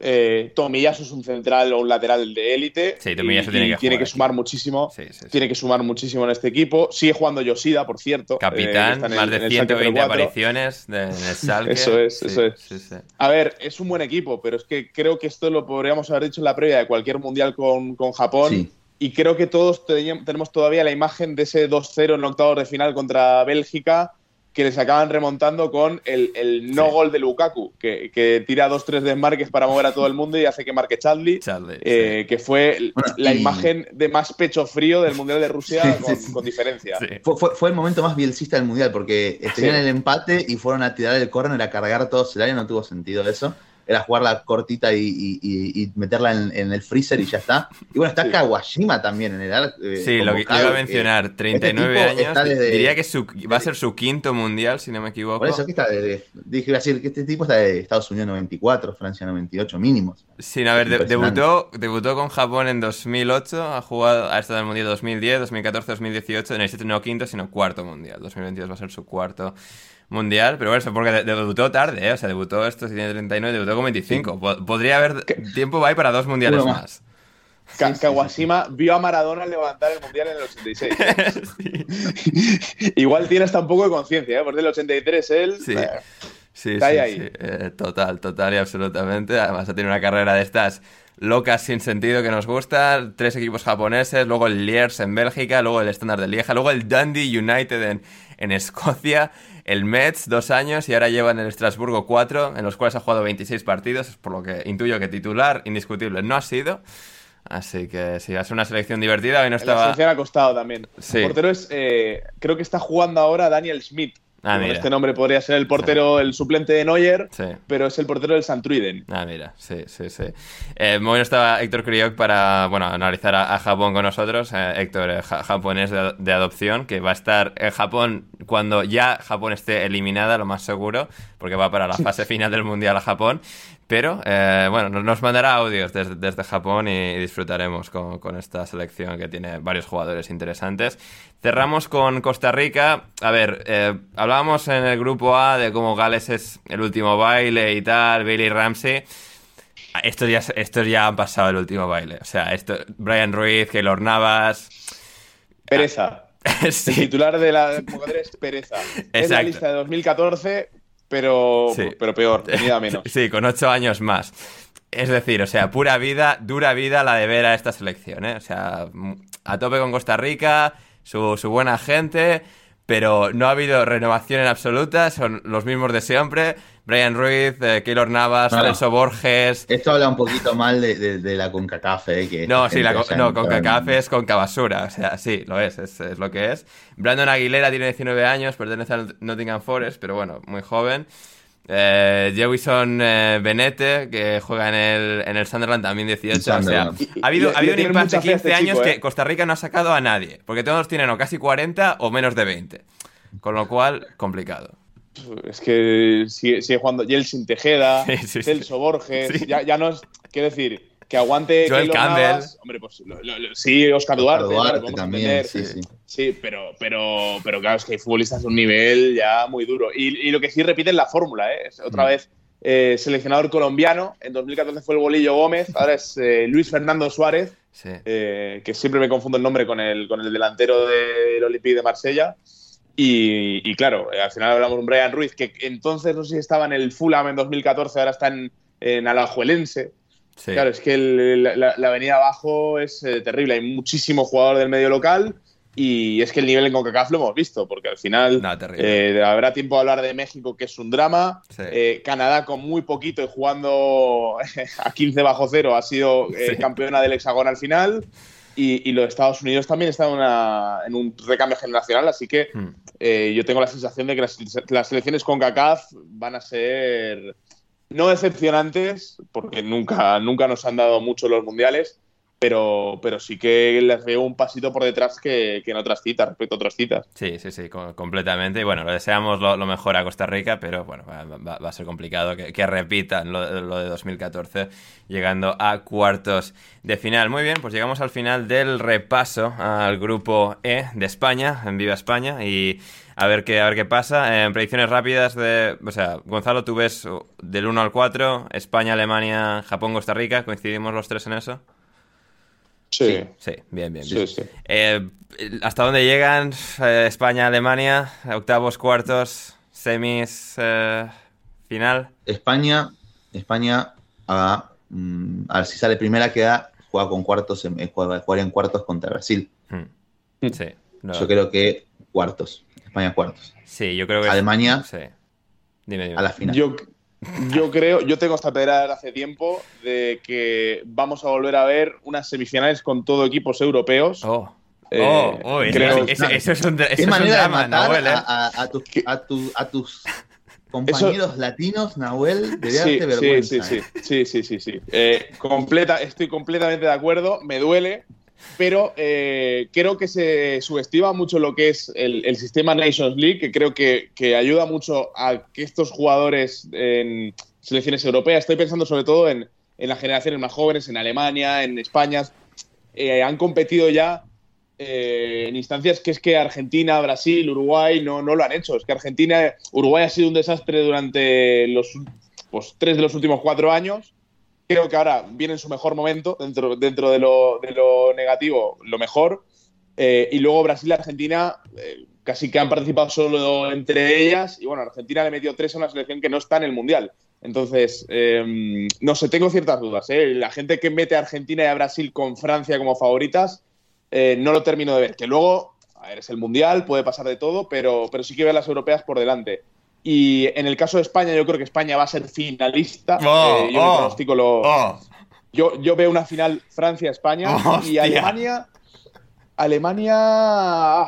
Eh, Tomiyasu es un central o un lateral de élite. Sí, Tomiyasu y- tiene que aquí. sumar muchísimo. Sí, sí, sí. Tiene que sumar muchísimo en este equipo. Sigue jugando Yoshida, por cierto. Capitán, el- más de el Schalke 120 04. apariciones de- en el *laughs* Schalke. Eso es, Sí, eso es. sí, sí. A ver, es un buen equipo, pero es que creo que esto lo podríamos haber dicho en la previa de cualquier mundial con, con Japón. Sí. Y creo que todos teníamos- tenemos todavía la imagen de ese 2-0 en octavos de final contra Bélgica, que les acaban remontando con el, el no Sí. gol de Lukaku, que, que tira 2-3 desmarques para mover a todo el mundo y hace que marque Chadli. Charlie, eh, que fue Bueno, la y- imagen de más pecho frío del Mundial de Rusia Sí, con, sí, sí. con diferencia. sí. Fue, fue, fue el momento más bielcista del mundial porque tenían Sí. el empate y fueron a tirar el córner a cargar todo el área, no tuvo sentido eso. Era jugarla cortita y, y- y- meterla en, en el freezer y ya está. Y bueno, está Sí. Kawashima también en el ar- eh, Sí, lo que iba a que- mencionar, 39 este años. desde- Diría que su- va a ser su quinto mundial, si no me equivoco. Por eso que está de, de- dije iba a decir que este tipo está de Estados Unidos 94, Francia 98 mínimos. Sí, a ver, de- debutó, debutó con Japón en 2008, ha jugado, ha estado en el Mundial 2010, 2014, 2018, en el sitio no quinto, sino cuarto Mundial. 2022 va a ser su cuarto Mundial, pero bueno, eso porque de- debutó tarde, ¿eh? o sea, debutó esto, si tiene 39, debutó con 25. Po- Podría haber tiempo va ahí para dos Mundiales Uno más. más. Ka- Kawashima vio a Maradona levantar el Mundial en el 86. *laughs* Igual tiene hasta un poco de conciencia, ¿eh? Porque del 83 él... Sí. eh, Sí, Está sí, ahí, ahí. sí. Eh, total, total y absolutamente. Además, ha tenido una carrera de estas locas sin sentido que nos gusta. Tres equipos japoneses, luego el Liers en Bélgica, luego el Standard de Lieja, luego el Dundee United en, en Escocia, el Mets dos años y ahora lleva en el Estrasburgo cuatro, en los cuales ha jugado 26 partidos, por lo que intuyo que titular indiscutible no ha sido. Así que sí, va a ser una selección divertida. Hoy no La estaba. selección ha costado también. Sí. El portero es, eh, creo que está jugando ahora Daniel Schmidt. Ah, mira. este nombre podría ser el portero, el suplente de Neuer, Sí. pero es el portero del Santruiden. Ah, mira, sí, sí, sí. Eh, muy bien estaba Héctor Crioc para, bueno, analizar a, a Japón con nosotros. Eh, Héctor, eh, ja- japonés de, de adopción, que va a estar en Japón cuando ya Japón esté eliminada, lo más seguro, porque va para la fase final del Mundial a Japón. Pero, eh, bueno, nos, mandará audios desde, desde Japón y, disfrutaremos con, con esta selección que tiene varios jugadores interesantes. Cerramos con Costa Rica. A ver, eh, hablábamos en el grupo A de cómo Gales es el último baile y tal, Bailey Ramsey. Estos ya, estos ya han pasado el último baile. O sea, esto, Brian Ruiz, Keylor Navas. Pereza. *laughs* El titular de la convocatoria es Pereza. Es la Exacto. lista de 2014, pero, Sí. pero peor, menos. *laughs* sí, con ocho años más. Es decir, o sea, pura vida, dura vida la de ver a esta selección, ¿eh? O sea, a tope con Costa Rica, su, su buena gente, pero no ha habido renovación en absoluta, son los mismos de siempre. Brian Ruiz, eh, Keylor Navas, No. Celso Borges. Esto habla un poquito mal de, de- de la CONCACAF, eh, que No, sí, la, no, entra con en- CACAF es con Cabasura, o sea, sí, lo es, es, es lo que es. Brandon Aguilera tiene 19 años, pertenece al Nottingham Forest, pero bueno, muy joven. Eh, Jewison eh, Benete, que juega en el, en el Sunderland, también 18. O sea, Sunderland. ha habido, Le- ha habido un impasse de mucha fe a 15 este años chico, que ¿eh? Costa Rica no ha sacado a nadie, porque todos tienen o casi 40 o menos de 20. Con lo cual, complicado. Es que sigue, sigue jugando Jelsin Tejeda, *laughs* Sí, sí, sí. Celso Borges, Sí. ya, ya no es, quiero decir, que aguante Joel Campbell. Hombre, pues lo- lo- lo- sí, Oscar Duarte, Duarte podemos también, entender. sí, sí. Sí, pero, pero, pero claro, es que hay futbolistas de un nivel ya muy duro. Y, y lo que sí repiten la fórmula, ¿eh? Es otra Mm. vez eh, seleccionador colombiano. En 2014 fue el Bolillo Gómez, ahora es eh, Luis Fernando Suárez. eh, que siempre me confundo el nombre con el, con el delantero del Olympique de Marsella. Y, claro, eh, al final hablamos de un Brian Ruiz, que entonces no sé si estaba en el Fulham en 2014, ahora está en, en Alajuelense. Claro, es que la, avenida abajo es eh, terrible. Hay muchísimo jugador del medio local y es que el nivel en CONCACAF lo hemos visto, porque al final eh, habrá tiempo de hablar de México, que es un drama. Eh, Canadá con muy poquito y jugando *laughs* a 15 bajo cero ha sido campeona del hexagón al final. Y, los Estados Unidos también están en un recambio generacional, así que hmm. yo tengo la sensación de que las, las selecciones con CACAF van a ser no decepcionantes, porque nunca, nunca nos han dado mucho los mundiales, pero, pero sí que les veo un pasito por detrás que, en otras citas, respecto a otras citas. Sí, sí, sí, completamente. Y bueno, le deseamos lo, mejor a Costa Rica, pero bueno, va, a ser complicado que, repitan lo, lo, de 2014, llegando a cuartos de final. Muy bien, pues llegamos al final del repaso al grupo E de España, en Viva España, y a ver qué, a ver qué pasa. En predicciones rápidas de. O sea, Gonzalo, tú ves del 1 al 4, España, Alemania, Japón, Costa Rica. ¿Coincidimos los tres en eso? Sí. Sí, bien, bien. bien. Eh, ¿Hasta dónde llegan eh, España, Alemania? Octavos, cuartos, semis, eh, final. España, España, a, mm, a, ver si sale primera, queda, juega con cuartos, juega, en cuartos contra Brasil. Hmm. Sí. Yo creo que cuartos. España cuartos. Sí, yo creo que. Alemania. Sí. Dime, dime. A la final. Yo, yo creo, yo tengo esta pedra hace tiempo de que vamos a volver a ver unas semifinales con todo equipos europeos. Oh. Eh, oh, oh creo, eso, eso, es un, eso ¿Qué manera de Nahuel, ¿eh? a, a, tus, a, tus *laughs* compañeros latinos, Nahuel, de sí, vergüenza. Sí, sí, sí, sí, sí, sí, sí. Eh, completa, estoy completamente de acuerdo, me duele, pero eh, creo que se subestima mucho lo que es el, sistema Nations League, que creo que, ayuda mucho a que estos jugadores en selecciones europeas, estoy pensando sobre todo en, las generaciones más jóvenes, en Alemania, en España, eh, han competido ya eh, en instancias que es que Argentina, Brasil, Uruguay no, no lo han hecho. Es que Argentina, Uruguay ha sido un desastre durante los pues, tres de los últimos cuatro años Creo que ahora viene en su mejor momento, dentro, dentro de, lo, de lo negativo, lo mejor. Eh, y luego Brasil y Argentina eh, casi que han participado solo entre ellas. Y bueno, Argentina le metió tres a una selección que no está en el Mundial. Entonces, em, no sé, tengo ciertas dudas. ¿eh? La gente que mete a Argentina y a Brasil con Francia como favoritas, no lo termino de ver. Que luego, a ver, es el Mundial, puede pasar de todo, pero, pero sí que ve a las europeas por delante. Y en el caso de España, yo creo que España va a ser finalista. Oh, eh, yo oh, lo. Oh. Yo, yo, veo una final Francia-España y Alemania. Alemania. Ah,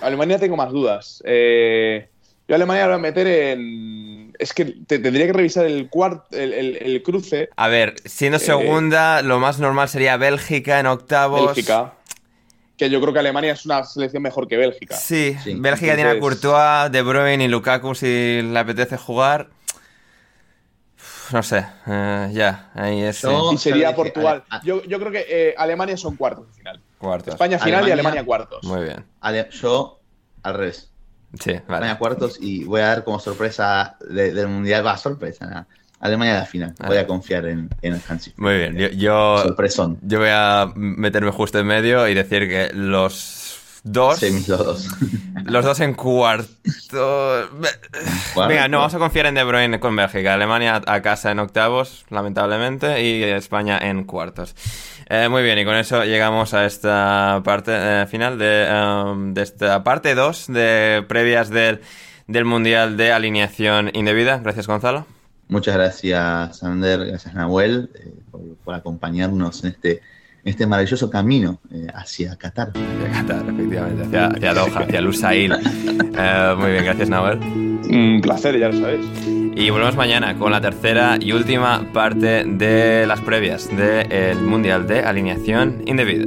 Alemania tengo más dudas. Eh, yo Alemania la voy a meter en. Es que tendría que revisar el, el, cruce. A ver, siendo eh, segunda, lo más normal sería Bélgica en octavos. Bélgica que yo creo que Alemania es una selección mejor que Bélgica. Sí, Bélgica tiene a Courtois, De Bruyne y Lukaku si le apetece jugar. No sé, eh, ya, ahí es. y sería Portugal. Yo, creo que eh, Alemania son cuartos al final. Cuartos. España final y Alemania cuartos. Muy bien. yo al revés. Sí, vale. Alemania cuartos y voy a dar como sorpresa del Mundial. Va, sorpresa, nada. Alemania a la final. Voy a confiar en, en Hansi. Muy bien. Yo, yo, yo, voy a meterme justo en medio y decir que los dos. Sí, los dos. *laughs* Los dos en cuarto. Venga, no, vamos a confiar en De Bruyne con Bélgica. Alemania a casa en octavos, lamentablemente, y España en cuartos. Eh, muy bien, y con eso llegamos a esta parte eh, final de, um, de esta parte 2 de previas del, del Mundial de Alineación Indebida. Gracias, Gonzalo. Muchas gracias, Ander, gracias, Nahuel, eh, por, acompañarnos en este, este maravilloso camino eh, hacia Qatar. Hacia Qatar, efectivamente, hacia, hacia Doha, hacia Lusail. *laughs* Eh, muy bien, gracias, Nahuel. Un placer, ya lo sabéis. Y volvemos mañana con la tercera y última parte de las previas del Mundial de Alineación Indebida.